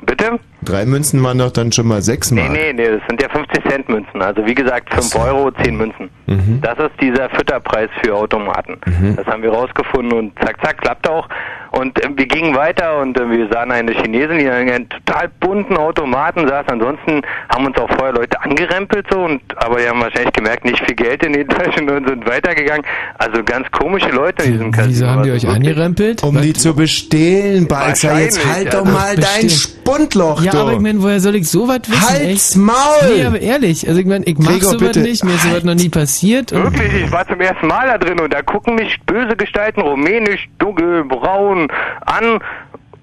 Bitte? Drei Münzen waren doch dann schon mal 6 Nee, Mark. nee, nee, das sind ja 50 Cent Münzen. Also wie gesagt, 5 Euro, 10 Münzen. Mhm. Das ist dieser Fütterpreis für Automaten. Das haben wir rausgefunden und zack, zack, klappt auch. Und äh, wir gingen weiter und äh, wir sahen eine Chinesin, die in einem total bunten Automaten saß. Ansonsten haben uns auch vorher Leute angerempelt so und aber die haben wahrscheinlich gemerkt, nicht viel Geld in den Taschen und sind weitergegangen. Also ganz komische Leute in diesem Casino. Wieso haben die Also euch angerempelt? Um die zu bestehlen, Balzer. Jetzt halt ja. doch mal dein Bestehlen. Spundloch, Ja, du. aber ich meine, woher soll ich sowas wissen? Halt's echt? Maul! Nee, aber ehrlich, also ich meine, ich mach Gregor, sowas nicht, mir ist sowas noch nie passiert. Wirklich, ich war zum ersten Mal da drin und da gucken mich böse Gestalten, rumänisch, dunkel, braun an,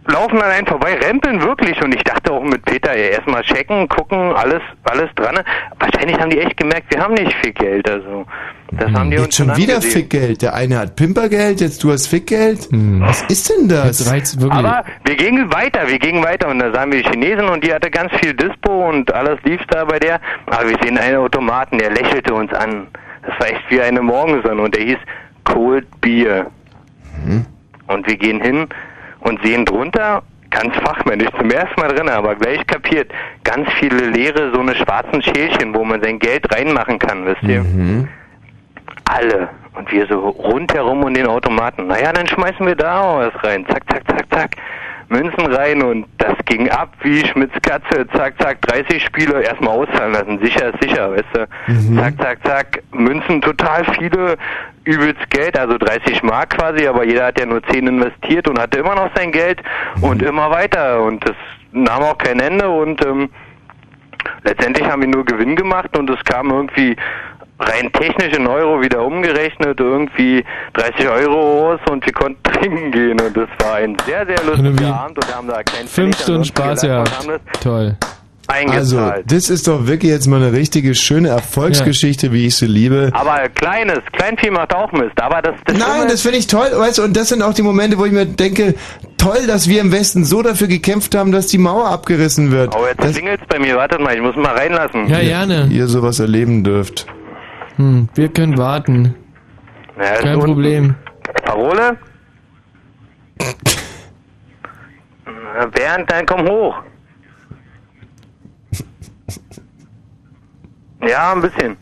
laufen an einen vorbei, rempeln wirklich und ich dachte auch mit Peter, ja, erstmal checken, gucken, alles, alles dran. Wahrscheinlich haben die echt gemerkt, wir haben nicht viel Geld, also das haben die uns Jetzt schon dann wieder angesehen. Fickgeld. Der eine hat Pimpergeld, jetzt du hast Fickgeld. Was ist denn das? Aber wir gingen weiter, wir gingen weiter und da sahen wir die Chinesin und die hatte ganz viel Dispo und alles lief da bei der. Aber wir sehen einen Automaten, der lächelte uns an. Das war echt wie eine Morgensonne und der hieß Cold Beer. Und wir gehen hin und sehen drunter, ganz fachmännisch, zum ersten Mal drin, aber gleich kapiert, ganz viele leere, so eine schwarzen Schälchen, wo man sein Geld reinmachen kann, wisst ihr? Alle. Und wir so rundherum um den Automaten. Naja, dann schmeißen wir da auch was rein. Zack, zack, zack, zack. Münzen rein und das ging ab wie Schmitz Katze. Zack, zack, 30 Spiele erstmal auszahlen lassen. Sicher ist sicher, weißt du. Zack, zack, zack. Münzen total viele. Übelst Geld, also 30 Mark quasi, aber jeder hat ja nur 10 investiert und hatte immer noch sein Geld und immer weiter. Und das nahm auch kein Ende und ähm, letztendlich haben wir nur Gewinn gemacht und es kam irgendwie rein technisch in Euro wieder umgerechnet, irgendwie 30 Euro raus und wir konnten trinken gehen und das war ein sehr, sehr lustiger Abend und wir haben da keinen Fünf Stunden Spaß gelacht ja. Also, eingezahlt. das ist doch wirklich jetzt mal eine richtige schöne Erfolgsgeschichte, wie ich sie liebe. aber kleines, Kleinvieh macht auch Mist, aber das, das Nein, das finde ich toll, weißt du, und das sind auch die Momente, wo ich mir denke, toll, dass wir im Westen so dafür gekämpft haben, dass die Mauer abgerissen wird. Oh, jetzt klingelt's bei mir, wartet mal, ich muss mal reinlassen. Ja, gerne. Ihr sowas erleben dürft. Hm, wir können warten. Ja, Kein unten. Problem. Parole? Bernd, dann komm hoch. Ja, ein bisschen.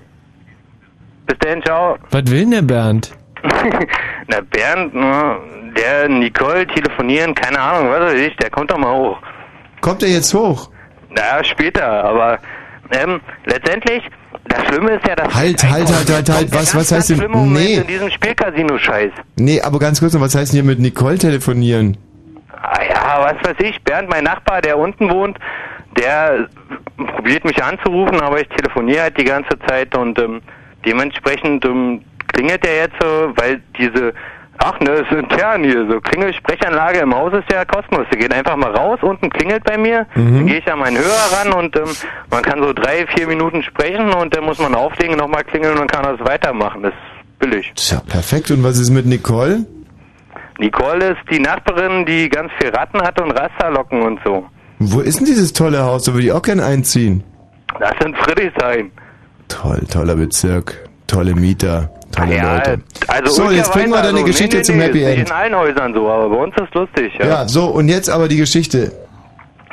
Bis dahin, ciao. Was will denn der Bernd? Na, Bernd, na, der Nicole telefonieren, keine Ahnung, was weiß ich, der kommt doch mal hoch. Kommt er jetzt hoch? Naja, später, aber ähm, letztendlich, das Schlimme ist ja, dass... Halt, halt, halt, halt, halt, was, was heißt denn, nee, in diesem Spielcasino-Scheiß. nee, aber ganz kurz noch, was heißt denn hier mit Nicole telefonieren? Ah ja, was weiß ich, Bernd, mein Nachbar, der unten wohnt, der probiert mich anzurufen, aber ich telefoniere halt die ganze Zeit und ähm, dementsprechend ähm, klingelt der jetzt so, weil diese, ach ne, ist intern hier, so Klingelsprechanlage im Haus ist ja kostenlos. Der geht einfach mal raus, unten klingelt bei mir, Mhm. dann gehe ich an meinen Hörer ran und ähm, man kann so drei, vier Minuten sprechen und dann muss man auflegen, nochmal klingeln und dann kann er das weitermachen. Das ist billig. Tja, perfekt. Und was ist mit Nicole? Nicole ist die Nachbarin, die ganz viel Ratten hat und Rasterlocken und so. Wo ist denn dieses tolle Haus? Da würde ich auch gern einziehen. Das sind Friedrichshain. Toll, toller Bezirk, tolle Mieter, tolle Ja, Leute. also so, jetzt bringen wir deine also, Geschichte nee, nee, zum nee, Happy ist End. Nicht in allen Häusern so, aber bei uns ist lustig. Ja, Ja, so, und jetzt aber die Geschichte.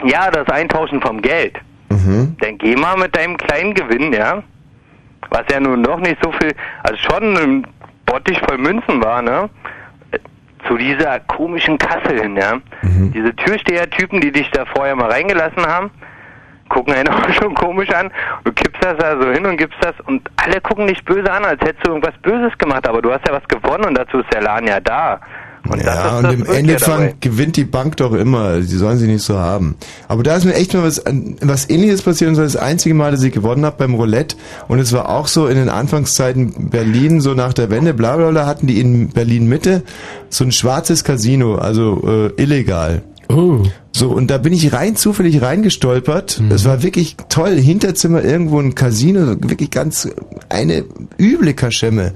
ja das Eintauschen vom Geld. Mhm. Dann geh mal mit deinem kleinen Gewinn, ja, was ja nun noch nicht so viel, also schon ein Bottich voll Münzen war, ne, zu dieser komischen Kasse hin, ja. Mhm. Diese Türsteher-Typen, die dich da vorher mal reingelassen haben, gucken einen auch schon komisch an. Du kippst das da so hin und gibst das und alle gucken dich böse an, als hättest du irgendwas Böses gemacht, aber du hast ja was gewonnen und dazu ist der Laden ja da. Und das Ja, ist und das im Endeffekt gewinnt die Bank doch immer. Sie sollen sie nicht so haben. Aber da ist mir echt mal was, was ähnliches passiert. Und zwar das einzige Mal, dass ich gewonnen habe beim Roulette. Und es war auch so in den Anfangszeiten Berlin, so nach der Wende, bla bla bla, hatten die in Berlin Mitte so ein schwarzes Casino, also äh, illegal. Oh. So, und da bin ich rein zufällig reingestolpert. Es war wirklich toll. Hinterzimmer irgendwo ein Casino, wirklich ganz eine üble Kaschemme.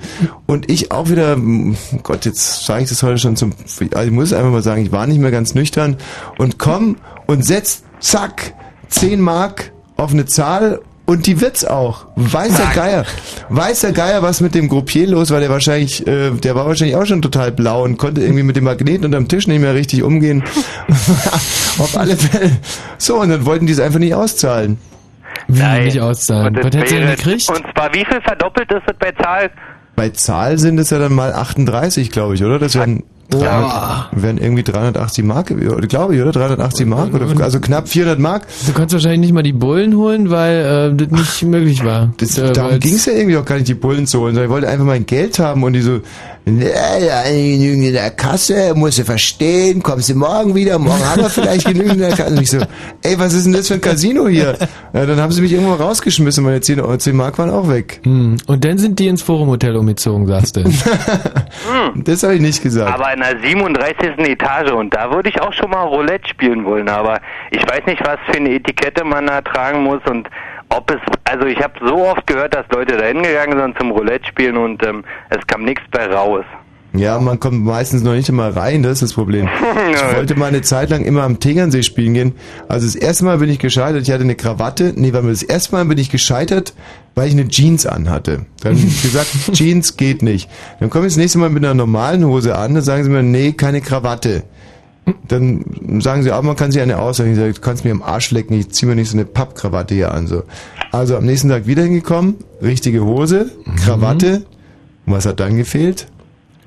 Und ich auch wieder, mm, Gott, jetzt sage ich das heute schon zum, also ich muss einfach mal sagen, ich war nicht mehr ganz nüchtern und komm und setz, zack, 10 Mark auf eine Zahl und die wird's auch. Weiß der Geier. Weiß der Geier, was mit dem Groupier los war, der wahrscheinlich, äh, der war wahrscheinlich auch schon total blau und konnte irgendwie mit dem Magneten unterm Tisch nicht mehr richtig umgehen. Auf alle Fälle. So, und dann wollten die es einfach nicht auszahlen. Wie nicht auszahlen? Und Was hättest du denn wäre- gekriegt? Und zwar, wie viel verdoppelt ist das bei Zahl? Bei Zahl sind es ja dann mal 38, glaube ich, oder? Das wären, Boah. wären irgendwie 380 Mark, glaube ich, oder? 380 Mark, oder? Also knapp 400 Mark. Du konntest wahrscheinlich nicht mal die Bullen holen, weil äh, das nicht möglich war. Das, Äh, darum ging es ja irgendwie auch gar nicht, die Bullen zu holen, sondern ich wollte einfach mein Geld haben und die so, naja, genügend in der Kasse, musst du verstehen, kommst du morgen wieder, morgen haben wir vielleicht genügend in der Kasse. Und ich so, ey, was ist denn das für ein Casino hier? Ja, dann haben sie mich irgendwo rausgeschmissen, meine 10, Euro- 10 Mark waren auch weg. Hm. Und dann sind die ins Forum-Hotel umgezogen, sagst du. Das habe ich nicht gesagt. Aber in der 37. Etage und da würde ich auch schon mal Roulette spielen wollen, aber ich weiß nicht, was für eine Etikette man da tragen muss und ob es, also ich habe so oft gehört, dass Leute da hingegangen sind zum Roulette spielen und ähm, es kam nichts bei raus. Ja, man kommt meistens noch nicht immer rein, das ist das Problem. Ich wollte mal eine Zeit lang immer am Tegernsee spielen gehen. Also das erste Mal bin ich gescheitert, ich hatte eine Krawatte. Nee, mal, das erste Mal bin ich gescheitert, weil ich eine Jeans anhatte. Dann gesagt, Jeans geht nicht. Dann komme ich das nächste Mal mit einer normalen Hose an, dann sagen sie mir, nee, keine Krawatte. Dann sagen sie, aber man kann sich eine aussuchen. Ich sage, du kannst mir am Arsch lecken, ich ziehe mir nicht so eine Pappkrawatte hier an. So. Also am nächsten Tag wieder hingekommen, richtige Hose, Krawatte. Und was hat dann gefehlt?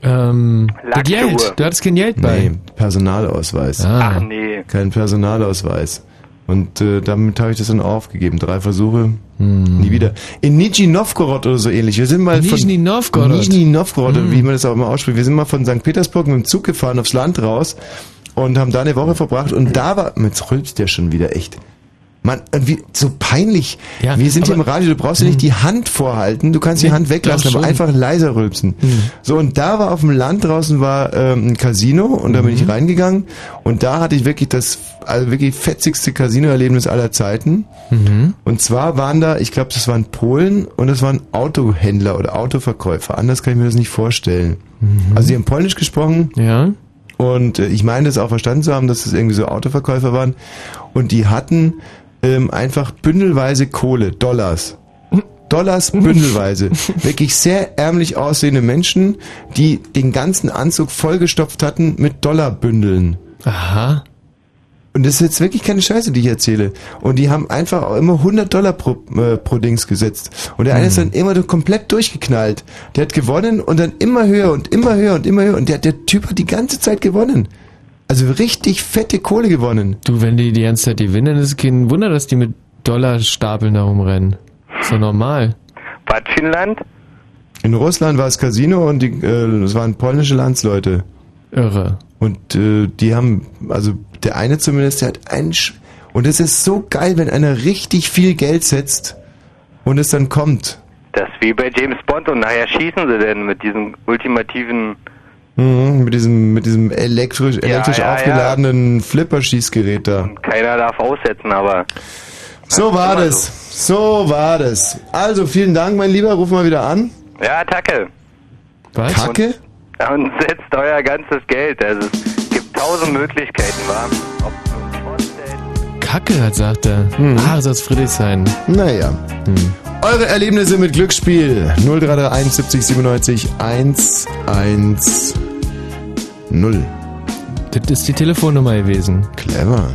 Ähm, das Geld. Du hattest kein Geld bei. Nee, Personalausweis. Ah. Ach nee. Kein Personalausweis. Und äh, damit habe ich das dann aufgegeben. Drei Versuche, Hm. nie wieder. In Nizhny Novgorod oder so ähnlich. Wir sind mal Nizhny von Novgorod. Nizhny Novgorod, Hm. wie man das auch immer ausspricht. Wir sind mal von St. Petersburg mit dem Zug gefahren aufs Land raus und haben da eine Woche verbracht. Und da war, jetzt rülpst der schon wieder echt. Man, wie, so peinlich. Ja, wir sind hier im Radio, du brauchst ja nicht die Hand vorhalten, du kannst die Hand weglassen, aber einfach leiser rülpsen. So, und da war auf dem Land draußen war ähm, ein Casino und da bin ich reingegangen und da hatte ich wirklich das, also wirklich fetzigste Casino-Erlebnis aller Zeiten. Mhm. Und zwar waren da, ich glaube, das waren Polen und das waren Autohändler oder Autoverkäufer. Anders kann ich mir das nicht vorstellen. Also sie haben Polnisch gesprochen. Ja. Und äh, ich meine das auch verstanden zu haben, dass das irgendwie so Autoverkäufer waren. Und die hatten ähm, einfach bündelweise Kohle, Dollars. Dollars bündelweise. Wirklich sehr ärmlich aussehende Menschen, die den ganzen Anzug vollgestopft hatten mit Dollarbündeln. Aha. Und das ist jetzt wirklich keine Scheiße, die ich erzähle. Und die haben einfach auch immer 100 Dollar pro, äh, pro Dings gesetzt. Und der eine ist dann immer komplett durchgeknallt. Der hat gewonnen und dann immer höher und immer höher und immer höher. Und der, der Typ hat die ganze Zeit gewonnen. Also richtig fette Kohle gewonnen. Du, wenn die die ganze Zeit gewinnen, ist es kein Wunder, dass die mit Dollarstapeln da rumrennen. Ist doch normal. Was für ein Land? In Russland war es Casino und die, äh, das waren polnische Landsleute. Irre. Und äh, die haben, also der eine zumindest, der hat einen Sch und es ist so geil, wenn einer richtig viel Geld setzt und es dann kommt. Das ist wie bei James Bond und nachher schießen sie denn mit diesem ultimativen Mhm, mit diesem, mit diesem elektrisch, elektrisch ja, ja. aufgeladenen Flipper-Schießgerät da. keiner darf aussetzen, aber So war das. So war das. Also, vielen Dank, mein Lieber. Ruf mal wieder an. ja, Tacke. Was? Kacke? Und setzt euer ganzes Geld. Also es gibt tausend Möglichkeiten, wa? Ob Kacke, hat sagt er. Ah, das aus Friedrichshain. Naja. Eure Erlebnisse mit Glücksspiel 0331 70 97 110. Das ist die Telefonnummer gewesen. Clever.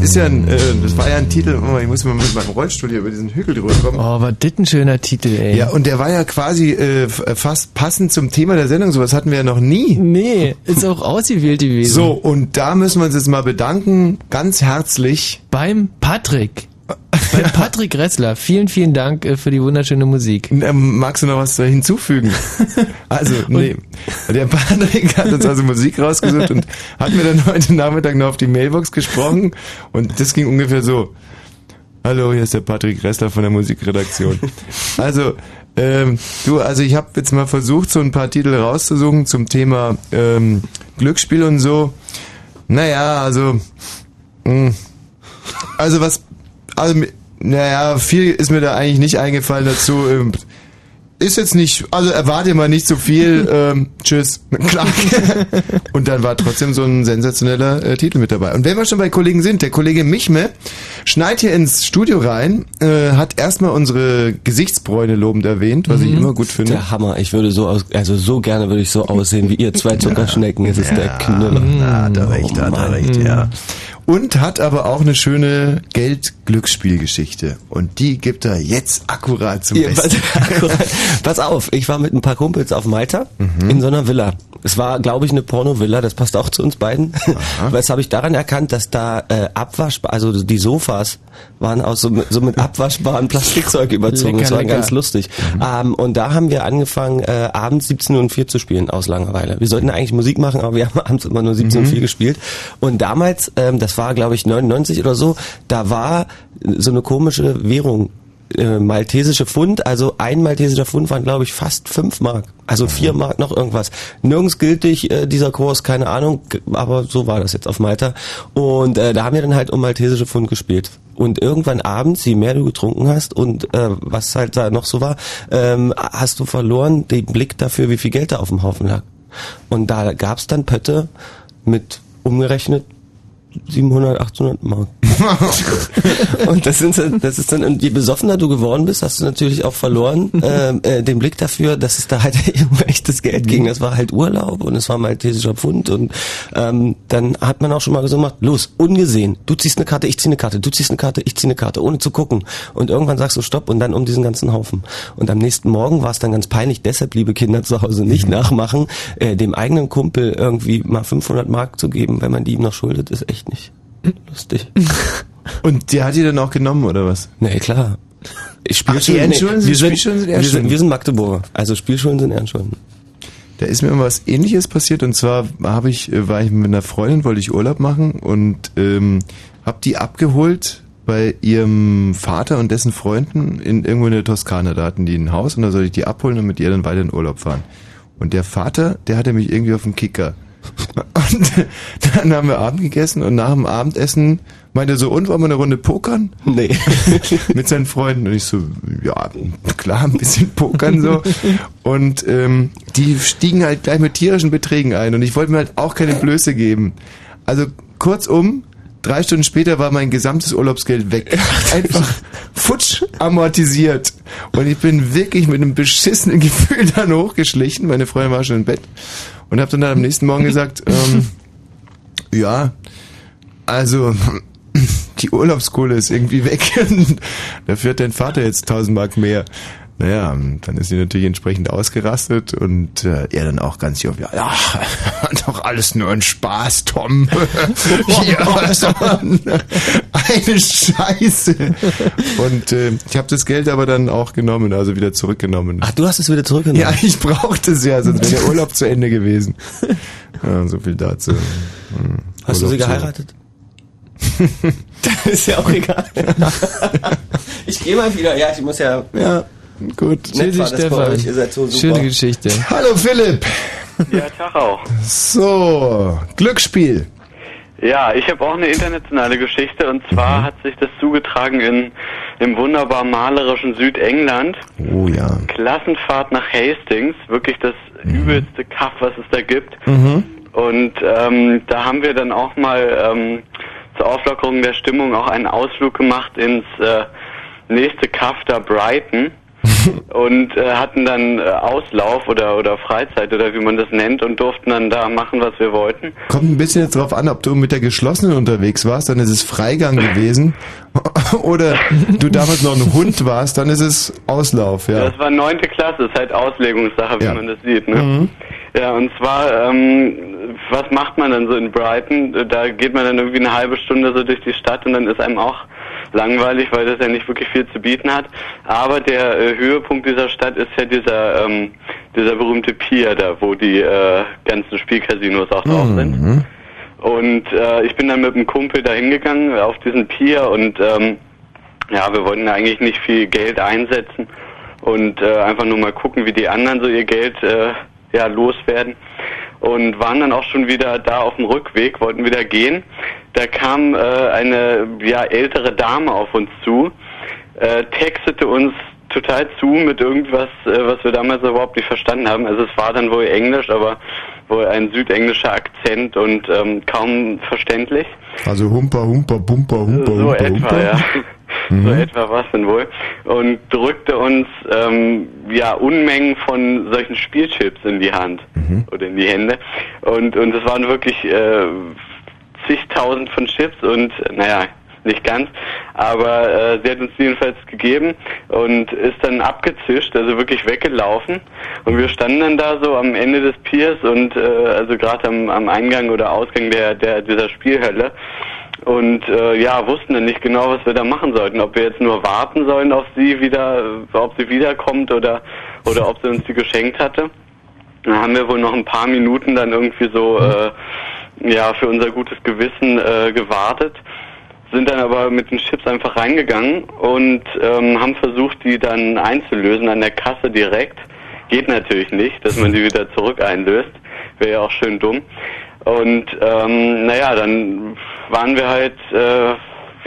Das ist ja ein, äh, das war ja ein Titel, ich muss mal mit meinem Rollstuhl hier über diesen Hügel drüber kommen. Oh, war das ein schöner Titel, ey. Ja, und der war ja quasi äh, äh, fast passend zum Thema der Sendung. Sowas hatten wir ja noch nie. Nee, ist auch ausgewählt gewesen. So, und da müssen wir uns jetzt mal bedanken, ganz herzlich. Beim Patrick. Patrick Ressler. Vielen, vielen Dank äh, für die wunderschöne Musik. Ähm, magst du noch was äh, hinzufügen? Also, nee. Der Patrick hat uns also Musik rausgesucht und hat mir dann heute Nachmittag noch auf die Mailbox gesprochen und das ging ungefähr so. Hallo, hier ist der Patrick Ressler von der Musikredaktion. Also, ähm, du, also ich habe jetzt mal versucht, so ein paar Titel rauszusuchen zum Thema ähm, Glücksspiel und so. Naja, also, mh, also was, also, naja, viel ist mir da eigentlich nicht eingefallen dazu. Ähm, ist jetzt nicht, also erwarte mal nicht so viel. Ähm, tschüss, Klack. Und dann war trotzdem so ein sensationeller äh, Titel mit dabei. Und wenn wir schon bei Kollegen sind, der Kollege Michme schneit hier ins Studio rein, äh, hat erstmal unsere Gesichtsbräune lobend erwähnt, was ich Mhm. immer gut finde. Der Hammer. Ich würde so aus, also so gerne würde ich so aussehen wie ihr zwei Zuckerschnecken. Es ist der Knüller. Na, hat er recht, hat er recht, ja. Und hat aber auch eine schöne Geld-Glücksspielgeschichte. Und die gibt er jetzt akkurat zum Ja, Besten. pass, akkurat. pass auf, ich war mit ein paar Kumpels auf Malta Mhm. in so einer Villa. Es war, glaube ich, eine Porno-Villa, das passt auch zu uns beiden. Was habe ich daran erkannt, dass da äh, abwaschbar, also die Sofas waren aus so, mit- so mit abwaschbarem Plastikzeug überzogen. Lecker, das war lecker. ganz lustig. Ähm, und da haben wir angefangen, äh, abends 17 und 4 zu spielen aus Langeweile. Wir sollten eigentlich Musik machen, aber wir haben abends immer nur 17 und Mhm. 4 gespielt. Und damals, ähm, das war glaube ich 99 oder so, da war so eine komische Währung äh, maltesische Pfund, also ein maltesischer Pfund waren glaube ich fast fünf Mark, also vier Mark noch irgendwas. Nirgends gültig äh, dieser Kurs, keine Ahnung, aber so war das jetzt auf Malta. Und äh, da haben wir dann halt um maltesische Pfund gespielt. Und irgendwann abends, je mehr du getrunken hast und äh, was halt da noch so war, ähm, hast du verloren den Blick dafür, wie viel Geld da auf dem Haufen lag. Und da gab's dann Pötte mit umgerechnet 700, 800 Mark. und das, sind, so- das ist dann, und je besoffener du geworden bist, hast du natürlich auch verloren ähm, äh, den Blick dafür, dass es da halt echtes Geld ging. Das war halt Urlaub und es war maltesischer Pfund und ähm, dann hat man auch schon mal so gemacht, los, ungesehen, du ziehst eine Karte, ich zieh eine Karte, du ziehst eine Karte, ich zieh eine Karte, ohne zu gucken. Und irgendwann sagst du Stopp und dann um diesen ganzen Haufen. Und am nächsten Morgen war es dann ganz peinlich, deshalb, liebe Kinder zu Hause, nicht nachmachen, äh, dem eigenen Kumpel irgendwie mal 500 Mark zu geben, wenn man die ihm noch schuldet, ist echt nicht lustig. Und die hat die dann auch genommen, oder was? Nee, klar. Ich Ach, die Ehrenschulden sind wir, sind, Spielschulden, sind wir, sind, wir sind Magdeburger. Also Spielschulden sind Ehrenschulden. Da ist mir immer was ähnliches passiert und zwar habe ich, äh, war ich mit einer Freundin, wollte ich Urlaub machen und ähm, habe die abgeholt bei ihrem Vater und dessen Freunden in irgendwo in der Toskana. Da hatten die ein Haus und da sollte ich die abholen und mit ihr dann weiter in Urlaub fahren. Und der Vater, der hatte mich irgendwie auf dem Kicker. Und dann haben wir Abend gegessen und nach dem Abendessen meinte er so, und wollen wir eine Runde pokern? Nee. Mit seinen Freunden. Und ich so, ja, klar, ein bisschen pokern so. Und ähm, die stiegen halt gleich mit tierischen Beträgen ein. Und ich wollte mir halt auch keine Blöße geben. Also kurzum, drei Stunden später war mein gesamtes Urlaubsgeld weg. Einfach futsch amortisiert. Und ich bin wirklich mit einem beschissenen Gefühl dann hochgeschlichen. Meine Freundin war schon im Bett. Und habe dann, dann am nächsten Morgen gesagt, ähm, ja, also die Urlaubskohle ist irgendwie weg. Dafür hat dein Vater jetzt 1000 Mark mehr. Naja, dann ist sie natürlich entsprechend ausgerastet und äh, er dann auch ganz jovial, ja, doch alles nur ein Spaß, Tom. so, eine Scheiße. Und äh, ich habe das Geld aber dann auch genommen, also wieder zurückgenommen. Ach, du hast es wieder zurückgenommen? Ja, ich brauchte es ja, sonst wäre der Urlaub zu Ende gewesen. Ja, so viel dazu. Hm, Hast du sie Urlaub geheiratet? ist ja auch egal. ich gehe mal wieder. Ja, ich muss ja. Ja, gut. Nett war das bei euch. Ihr seid so super. Schöne Geschichte. Hallo Philipp. Ja, Tag auch. So, Glücksspiel. Ja, ich habe auch eine internationale Geschichte und zwar hat sich das zugetragen in im wunderbar malerischen Südengland. Oh ja. Klassenfahrt nach Hastings, wirklich das übelste Kaff, was es da gibt. Mhm. Und ähm, da haben wir dann auch mal ähm, zur Auflockerung der Stimmung auch einen Ausflug gemacht ins äh, nächste Kaff da Brighton und äh, hatten dann äh, Auslauf oder oder Freizeit oder wie man das nennt und durften dann da machen, was wir wollten. Kommt ein bisschen jetzt drauf an, ob du mit der geschlossenen unterwegs warst, dann ist es Freigang gewesen. Oder du damals noch ein Hund warst, dann ist es Auslauf, ja. Das war neunte Klasse, ist halt Auslegungssache, wie Ja. man das sieht. Ne? Mhm. Ja, und zwar, ähm, was macht man dann so in Brighton? Da geht man dann irgendwie eine halbe Stunde so durch die Stadt und dann ist einem auch langweilig, weil das ja nicht wirklich viel zu bieten hat. Aber der äh, Höhepunkt dieser Stadt ist ja dieser ähm, dieser berühmte Pier da, wo die äh, ganzen Spielcasinos auch drauf sind. Mhm. Und äh, ich bin dann mit einem Kumpel da hingegangen auf diesen Pier und ähm, ja, wir wollten eigentlich nicht viel Geld einsetzen und äh, einfach nur mal gucken, wie die anderen so ihr Geld äh, ja loswerden und waren dann auch schon wieder da auf dem Rückweg, wollten wieder gehen. Da kam äh, eine ja ältere Dame auf uns zu, äh, textete uns total zu mit irgendwas, äh, was wir damals überhaupt nicht verstanden haben. Also es war dann wohl Englisch, aber wohl ein südenglischer Akzent und ähm, kaum verständlich. Also Humper, Humper, Bumper, Humper, So Humper, etwa, Humper. ja. So Mhm. etwa was denn wohl. Und drückte uns ähm, ja Unmengen von solchen Spielchips in die Hand Mhm. oder in die Hände. Und und es waren wirklich äh, zigtausend von Chips und äh, naja, nicht ganz, aber äh, sie hat uns jedenfalls gegeben und ist dann abgezischt, also wirklich weggelaufen. Und wir standen dann da so am Ende des Piers und äh, also gerade am, am Eingang oder Ausgang der, der dieser Spielhölle und äh, ja, wussten dann nicht genau, was wir da machen sollten. Ob wir jetzt nur warten sollen auf sie wieder, ob sie wiederkommt oder oder ob sie uns die geschenkt hatte. Dann haben wir wohl noch ein paar Minuten dann irgendwie so äh, ja für unser gutes Gewissen äh, gewartet, sind dann aber mit den Chips einfach reingegangen und ähm, haben versucht, die dann einzulösen an der Kasse direkt. Geht natürlich nicht, dass man die wieder zurück einlöst. Wäre ja auch schön dumm. Und ähm, naja, dann waren wir halt äh,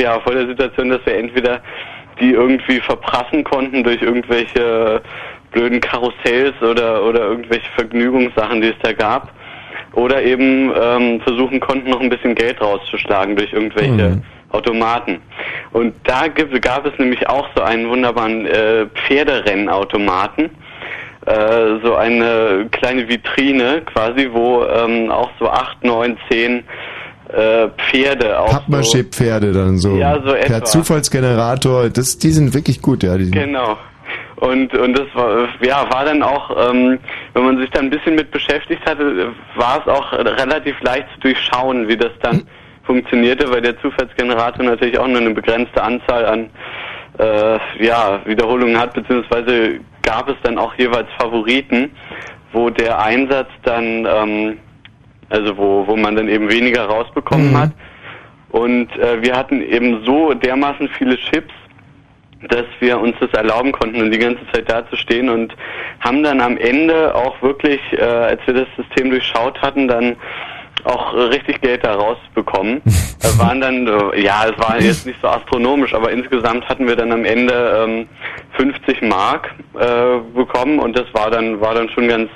ja vor der Situation, dass wir entweder die irgendwie verprassen konnten durch irgendwelche blöden Karussells oder oder irgendwelche Vergnügungssachen, die es da gab, oder eben ähm, versuchen konnten, noch ein bisschen Geld rauszuschlagen durch irgendwelche Mhm. Automaten. Und da gibt, gab es nämlich auch so einen wunderbaren äh, Pferderennautomaten. Äh, so eine kleine Vitrine quasi, wo ähm, auch so acht, neun, zehn äh, Pferde auch Pappmaché-Pferde dann so. Ja, so etwa. Per Zufallsgenerator, das, die sind wirklich gut, ja. Die Genau. Und und das war ja war dann auch, ähm, wenn man sich dann ein bisschen mit beschäftigt hatte, war es auch relativ leicht zu durchschauen, wie das dann funktionierte, weil der Zufallsgenerator natürlich auch nur eine begrenzte Anzahl an äh, ja, Wiederholungen hat, beziehungsweise gab es dann auch jeweils Favoriten, wo der Einsatz dann, ähm, also wo, wo man dann eben weniger rausbekommen hat. Und äh, wir hatten eben so dermaßen viele Chips, dass wir uns das erlauben konnten und die ganze Zeit da zu stehen und haben dann am Ende auch wirklich, äh, als wir das System durchschaut hatten, dann auch äh, richtig Geld da rausbekommen. äh, waren dann, äh, ja, es war jetzt nicht so astronomisch, aber insgesamt hatten wir dann am Ende ähm, 50 Mark äh, bekommen und das war dann war dann schon ganz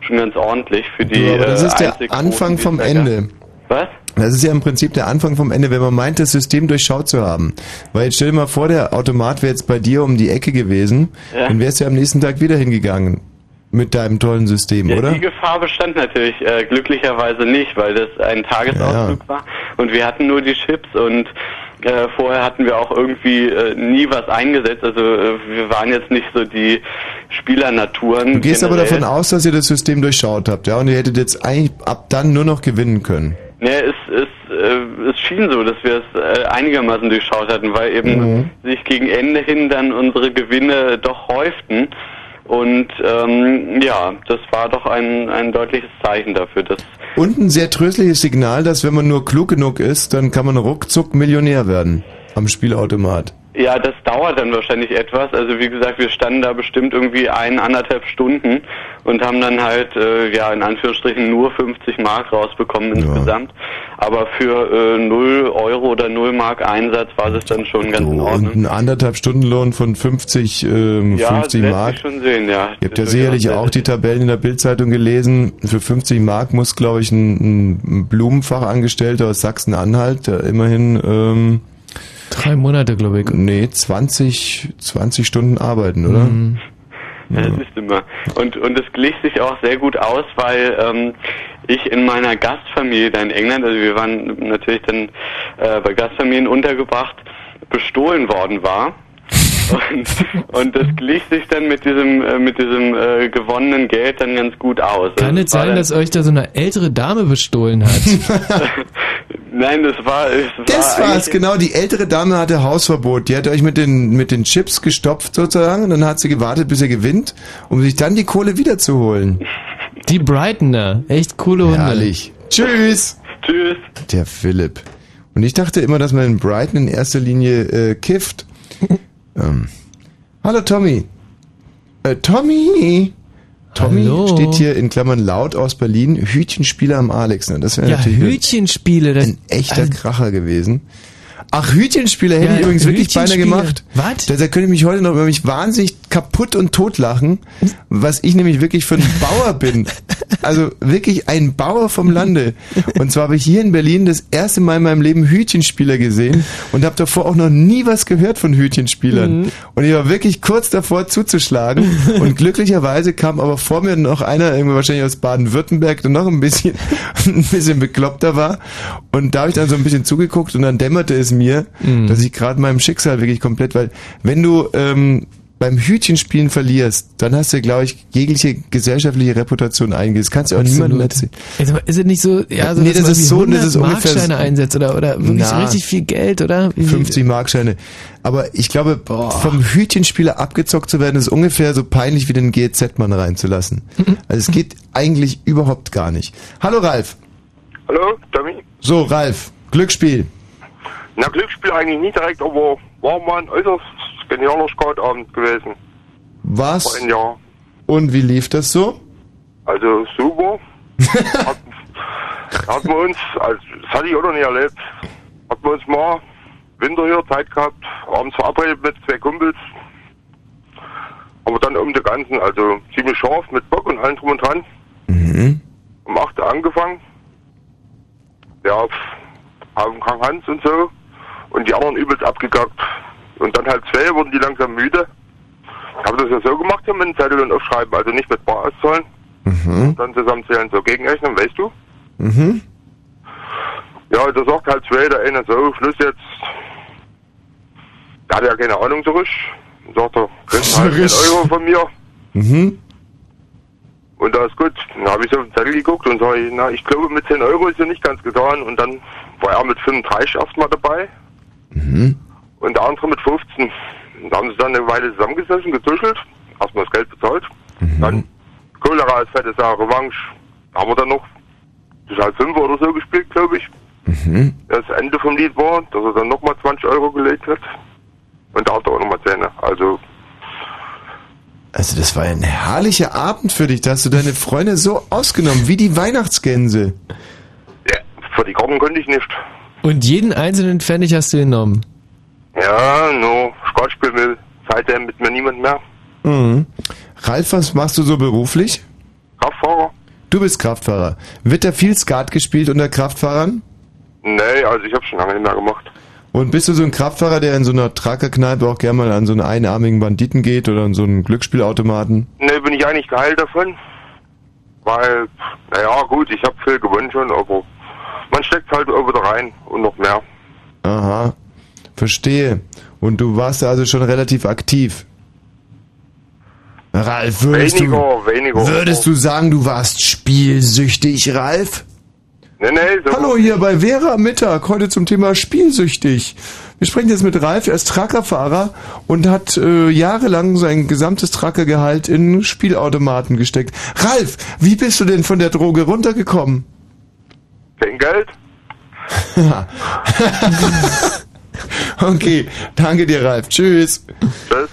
schon ganz ordentlich für die. ja, aber das äh, ist der einzig Anfang vom. Ende. Was? Das ist ja im Prinzip der Anfang vom Ende, wenn man meint, das System durchschaut zu haben. Weil jetzt stell dir mal vor, der Automat wäre jetzt bei dir um die Ecke gewesen, Ja. dann wärst du ja am nächsten Tag wieder hingegangen. Mit deinem tollen System, Ja, oder? Die Gefahr bestand natürlich äh, glücklicherweise nicht, weil das ein Tagesausflug war und wir hatten nur die Chips und äh, vorher hatten wir auch irgendwie äh, nie was eingesetzt. Also äh, wir waren jetzt nicht so die Spielernaturen. Du gehst aber generell. davon aus, dass ihr das System durchschaut habt, ja? Und ihr hättet jetzt eigentlich ab dann nur noch gewinnen können. Ne, es, es, äh, es schien so, dass wir es äh, einigermaßen durchschaut hatten, weil eben Mhm. sich gegen Ende hin dann unsere Gewinne doch häuften. Und ähm, ja, das war doch ein, ein deutliches Zeichen dafür, dass Und ein sehr tröstliches Signal, dass wenn man nur klug genug ist, dann kann man ruckzuck Millionär werden. Am Spielautomat. Ja, das dauert dann wahrscheinlich etwas. Also wie gesagt, wir standen da bestimmt irgendwie ein, anderthalb Stunden und haben dann halt, äh, ja, in Anführungsstrichen nur 50 Mark rausbekommen insgesamt. Aber für äh, 0 Euro oder 0 Mark Einsatz war das dann schon ganz in Ordnung. Und ein anderthalb Stundenlohn von 50, ähm, Ja, 50 lässt Mark. schon sehen, ja. Ihr habt ja sicherlich auch die Tabellen in der Bildzeitung gelesen. Für 50 Mark muss, glaube ich, ein, ein Blumenfachangestellter aus Sachsen-Anhalt, der immerhin ähm, drei Monate, glaube ich. Nee, 20, 20 Stunden arbeiten, oder? Mhm. Ja, das ist immer. Und, und es glich sich auch sehr gut aus, weil ähm, ich in meiner Gastfamilie da in England, also wir waren natürlich dann äh, bei Gastfamilien untergebracht, bestohlen worden war. Und, und das glich sich dann mit diesem äh, mit diesem äh, gewonnenen Geld dann ganz gut aus. Kann Also es war sein, dann- dass euch da so eine ältere Dame bestohlen hat? Nein, das war es Das war war's, eigentlich- genau. Die ältere Dame hatte Hausverbot. Die hat euch mit den, mit den Chips gestopft sozusagen und dann hat sie gewartet, bis er gewinnt, um sich dann die Kohle wiederzuholen. Die Brightoner. Echt coole Hunde. Herrlich. Tschüss. Tschüss. Der Philipp. Und ich dachte immer, dass man in Brighton in erster Linie äh, kifft. Ähm. Hallo Tommy. Äh, Tommy. Tommy Hallo. steht hier in Klammern laut aus Berlin. Hütchenspieler am Alex. Ne? Das wäre Ja, natürlich Hütchenspiele. Das, ein echter also- Kracher gewesen. Ach, Hütchenspieler hätte Ja, ich übrigens wirklich beinahe gemacht. Was? Da, da könnte ich mich heute noch über mich wahnsinnig kaputt und tot lachen, was ich nämlich wirklich für ein Bauer bin. Also wirklich ein Bauer vom Lande. Und zwar habe ich hier in Berlin das erste Mal in meinem Leben Hütchenspieler gesehen und habe davor auch noch nie was gehört von Hütchenspielern. Mhm. Und ich war wirklich kurz davor zuzuschlagen und glücklicherweise kam aber vor mir noch einer, irgendwie wahrscheinlich aus Baden-Württemberg, der noch ein bisschen, ein bisschen bekloppter war. Und da habe ich dann so ein bisschen zugeguckt und dann dämmerte es mir, Mhm. dass ich gerade meinem Schicksal wirklich komplett, weil wenn du ähm, beim Hütchenspielen verlierst, dann hast du, glaube ich, jegliche gesellschaftliche Reputation eingeht. Das kannst du auch niemandem erzählen. Ist, aber- ist es nicht so, ja, so Nee, dass das ist so, 100 das ist ungefähr- Markscheine einsetzt oder, oder wirklich so Na. richtig viel Geld, oder? Wie- 50 Markscheine. Aber ich glaube, vom Hütchenspieler abgezockt zu werden, ist ungefähr so peinlich wie den GZ-Mann reinzulassen. Mhm. Also es geht eigentlich überhaupt gar nicht. Hallo Ralf. Hallo, Tommy? So, Ralf, Glücksspiel. Na, Glücksspiel eigentlich nie direkt, aber war mal ein äußerst genialer Skatabend gewesen. Was? Vor ein Jahr. Und wie lief das so? Also super. hat, hat man uns, also, das hatte ich auch noch nie erlebt, hat man uns mal Winter hier Zeit gehabt, abends verabredet mit zwei Kumpels. Aber dann um den ganzen, also ziemlich scharf mit Bock und allem drum und dran. Mhm. Um 8 Uhr angefangen. Ja, haben Krank Hans und so. Und die anderen übelst abgekackt. Und dann halb zwei wurden die langsam müde. Habe das ja so gemacht hier mit dem Zettel und Aufschreiben, also nicht mit Bar auszahlen, Mhm. dann zusammenzählen, so gegenrechnen, weißt du? Mhm. Ja, da sagt halt zwei, der eine so, Schluss jetzt. Der hat ja keine Ahnung zurück. Sagt er, kriegst halt 10 Zurück. Euro von mir. Mhm. Und da ist gut. Dann habe ich so auf den Zettel geguckt und sage, na, ich glaube mit 10 Euro ist ja nicht ganz getan. Und dann war er mit 35 erstmal dabei Mhm. und der andere mit 15. Und da haben sie dann eine Weile zusammengesessen, getuschelt, erstmal das Geld bezahlt. Dann Cholera als fette Sache, Revanche. Haben wir dann noch bis halb fünf oder so gespielt, glaube ich. Mhm. Das Ende vom Lied war, dass er dann nochmal 20 Euro gelegt hat. Und da hat er auch nochmal 10. Also, Also das war ein herrlicher Abend für dich. Da hast du deine Freunde so ausgenommen, wie die Weihnachtsgänse. ja, für die Karten konnte ich nicht. Und jeden einzelnen Pfennig hast du genommen. Ja, no, Skat spielen will seitdem mit mir niemand mehr. Mhm. Ralf, was machst du so beruflich? Kraftfahrer? Du bist Kraftfahrer. Wird da viel Skat gespielt unter Kraftfahrern? Nee, also ich habe schon lange nicht mehr gemacht. Und bist du so ein Kraftfahrer, der in so einer Trackerkneipe auch gerne mal an so einen einarmigen Banditen geht oder an so einen Glücksspielautomaten? Nee, bin ich eigentlich geheilt davon. Weil, naja, gut, ich habe viel gewonnen schon, aber man steckt halt wieder rein und noch mehr. Aha, verstehe. Und du warst also schon relativ aktiv. Ralf, würdest Weniger, du, weniger. würdest du sagen, du warst spielsüchtig, Ralf? Nee, nee, so. Hallo hier bei Vera Mittag, heute zum Thema spielsüchtig. Wir sprechen jetzt mit Ralf, er ist Truckerfahrer und hat äh, jahrelang sein gesamtes Truckergehalt in Spielautomaten gesteckt. Ralf, wie bist du denn von der Droge runtergekommen? Kein Geld? okay, danke dir, Ralf. Tschüss. Tschüss.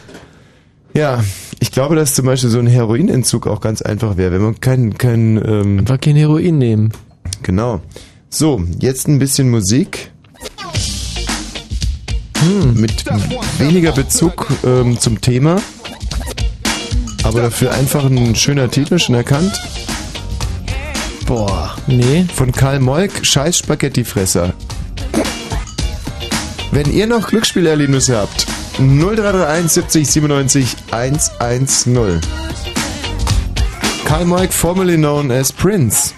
Ja, ich glaube, dass zum Beispiel so ein Heroinentzug auch ganz einfach wäre, wenn man kein, kein, ähm, Einfach kein Heroin nehmen. Genau. So, jetzt ein bisschen Musik. Hm, mit weniger Bezug ähm, zum Thema. Aber dafür einfach ein schöner Titel, schon erkannt. Boah, nee. Von Karl Moik, Scheiß Spaghettifresser. Wenn ihr noch Glücksspielerlebnisse habt, 0331 70 97 110. Karl Moik, formerly known as Prince.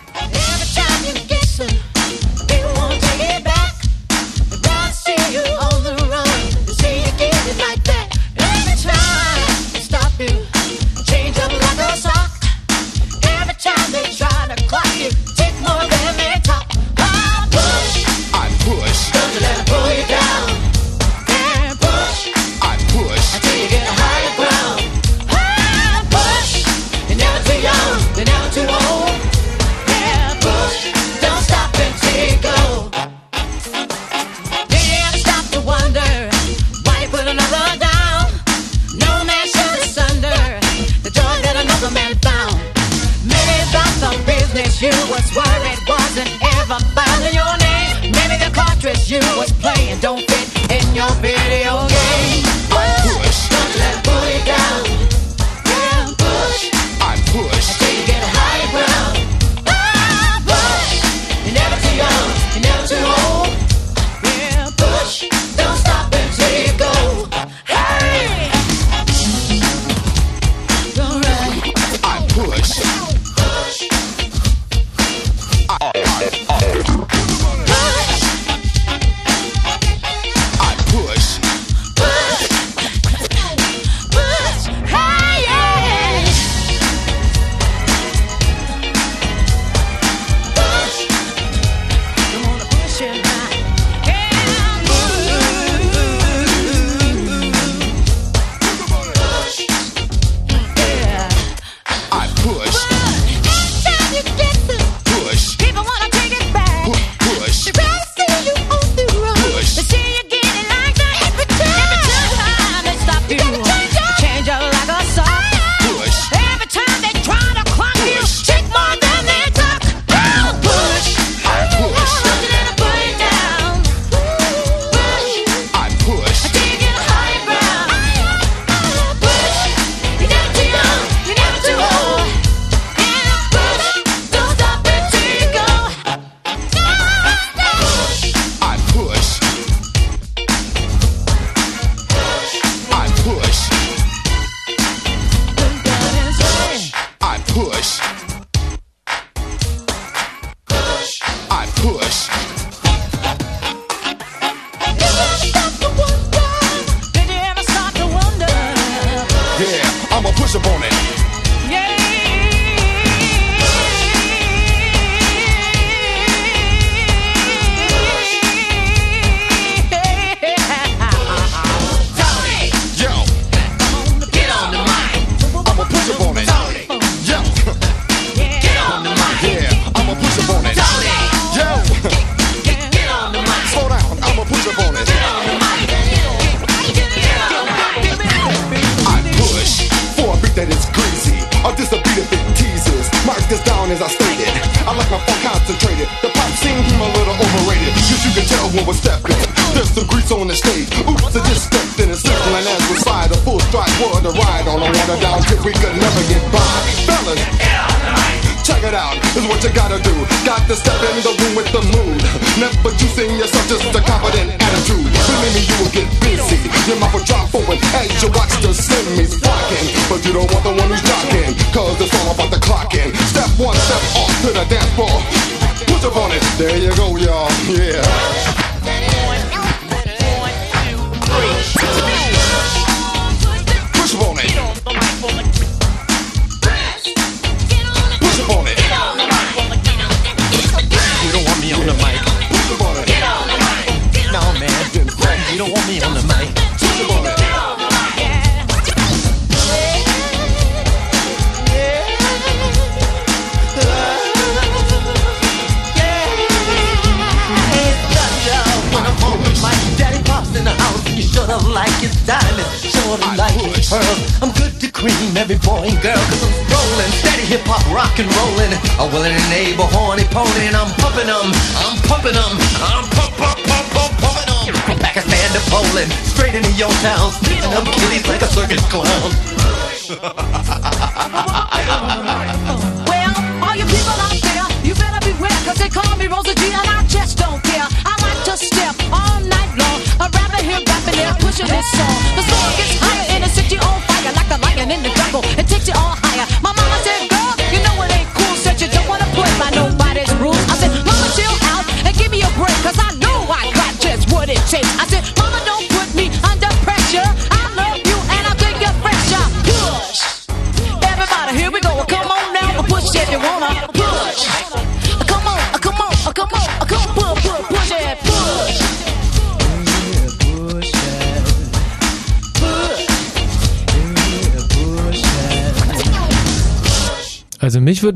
You was playing don't fit in your video game.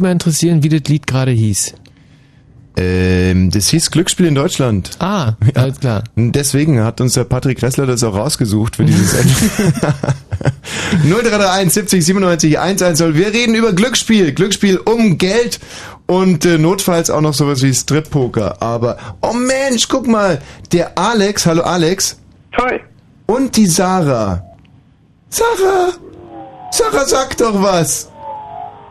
Mal interessieren, wie das Lied gerade hieß. Ähm, das hieß Glücksspiel in Deutschland. Ah, alles klar. Deswegen hat uns der Patrick Ressler das auch rausgesucht für dieses Ende. 0331 70 97 110. Wir reden über Glücksspiel. Glücksspiel um Geld und äh, notfalls auch noch sowas wie Strip-Poker. Aber, oh Mensch, guck mal. Der Alex, hallo Alex. Hi. Und die Sarah. Sarah! Sarah, sag doch was!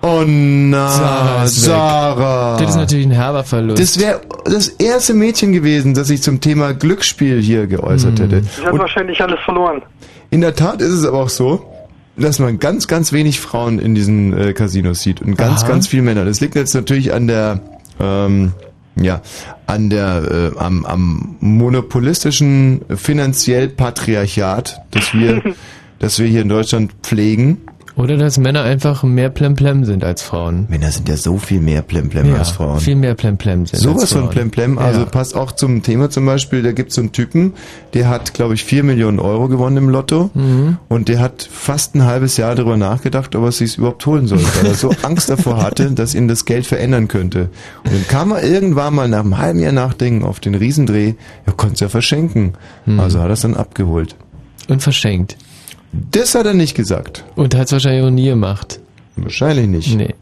Oh na, Sarah. Sarah. Das ist natürlich ein herber Verlust. Das wäre das erste Mädchen gewesen, das sich zum Thema Glücksspiel hier geäußert hätte. Ich habe wahrscheinlich alles verloren. In der Tat ist es aber auch so, dass man ganz, ganz wenig Frauen in diesen äh, Casinos sieht und ganz, Aha. ganz viele Männer. Das liegt jetzt natürlich an der, ähm, ja, an der, äh, am, am monopolistischen finanziell Patriarchat, das wir, das wir hier in Deutschland pflegen. Oder dass Männer einfach mehr Plemplem sind als Frauen. Männer sind ja so viel mehr Plemplem ja, als Frauen. Viel mehr Plemplem sind Sowas von. Plemplem, also Ja. passt auch zum Thema zum Beispiel, da gibt es so einen Typen, der hat, glaube ich, 4 Millionen Euro gewonnen im Lotto Mhm. und der hat fast ein halbes Jahr darüber nachgedacht, ob er es sich überhaupt holen soll, weil er so Angst davor hatte, dass ihn das Geld verändern könnte. Und dann kam er irgendwann mal nach einem halben Jahr Nachdenken auf den Riesendreh, er konnte es ja verschenken. Also hat er es dann abgeholt. Und verschenkt. Das hat er nicht gesagt. Und hat es wahrscheinlich auch nie gemacht. Wahrscheinlich nicht. Nee.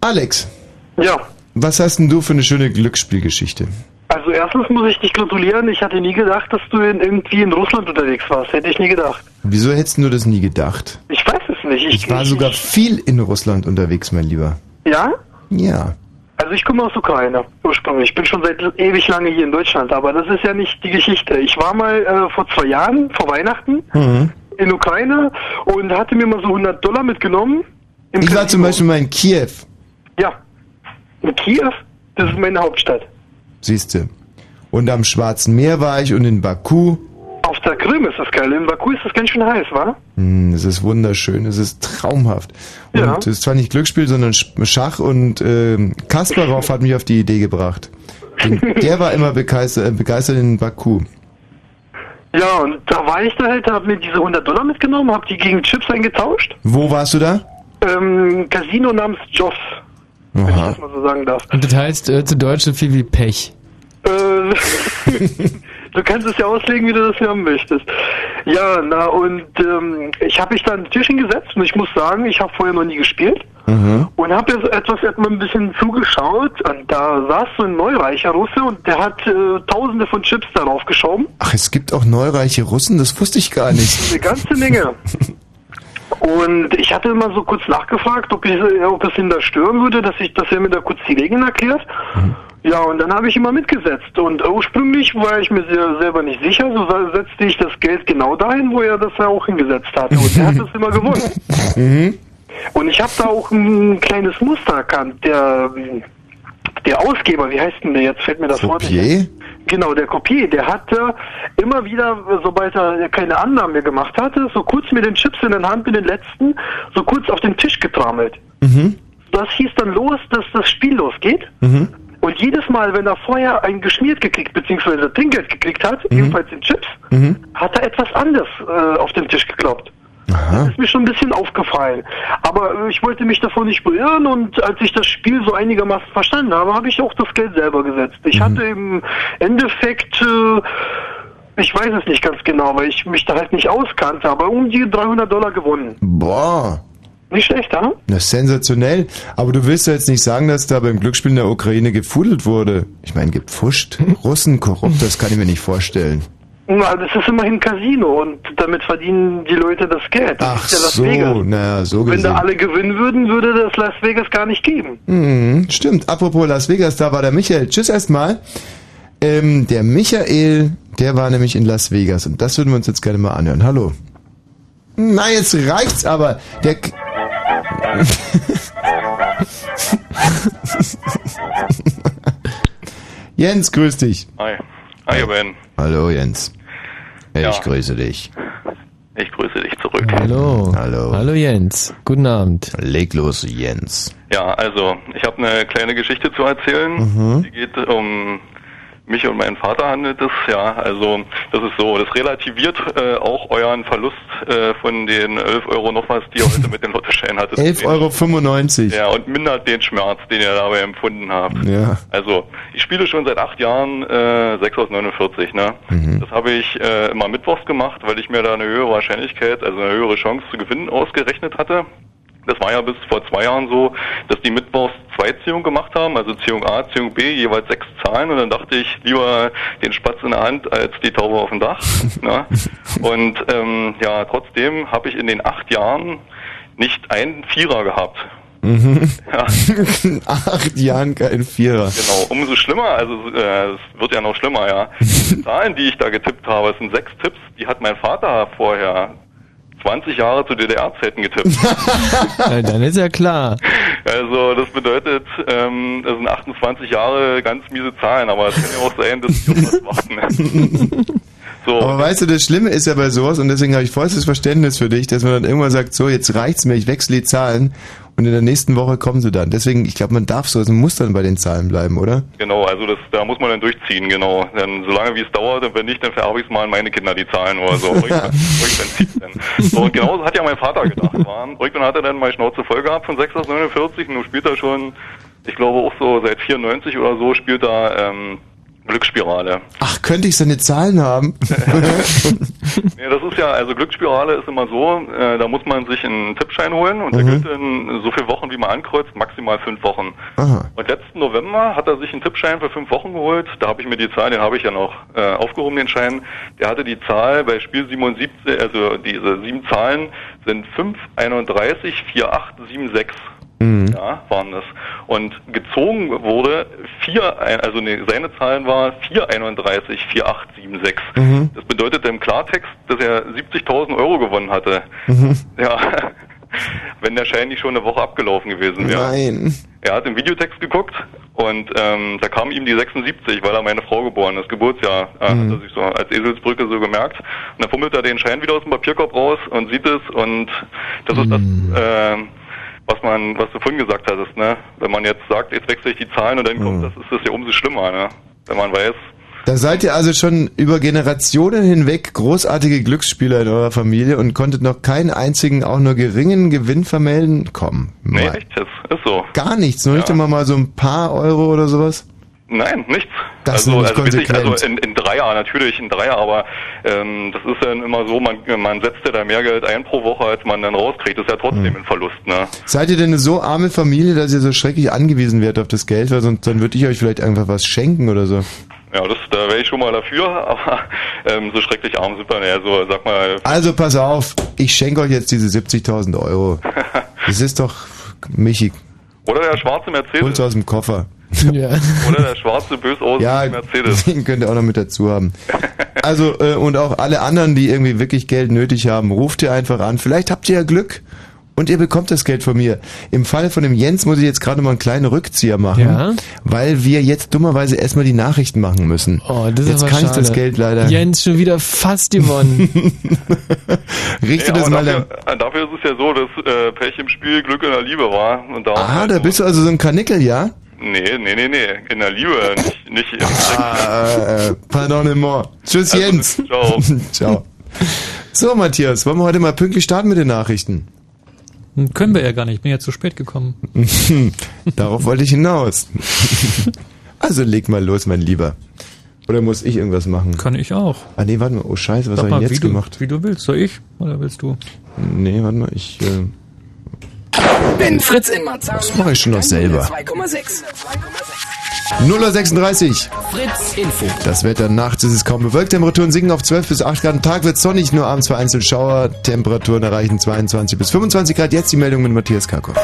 Alex. Ja. Was hast denn du für eine schöne Glücksspielgeschichte? Also erstens muss ich dich gratulieren. Ich hatte nie gedacht, dass du in, irgendwie in Russland unterwegs warst. Hätte ich nie gedacht. Wieso hättest du das nie gedacht? Ich weiß es nicht. Ich war sogar viel in Russland unterwegs, mein Lieber. Ja? Ja. Also ich komme aus Ukraine ursprünglich. Ich bin schon seit ewig lange hier in Deutschland, aber das ist ja nicht die Geschichte. Ich war mal äh, vor zwei Jahren, vor Weihnachten, Mhm. in Ukraine und hatte mir mal so 100 Dollar mitgenommen. Ich war zum Beispiel mal in Kiew, Ja. In Kiew? Das ist meine Hauptstadt. siehste. Und am Schwarzen Meer war ich und in Baku. Krim ist das geil. In Baku ist das ganz schön heiß, wa? Hm, es ist wunderschön, es ist traumhaft. Und Ja. es ist zwar nicht Glücksspiel, sondern Sch- Schach und ähm, Kasparov hat mich auf die Idee gebracht. Den, der war immer begeistert, äh, begeistert in Baku. Ja, und da war ich da halt, hab mir diese 100 Dollar mitgenommen, hab die gegen Chips eingetauscht. Wo warst du da? Ähm, Casino namens Joss, wenn ich Aha. das mal so sagen darf. Und das heißt äh, zu Deutsch so viel wie Pech. Äh, du kannst es ja auslegen, wie du das haben möchtest. Ja, na und ähm, ich habe mich da an den Tisch hingesetzt und ich muss sagen, ich habe vorher noch nie gespielt. Mhm. und habe jetzt etwas erstmal ein bisschen zugeschaut und da saß so ein neureicher Russe und der hat äh, tausende von Chips darauf geschoben. Ach, es gibt auch neureiche Russen, das wusste ich gar nicht. Eine ganze Menge. Und ich hatte immer so kurz nachgefragt, ob, ich, ob es ihn da stören würde, dass ich, dass er mir da kurz die Regeln erklärt. Ja, und dann habe ich immer mitgesetzt. Und ursprünglich war ich mir selber nicht sicher, so setzte ich das Geld genau dahin, wo er das ja auch hingesetzt hatte. Und er hat es immer gewonnen. Mhm. Und ich habe da auch ein kleines Muster erkannt. Der, der Ausgeber, wie heißt denn der jetzt? Fällt mir das Wort nicht. Genau, der Kopier, der hat äh, immer wieder, sobald er keine Annahmen mehr gemacht hatte, so kurz mit den Chips in der Hand, mit den letzten, so kurz auf den Tisch getrammelt. Mhm. Das hieß dann los, dass das Spiel losgeht. Mhm. Und jedes Mal, wenn er vorher ein geschmiert gekriegt, beziehungsweise Trinkgeld gekriegt hat, Mhm. ebenfalls in Chips, Mhm. hat er etwas anderes äh, auf den Tisch gekloppt. Aha. Das ist mir schon ein bisschen aufgefallen. Aber äh, ich wollte mich davon nicht beirren und als ich das Spiel so einigermaßen verstanden habe, habe ich auch das Geld selber gesetzt. Mhm. Ich hatte im Endeffekt, äh, ich weiß es nicht ganz genau, weil ich mich da halt nicht auskannte, aber um die 300 Dollar gewonnen. Boah. Nicht schlecht, ja? Ist sensationell. Aber du willst ja jetzt nicht sagen, dass da beim Glücksspiel in der Ukraine gefudelt wurde. Ich meine, gepfuscht. Russen korrupt, das kann ich mir nicht vorstellen. Na, das ist immerhin Casino und damit verdienen die Leute das Geld. Das Ach ist ja Las so, Vegas. naja, so Wenn da gesehen. alle gewinnen würden, würde das Las Vegas gar nicht geben. Mhm, stimmt. Apropos Las Vegas, da war der Michael. Tschüss erstmal. Ähm, der Michael, der war nämlich in Las Vegas und das würden wir uns jetzt gerne mal anhören. Hallo. Na, jetzt reicht's aber. Der. K Jens, grüß dich. Hi. Hi, Ben. Hallo Jens. Ich Ja. grüße dich. Ich grüße dich zurück. Hallo. Hallo. Hallo Jens. Guten Abend. Leg los, Jens. Ja, also, ich habe eine kleine Geschichte zu erzählen. Mhm. Die geht um mich und meinen Vater handelt es. Ja, also, das ist so, das relativiert äh, auch euren Verlust äh, von den 11 Euro noch was, die ihr heute mit den Lottoscheinen hattet. 11,95 Euro. Ja, und mindert den Schmerz, den ihr dabei empfunden habt. Ja. Also, ich spiele schon seit acht Jahren äh, 6 aus 49, ne? Mhm. Das habe ich äh, immer mittwochs gemacht, weil ich mir da eine höhere Wahrscheinlichkeit, also eine höhere Chance zu gewinnen ausgerechnet hatte. Das war ja bis vor zwei Jahren so, dass die mittwochs zwei Ziehungen gemacht haben, also Ziehung A, Ziehung B, jeweils sechs Zahlen und dann dachte ich, lieber den Spatz in der Hand als die Taube auf dem Dach. ne? Und ähm, ja, trotzdem habe ich in den acht Jahren nicht einen Vierer gehabt. Mhm. Ja. Acht Jahren kein Vierer. Genau, umso schlimmer, also äh, es wird ja noch schlimmer, ja. Die Zahlen, die ich da getippt habe, es sind sechs Tipps, die hat mein Vater vorher 20 Jahre zu DDR-Zeiten getippt. Dann ist ja klar. Also das bedeutet, ähm, das sind 28 Jahre ganz miese Zahlen, aber es kann ja auch sein, dass die auf warten. So. Aber weißt du, das Schlimme ist ja bei sowas, und deswegen habe ich vollstes Verständnis für dich, dass man dann irgendwann sagt, so, jetzt reicht's mir, ich wechsle die Zahlen und in der nächsten Woche kommen sie dann. Deswegen, ich glaube, man darf so, man muss dann bei den Zahlen bleiben, oder? Genau, also das, da muss man dann durchziehen, genau. Dann solange wie es dauert, und wenn nicht, dann vererbe ich es mal an meine Kinder die Zahlen oder so. Irgendwann irgendwann zieht's dann. So, und genauso hat ja mein Vater gedacht. War. Irgendwann hat er dann mal Schnauze voll gehabt von 6 aus 49 und nun spielt er schon, ich glaube auch so seit 94 oder so, spielt er ähm, Glücksspirale. Ach, könnte ich seine Zahlen haben? Ja, das ist ja, also Glücksspirale ist immer so, äh, da muss man sich einen Tippschein holen und der Mhm. gilt in so viele Wochen, wie man ankreuzt, maximal fünf Wochen. Aha. Und letzten November hat er sich einen Tippschein für fünf Wochen geholt. Da habe ich mir die Zahl, den habe ich ja noch äh, aufgehoben, den Schein. Der hatte die Zahl bei Spiel 77, also diese sieben Zahlen sind 5, 31, 4, 8, 7, 6. Mhm. Ja, waren das. Und gezogen wurde 4, ein- also nee, seine Zahlen war 431, 4876. Mhm. Das bedeutet im Klartext, dass er 70.000 Euro gewonnen hatte. Mhm. Ja, wenn der Schein nicht schon eine Woche abgelaufen gewesen wäre. Nein. Er hat im Videotext geguckt und ähm, da kam ihm die 76, weil er meine Frau geboren ist, Geburtsjahr. Äh, Mhm. Hat er sich so als Eselsbrücke so gemerkt. Und dann fummelt er den Schein wieder aus dem Papierkorb raus und sieht es und das ist das, Mhm. äh, was man, was du vorhin gesagt hattest, ne? Wenn man jetzt sagt, jetzt wechsle ich die Zahlen und dann kommt das, ist das ja umso schlimmer, ne? Wenn man weiß, Da seid ihr also schon über Generationen hinweg großartige Glücksspieler in eurer Familie und konntet noch keinen einzigen, auch nur geringen Gewinn vermelden? Komm. nee, nicht, das ist so. Gar nichts, nicht Ja. einmal mal so ein paar Euro oder sowas? Nein, nichts. Das also, ist also, wirklich, also in, in Dreier, natürlich in Dreier, aber ähm, das ist dann immer so, man, man setzt ja da mehr Geld ein pro Woche, als man dann rauskriegt. Das ist ja trotzdem Hm. ein Verlust, ne? Seid ihr denn eine so arme Familie, dass ihr so schrecklich angewiesen werdet auf das Geld? Weil sonst dann würde ich euch vielleicht einfach was schenken oder so. Ja, das, da wäre ich schon mal dafür, aber ähm, so schrecklich arm sind wir, ja, so, sag mal, Also pass auf, ich schenke euch jetzt diese 70.000 Euro. Das ist doch, Michi, oder der schwarze Mercedes. hol's aus dem Koffer. Ja. Oder der schwarze, bösaussehende Ja, Mercedes. den könnt ihr auch noch mit dazu haben. Also, äh, und auch alle anderen, die irgendwie wirklich Geld nötig haben, ruft ihr einfach an. Vielleicht habt ihr ja Glück und ihr bekommt das Geld von mir. Im Fall von dem Jens muss ich jetzt gerade mal einen kleinen Rückzieher machen, Ja? weil wir jetzt dummerweise erstmal die Nachrichten machen müssen. Oh, das ist jetzt aber kann ich schade. das Geld leider. Jens schon wieder fast gewonnen. Richte Nee, das mal dafür, äh, dafür ist es ja so, dass äh, Pech im Spiel Glück in der Liebe war. Und Aha, halt da bist du also so ein Kanickel, ja? Nee, nee, nee, nee. In der Liebe, nicht, nicht im Ah, äh, pardonnement. Tschüss, Also, Jens. ciao. ciao. So, Matthias, wollen wir heute mal pünktlich starten mit den Nachrichten? Können wir ja gar nicht, ich bin ja zu spät gekommen. Darauf wollte ich hinaus. Also leg mal los, mein Lieber. Oder muss ich irgendwas machen? Kann ich auch. Ah nee, warte mal. Oh Scheiße, was habe ich denn wie jetzt du, gemacht? Wie du willst. Soll ich oder willst du? Nee, warte mal, ich... Äh, Wenn Fritz in Marzahn. das mache ich schon noch selber. 2,6. 0.36 Fritz Info. Das Wetter nachts ist es kaum bewölkt. Temperaturen sinken auf 12 bis 8 Grad. Am Tag wird sonnig, nur abends vereinzelt Schauer. Temperaturen erreichen 22 bis 25 Grad. Jetzt die Meldung mit Matthias Karkow.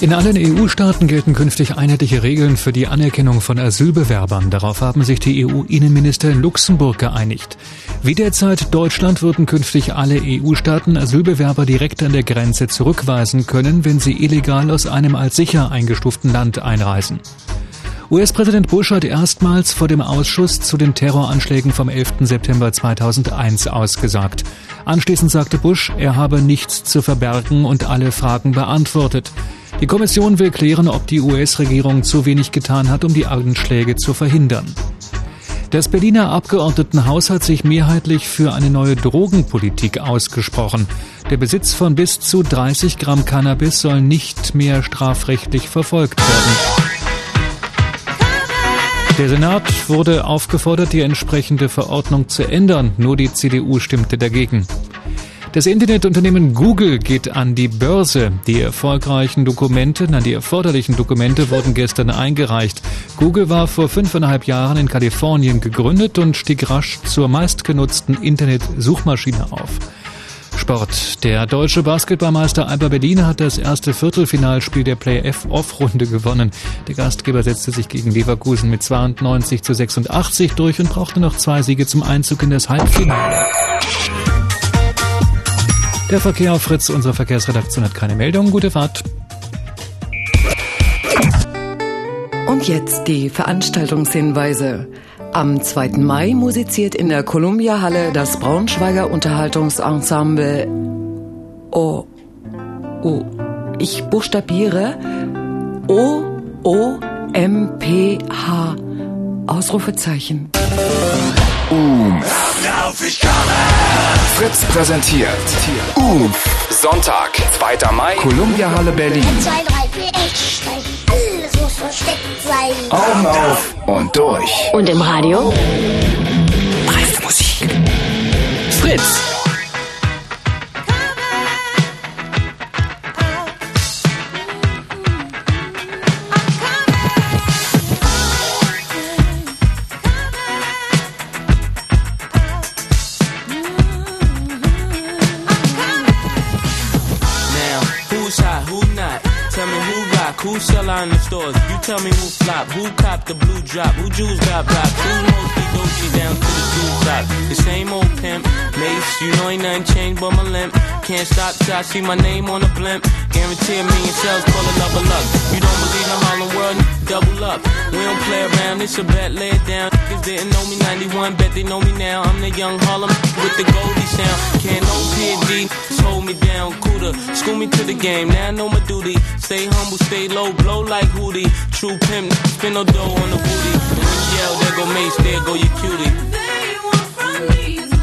In allen EU-Staaten gelten künftig einheitliche Regeln für die Anerkennung von Asylbewerbern. Darauf haben sich die EU-Innenminister in Luxemburg geeinigt. Wie derzeit Deutschland würden künftig alle EU-Staaten Asylbewerber direkt an der Grenze zurückweisen können, wenn sie illegal aus einem als sicher eingestuften Land einreisen. US-Präsident Bush hat erstmals vor dem Ausschuss zu den Terroranschlägen vom 11. September 2001 ausgesagt. Anschließend sagte Bush, er habe nichts zu verbergen und alle Fragen beantwortet. Die Kommission will klären, ob die US-Regierung zu wenig getan hat, um die Anschläge zu verhindern. Das Berliner Abgeordnetenhaus hat sich mehrheitlich für eine neue Drogenpolitik ausgesprochen. Der Besitz von bis zu 30 Gramm Cannabis soll nicht mehr strafrechtlich verfolgt werden. Der Senat wurde aufgefordert, die entsprechende Verordnung zu ändern. Nur die CDU stimmte dagegen. Das Internetunternehmen Google geht an die Börse. Die erfolgreichen Dokumente, nein, die erforderlichen Dokumente wurden gestern eingereicht. Google war vor fünfeinhalb Jahren in Kalifornien gegründet und stieg rasch zur meistgenutzten Internetsuchmaschine auf. Sport. Der deutsche Basketballmeister Alba Berlin hat das erste Viertelfinalspiel der Play-Off-Runde gewonnen. Der Gastgeber setzte sich gegen Leverkusen mit 92 zu 86 durch und brauchte noch zwei Siege zum Einzug in das Halbfinale. Der Verkehr auf Fritz, unsere Verkehrsredaktion hat keine Meldung. Gute Fahrt. Und jetzt die Veranstaltungshinweise. Am 2. Mai musiziert in der Columbia-Halle das Braunschweiger Unterhaltungsensemble O. O. Ich buchstabiere O. O. M. P. H. Ausrufezeichen. Umf. Fritz präsentiert Umf. Sonntag, 2. Mai, Columbia Halle Berlin. 2, 3, 4, Echtstein. Alles muss versteckt sein. Augen auf und durch. Und im Radio? Dreiste Musik. Fritz. Sell out in the stores. You tell me who flop, who cop the blue drop, who jewels got blocks, who mostly Dolce down to the blue top. The same old pimp, Mace, you know ain't nothing changed but my limp. Can't stop till I see my name on the blimp. Guarantee a million sales, call it or luck. You don't believe in Harlem World, double up. We don't play around, it's a bet, lay it down. Niggas didn't know me 91, bet they know me now. I'm the young Harlem with the Goldie sound. Can't no PD, just hold me down, cooler. School me to the game, now I know my duty. Stay humble, stay low, blow like Hootie. True pimp, spin no dough on the booty. Yell, there go Mace, there go your cutie. fly.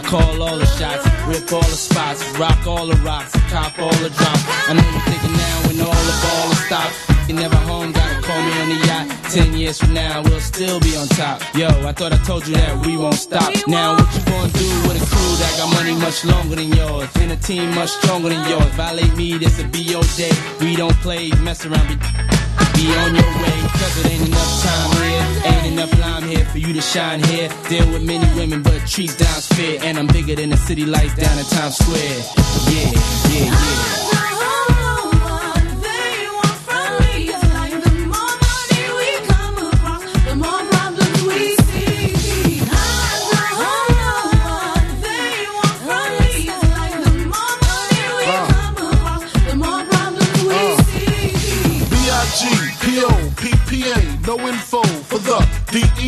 I call all the shots, rip all the spots, rock all the rocks, top all the drops. I know you're thinking now when all the ball is stopped. You never home, gotta call me on the yacht. Ten years from now, we'll still be on top. Yo, I thought I told you that we won't stop. Now, what you gonna do with a crew that got money much longer than yours? And a team much stronger than yours. Violate me, this'll be your day. We don't play, mess around, be, be on your way. Cause it ain't enough time here. Ain't enough lime here for you to shine here. Deal with many women, but treat down's fair. And I'm bigger than the city lights down in Times Square. Yeah, yeah, yeah.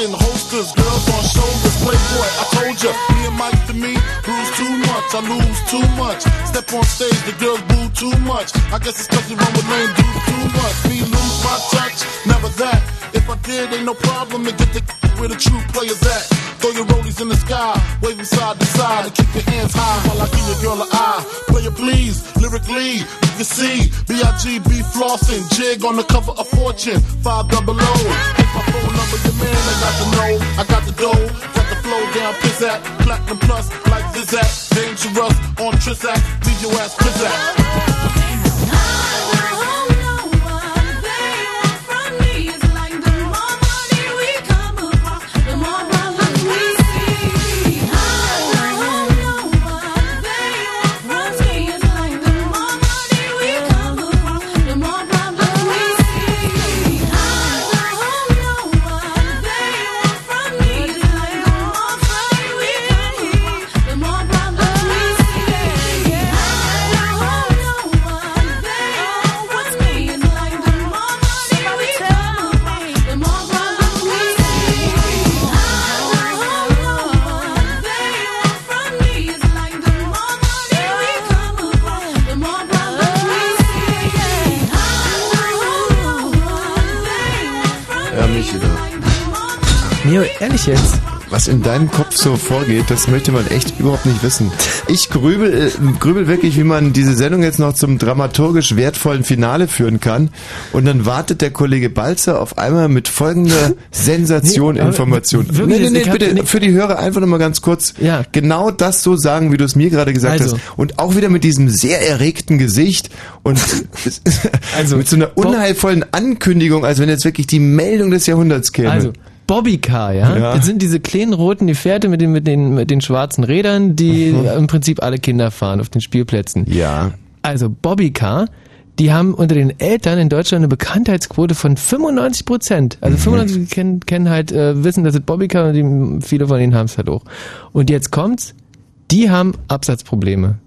In holsters, girls on shoulders, playboy. I told ya, me and Mike to me, lose too much, I lose too much. Step on stage, the girls boo too much. I guess it's cause you run with lame dudes too much. Me lose my touch, never that. If I did, ain't no problem to get the where the true players at. Throw your rollies in the sky, waving side to side, and keep your hands high while I give your girl an eye. Player please, lyrically, you can see B-I-G-B flossing, jig on the cover of Fortune, five double O. Hit my phone number, your man, I got the know, I got the dough, got the flow down, piss at, platinum plus, like Zizak, dangerous on Trizac, leave your ass. Ja, Mio, ehrlich jetzt? Was in deinem Kopf so vorgeht, das möchte man echt überhaupt nicht wissen. Ich grübel, äh, grübel wirklich, wie man diese Sendung jetzt noch zum dramaturgisch wertvollen Finale führen kann. Und dann wartet der Kollege Balzer auf einmal mit folgender Sensation Nee, Information. wirklich, nee, nee, nee, bitte nee. für die Hörer einfach nochmal ganz kurz genau das so sagen, wie du es mir gerade gesagt Also. hast. Und auch wieder mit diesem sehr erregten Gesicht und Also, mit so einer unheilvollen Ankündigung, als wenn jetzt wirklich die Meldung des Jahrhunderts käme. Also, Bobbycar, ja? Ja. Das sind diese kleinen roten Gefährte mit den, mit den, mit den schwarzen Rädern, die Mhm. im Prinzip alle Kinder fahren auf den Spielplätzen. Ja. Also, Bobbycar, die haben unter den Eltern in Deutschland eine Bekanntheitsquote von 95 Prozent. Also Mhm. 95 kennen, kennen halt, äh, wissen, das ist Bobbycar und die, viele von ihnen haben es halt auch. Und jetzt kommt's, die haben Absatzprobleme.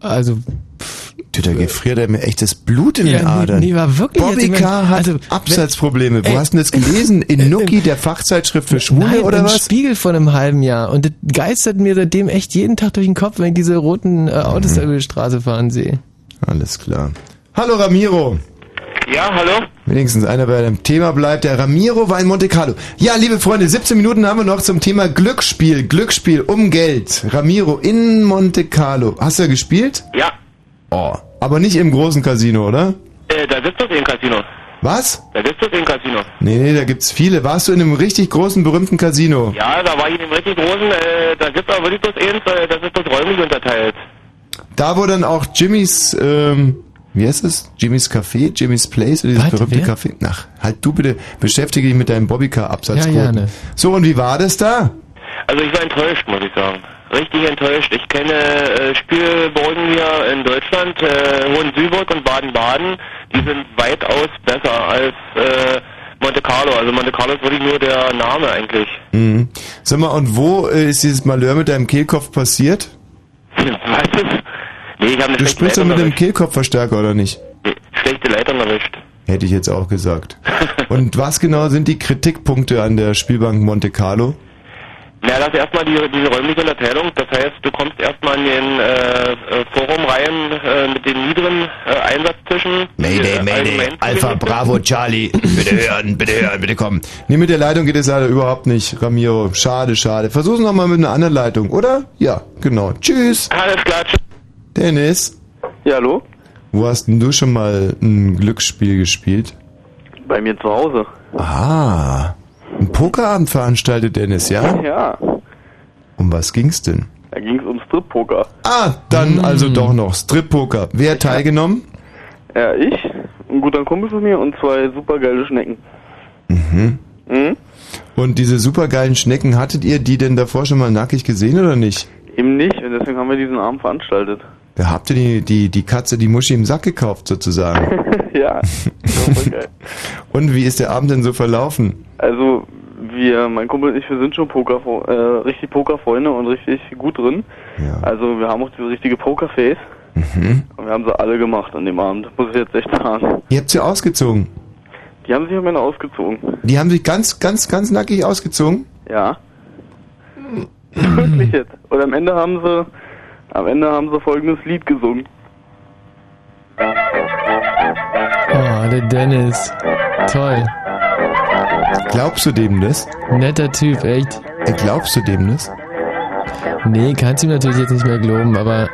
Also, da gefriert er mir echt das Blut in Ja, den nee, Adern. nee, war wirklich Bobby K. hat also, Absatzprobleme. Wo ey, hast du denn das gelesen? In Nuki, der Fachzeitschrift für Schwule Nein, oder im was? Spiegel von einem halben Jahr. Und das geistert mir seitdem echt jeden Tag durch den Kopf, wenn ich diese roten äh, Autos da über die Straße fahren sehe. Alles klar. Hallo Ramiro. Ja, hallo? Wenigstens einer bei dem Thema bleibt. Der Ramiro war in Monte Carlo. Ja, liebe Freunde, 17 Minuten haben wir noch zum Thema Glücksspiel. Glücksspiel um Geld. Ramiro in Monte Carlo. Hast du ja gespielt? Ja, Oh. Aber nicht im großen Casino, oder? äh, da sitzt doch ein Casino. Was? Da sitzt doch ein Casino. Nee, nee, da gibt's viele. Warst du in einem richtig großen, berühmten Casino? Ja, da war ich in dem richtig großen, äh, da gibt's aber wirklich bloß eins, äh, das ist bloß räumlich unterteilt. Da, wo dann auch Jimmys, ähm, wie heißt es? Jimmys Café, Jimmys Place, oder dieses Was? berühmte Wer? Café. Ach, halt du bitte, beschäftige dich mit deinem Bobbycar-Absatzquoten. Ja, gerne. So, und wie war das da? Also ich war enttäuscht, muss ich sagen. Richtig enttäuscht. Ich kenne äh, Spielburgen hier in Deutschland, äh, Hohen-Süburg und Baden-Baden. Die sind weitaus besser als äh, Monte Carlo. Also Monte Carlo ist wirklich nur der Name eigentlich. Mhm. Sag mal, und wo äh, ist dieses Malheur mit deinem Kehlkopf passiert? Was? Nee, ich habe eine Du spielst doch mit einem erwischt. Kehlkopfverstärker, oder nicht? Schlechte Leitung erwischt. Hätte ich jetzt auch gesagt. und was genau sind die Kritikpunkte an der Spielbank Monte Carlo? Na, das ist erstmal die, diese räumliche Unterteilung. Das heißt, du kommst erstmal in den äh, äh, Forum rein äh, mit den niederen äh, Einsatzzwischen. Mayday, die, äh, Mayday, Alpha, Bravo, Charlie. Bitte hören, bitte hören, bitte kommen. Nee, mit der Leitung geht es leider überhaupt nicht, Ramiro. Schade, schade. Versuch's noch mal mit einer anderen Leitung, oder? Ja, genau. Tschüss. Alles klar, tschüss. Dennis. Ja, hallo? Wo hast denn du schon mal ein Glücksspiel gespielt? Bei mir zu Hause. Ah, ein Pokerabend veranstaltet Dennis, ja? Ja. Um was ging's denn? Da ging es um Strip-Poker. Ah, dann also doch noch Strip-Poker. Wer hat teilgenommen? Ja, ich, ein guter Kumpel von mir und zwei supergeile Schnecken. Mhm. Mhm. Und diese supergeilen Schnecken, hattet ihr die denn davor schon mal nackig gesehen oder nicht? Eben nicht, und deswegen haben wir diesen Abend veranstaltet. Da habt ihr die, die, die Katze, die Muschi im Sack gekauft sozusagen. ja, das war voll geil. Und wie ist der Abend denn so verlaufen? Also, wir, mein Kumpel und ich, wir sind schon Poker, äh, richtig Pokerfreunde und richtig gut drin. Also, wir haben auch diese richtige Pokerface. Mhm. Und wir haben sie alle gemacht an dem Abend, muss ich jetzt echt sagen. Ihr habt sie ausgezogen. Die haben sich am Ende ausgezogen. Die haben sich ganz, ganz, ganz nackig ausgezogen? Ja. Wirklich jetzt. Und am Ende haben sie, am Ende haben sie folgendes Lied gesungen. Oh, der Dennis. Toll. Glaubst du dem das? Netter Typ, echt. Glaubst du dem das? Nee, kannst du ihm natürlich jetzt nicht mehr glauben, aber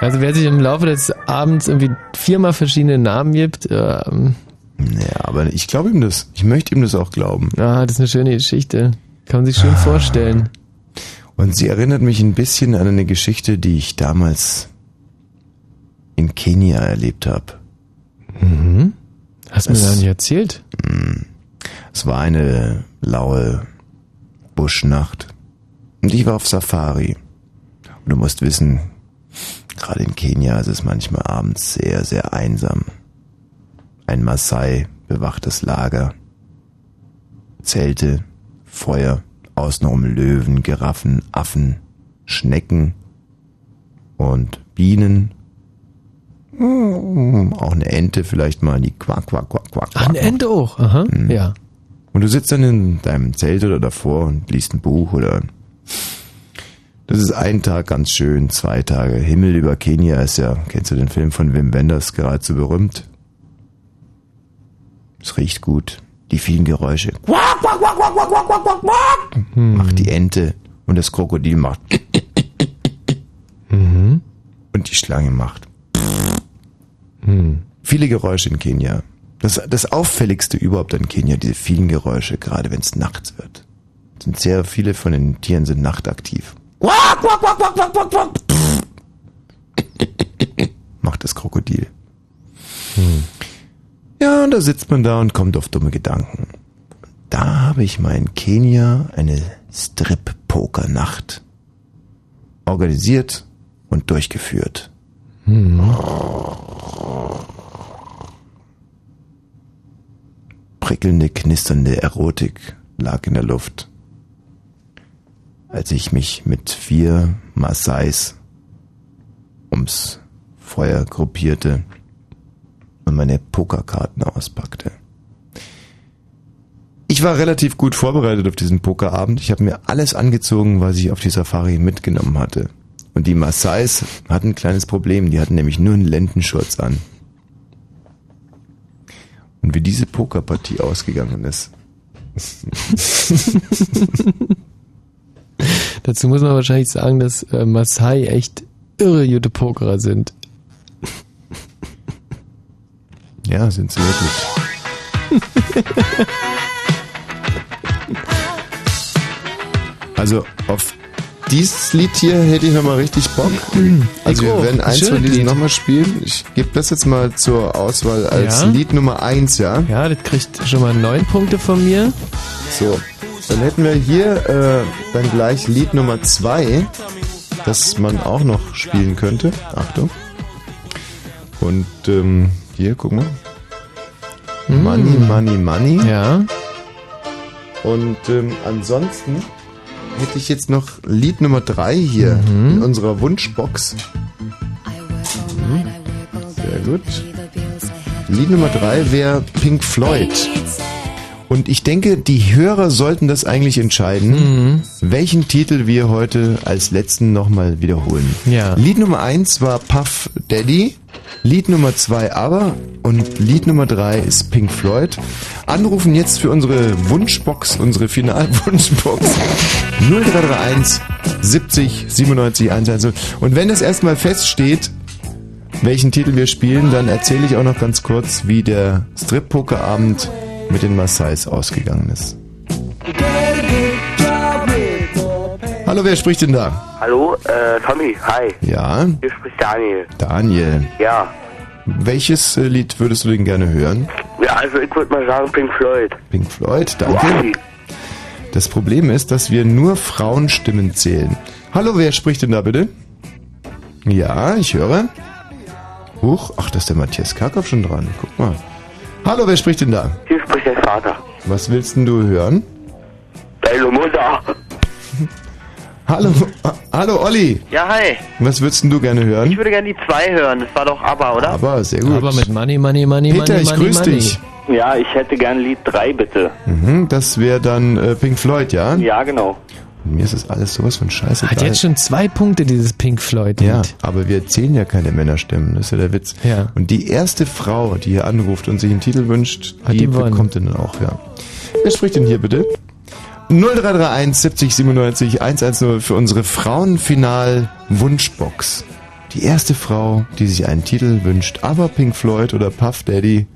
also wer sich im Laufe des Abends irgendwie viermal verschiedene Namen gibt, ähm, Ja, aber ich glaube ihm das. Ich möchte ihm das auch glauben. ja, das ist eine schöne Geschichte. Kann man sich schön vorstellen. Und sie erinnert mich ein bisschen an eine Geschichte, die ich damals in Kenia erlebt habe. Mhm. Hast du mir gar nicht erzählt? Es war eine laue Buschnacht. Und ich war auf Safari. Und du musst wissen, gerade in Kenia ist es manchmal abends sehr, sehr einsam. Ein Maasai bewacht das Lager. Zelte, Feuer, außenrum Löwen, Giraffen, Affen, Schnecken und Bienen. Auch eine Ente vielleicht mal, die quack, quack, quack, quack. Ach, eine Ente auch. Aha, Mhm. ja. Und du sitzt dann in deinem Zelt oder davor und liest ein Buch oder. Das ist ein Tag ganz schön, zwei Tage. Himmel über Kenia ist ja, kennst du den Film von Wim Wenders, geradezu berühmt? Es riecht gut. Die vielen Geräusche. Quack, quack, quack, quack, quack, quack, quack, quack. Macht die Ente und das Krokodil macht. Mhm. Und die Schlange macht. Hm. Viele Geräusche in Kenia. Das, das auffälligste überhaupt an Kenia, diese vielen Geräusche, gerade wenn es nachts wird. Sind sehr viele von den Tieren sind nachtaktiv. Macht das Krokodil. Ja, und da sitzt man da und kommt auf dumme Gedanken. Da habe ich mal in Kenia eine Strip-Poker-Nacht organisiert und durchgeführt. Prickelnde, knisternde Erotik lag in der Luft. Als ich mich mit vier Maasais ums Feuer gruppierte und meine Pokerkarten auspackte. Ich war relativ gut vorbereitet auf diesen Pokerabend. Ich habe mir alles angezogen, was ich auf die Safari mitgenommen hatte. Und die Maasais hatten ein kleines Problem. Die hatten nämlich nur einen Lendenschurz an. Und wie diese Pokerpartie ausgegangen ist. Dazu muss man wahrscheinlich sagen, dass äh, Maasai echt irre gute Pokerer sind. Ja, sind sie wirklich. Also auf dieses Lied hier hätte ich nochmal richtig Bock. Also wir werden eins Schönes von diesen nochmal spielen. Ich gebe das jetzt mal zur Auswahl als Ja? Lied Nummer eins, ja? Ja, das kriegt schon mal neun Punkte von mir. So, dann hätten wir hier äh, dann gleich Lied Nummer zwei, das man auch noch spielen könnte. Achtung. Und ähm, hier, guck mal. Money, Money, Money. Ja. Und ähm, ansonsten hätte ich jetzt noch Lied Nummer drei hier in unserer Wunschbox. Sehr gut. Lied Nummer drei wäre Pink Floyd. Und ich denke, die Hörer sollten das eigentlich entscheiden, welchen Titel wir heute als letzten nochmal wiederholen. Ja. Lied Nummer eins war Puff Daddy, Lied Nummer zwei aber und Lied Nummer drei ist Pink Floyd. Anrufen jetzt für unsere Wunschbox, unsere Finalwunschbox 0331 70 97 110. Und wenn das erstmal feststeht, welchen Titel wir spielen, dann erzähle ich auch noch ganz kurz, wie der Strip-Poker-Abend mit den Maasais ausgegangen ist. Hallo, wer spricht denn da? Hallo, äh, Tommy, hi. Ja, Hier spricht Daniel. Daniel. Ja. Welches äh, Lied würdest du denn gerne hören? Ja, also ich würde mal sagen Pink Floyd. Pink Floyd, danke. Das Problem ist, dass wir nur Frauenstimmen zählen. Hallo, wer spricht denn da bitte? Ja, ich höre. Huch, ach, da ist der Matthias Karkow schon dran. Guck mal. Hallo, wer spricht denn da? Hier spricht dein Vater. Was willst denn du hören? Deine Mutter. Hallo, hallo Olli. Ja, hi. Was würdest denn du gerne hören? Ich würde gerne die zwei hören. Das war doch ABBA, oder? Aber sehr gut. Aber mit Money, Money, Money, Peter, Money, ich Money, grüß Money. dich. Ja, ich hätte gern Lied 3, bitte. Mhm, das wäre dann äh, Pink Floyd, ja? Ja, genau. Mir ist das alles sowas von scheiße. Hat jetzt schon zwei Punkte, dieses Pink Floyd. Ja, aber wir zählen ja keine Männerstimmen, das ist ja der Witz. Ja. Und die erste Frau, die hier anruft und sich einen Titel wünscht, die, die gewonnen. bekommt den dann auch, ja. Wer spricht denn hier bitte? 0331 70 97 110 für unsere Frauenfinal-Wunschbox. Die erste Frau, die sich einen Titel wünscht, aber Pink Floyd oder Puff Daddy,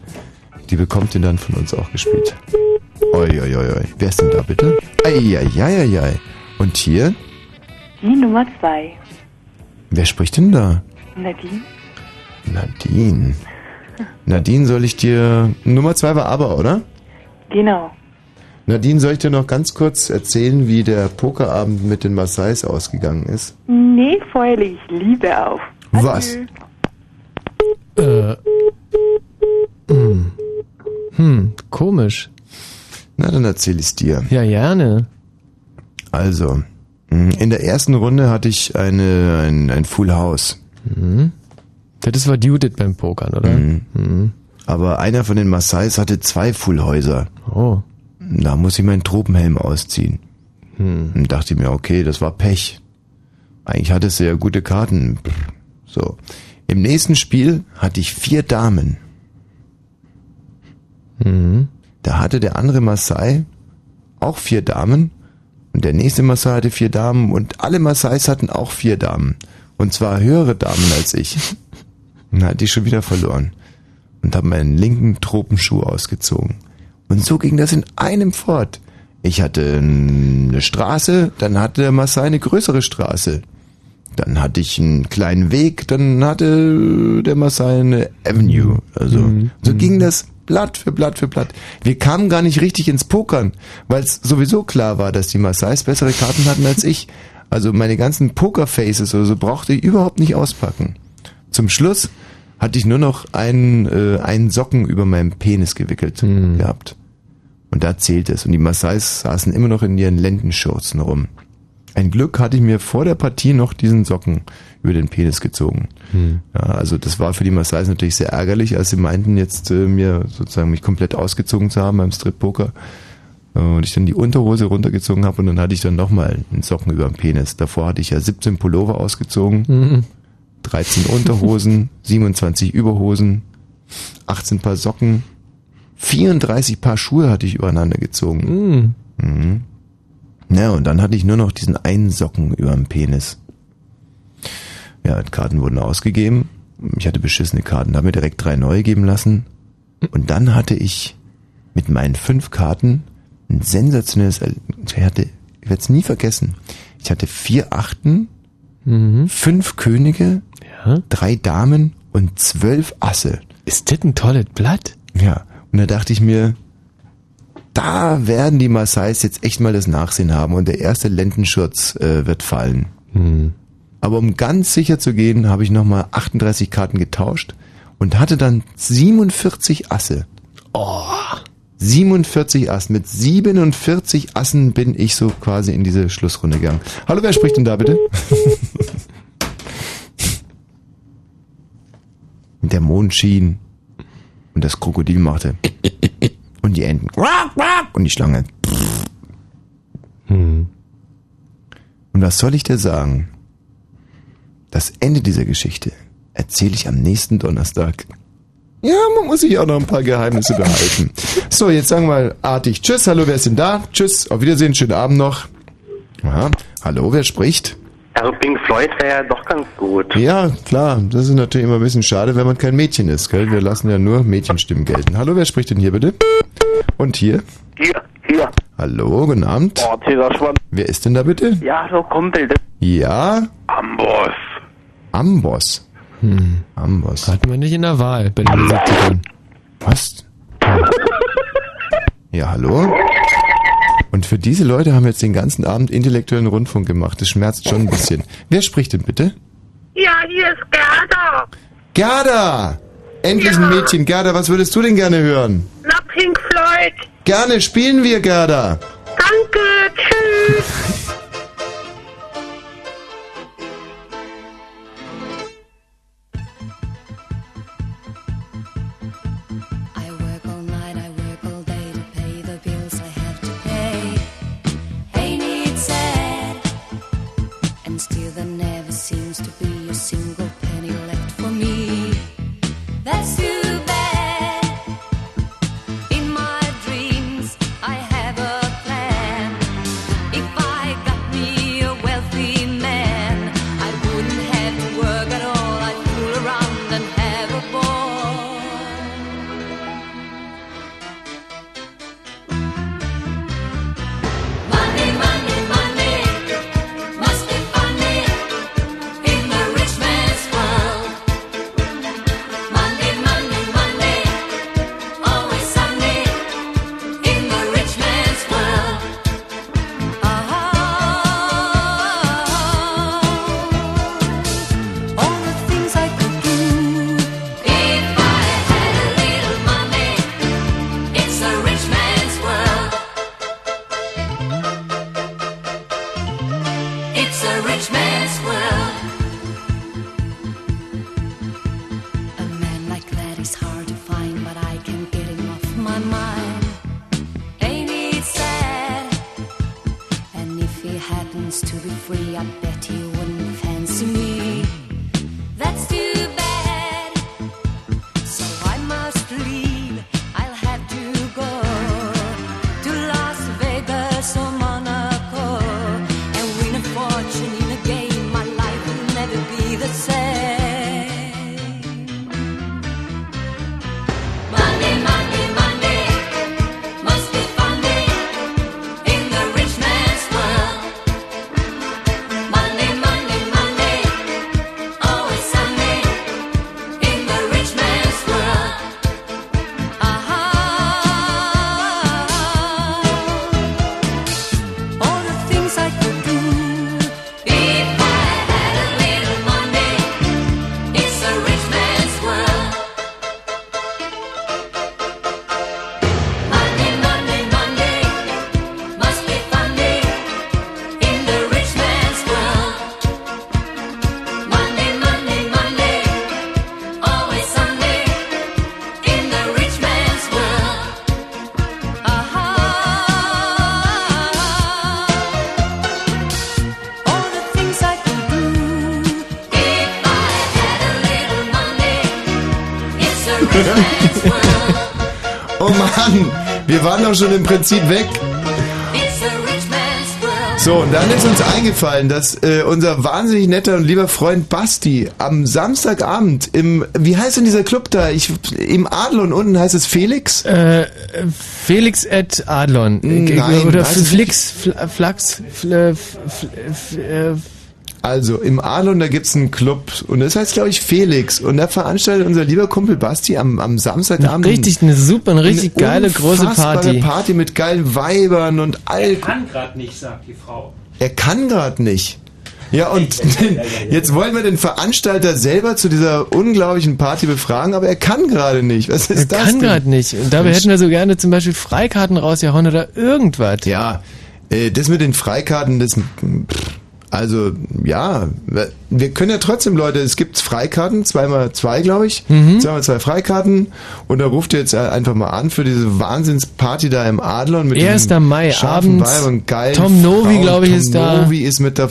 die bekommt den dann von uns auch gespielt. Oi, oi, oi, oi. Wer ist denn da bitte? Eieieiei. Und hier? Die Nummer zwei. Wer spricht denn da? Nadine. Nadine. Nadine, soll ich dir. Nummer zwei war aber, oder? Genau. Nadine, soll ich dir noch ganz kurz erzählen, wie der Pokerabend mit den Maasais ausgegangen ist? Nee, vorher lege ich Liebe auf. Was? Äh. Hm. Hm, komisch. Na, dann erzähl ich's dir. Ja, gerne. Also, mh, in der ersten Runde hatte ich eine, ein, ein Full House. Mhm. Das war Judith beim Pokern, oder? Mhm. Aber einer von den Maasais hatte zwei Fullhäuser. Oh. Da muss ich meinen Tropenhelm ausziehen. Hm. Und dachte mir, okay, das war Pech. Eigentlich hatte sie ja gute Karten. So. Im nächsten Spiel hatte ich vier Damen. Mhm. Da hatte der andere Maasai auch vier Damen. Und der nächste Maasai hatte vier Damen. Und alle Maasais hatten auch vier Damen. Und zwar höhere Damen als ich. Und dann hatte ich schon wieder verloren. Und habe meinen linken Tropenschuh ausgezogen. Und so ging das in einem fort. Ich hatte eine Straße, dann hatte der Maasai eine größere Straße. Dann hatte ich einen kleinen Weg, dann hatte der Maasai eine Avenue. Also so ging das Blatt für Blatt für Blatt. Wir kamen gar nicht richtig ins Pokern, weil es sowieso klar war, dass die Maasais bessere Karten hatten als ich. Also meine ganzen Pokerfaces oder so brauchte ich überhaupt nicht auspacken. Zum Schluss hatte ich nur noch einen, äh, einen Socken über meinem Penis gewickelt gehabt. Und da zählt es. Und die Maasais saßen immer noch in ihren Lendenschürzen rum. Ein Glück hatte ich mir vor der Partie noch diesen Socken über den Penis gezogen. Hm. Ja, also das war für die Maasais natürlich sehr ärgerlich, als sie meinten, jetzt äh, mir sozusagen mich komplett ausgezogen zu haben beim Strip-Poker. Äh, Und ich dann die Unterhose runtergezogen habe und dann hatte ich dann nochmal einen Socken über den Penis. Davor hatte ich ja 17 Pullover ausgezogen, Mhm. 13 Unterhosen, 27 Überhosen, 18 Paar Socken, 34 Paar Schuhe hatte ich übereinander gezogen. Mhm. Mhm. Ja, und dann hatte ich nur noch diesen einen Socken über dem Penis. Ja, Karten wurden ausgegeben. Ich hatte beschissene Karten, habe mir direkt drei neue geben lassen. Und dann hatte ich mit meinen fünf Karten ein sensationelles, ich hatte, ich werde es nie vergessen. Ich hatte vier Achten, Mhm. fünf Könige, drei Damen und zwölf Asse. Ist das ein tolles Blatt? Ja, und da dachte ich mir, da werden die Maasais jetzt echt mal das Nachsehen haben und der erste Lendenschurz äh, wird fallen. Hm. Aber um ganz sicher zu gehen, habe ich nochmal 38 Karten getauscht und hatte dann 47 Asse. Oh. 47 Assen. Mit 47 Assen bin ich so quasi in diese Schlussrunde gegangen. Hallo, wer spricht denn da bitte? Der Mond schien und das Krokodil machte. Und die Enten. Und die Schlange. Hm. Und was soll ich dir sagen? Das Ende dieser Geschichte erzähle ich am nächsten Donnerstag. Ja, man muss sich auch noch ein paar Geheimnisse behalten. So, jetzt sagen wir mal artig Tschüss, hallo, wer ist denn da? Tschüss, auf Wiedersehen, schönen Abend noch. Ja, hallo, wer spricht? Also Pink Floyd wäre ja doch ganz gut. Ja, klar, das ist natürlich immer ein bisschen schade, wenn man kein Mädchen ist, gell? Wir lassen ja nur Mädchenstimmen gelten. Hallo, wer spricht denn hier bitte? Und hier? Hier, hier. Hallo, guten Abend. Oh, Cäsar Schwanz. Wer ist denn da bitte? Ja, so Kumpel. das- Ja? Amboss. Amboss. Hm. Amboss. Hatten wir nicht in der Wahl den Musiktiteln. Was? Ja, hallo? Und für diese Leute haben wir jetzt den ganzen Abend intellektuellen Rundfunk gemacht. Das schmerzt schon ein bisschen. Wer spricht denn bitte? Ja, hier ist Gerda. Gerda! Endlich ein Mädchen. Gerda, was würdest du denn gerne hören? Na, Pink Floyd. Gerne spielen wir, Gerda. Danke, tschüss. wir waren doch schon im Prinzip weg. So, und dann ist uns eingefallen, dass äh, unser wahnsinnig netter und lieber Freund Basti am Samstagabend im, wie heißt denn dieser Club da? Ich, Im Adlon unten heißt es Felix? Äh, Felix at Adlon. Nein, Oder Flix, Fl- Flax, Fl- Fl- äh, Also im Adlon, da gibt's einen Club und das heißt, glaube ich, Felix. Und da veranstaltet unser lieber Kumpel Basti am, am Samstagabend richtig, eine super, eine richtig geile große Party. Party mit geilen Weibern und Alkohol. Kann gerade nicht, sagt die Frau. Er kann gerade nicht. Ja, und jetzt wollen wir den Veranstalter selber zu dieser unglaublichen Party befragen, aber er kann gerade nicht. Was ist Er das kann denn? gerade nicht. Und dabei hätten wir so gerne zum Beispiel Freikarten rausgehauen oder irgendwas. Ja, äh, das mit den Freikarten, das. pff, Also, ja, wir können ja trotzdem, Leute, es gibt Freikarten, zweimal zwei, glaube ich. Mhm. Zweimal zwei Freikarten. Und da ruft ihr jetzt einfach mal an für diese Wahnsinnsparty da im Adlon mit 1. diesen Mai, scharfen abends. Und geilen Tom Novi, glaube ich, Tom ist da. Novi ist mit da.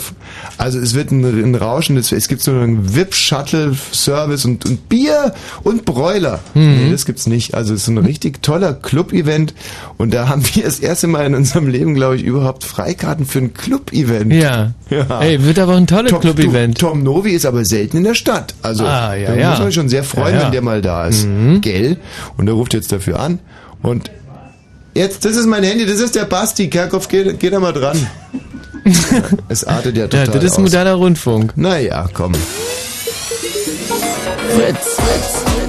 Also es wird ein, ein Rauschen. Es, es gibt so einen VIP-Shuttle-Service und, und Bier und Bräuler. Mhm. Nee, das gibt's nicht. Also es ist ein richtig toller Club-Event. Und da haben wir das erste Mal in unserem Leben, glaube ich, überhaupt Freikarten für ein Club-Event. Ja. ja. Ey, wird aber ein tolles Club-Event. Tom Novi ist aber selten in der Stadt. Also Ah, ja, da ja. muss man sich schon sehr freuen, Ja, ja. wenn der mal da ist. Mhm. Gell? Und er ruft jetzt dafür an. Und jetzt, das ist mein Handy, das ist der Basti. Kerkhoff, geh, geh da mal dran. es artet ja total Ja, das ist aus. moderner Rundfunk. Naja, komm. Fritz, Fritz.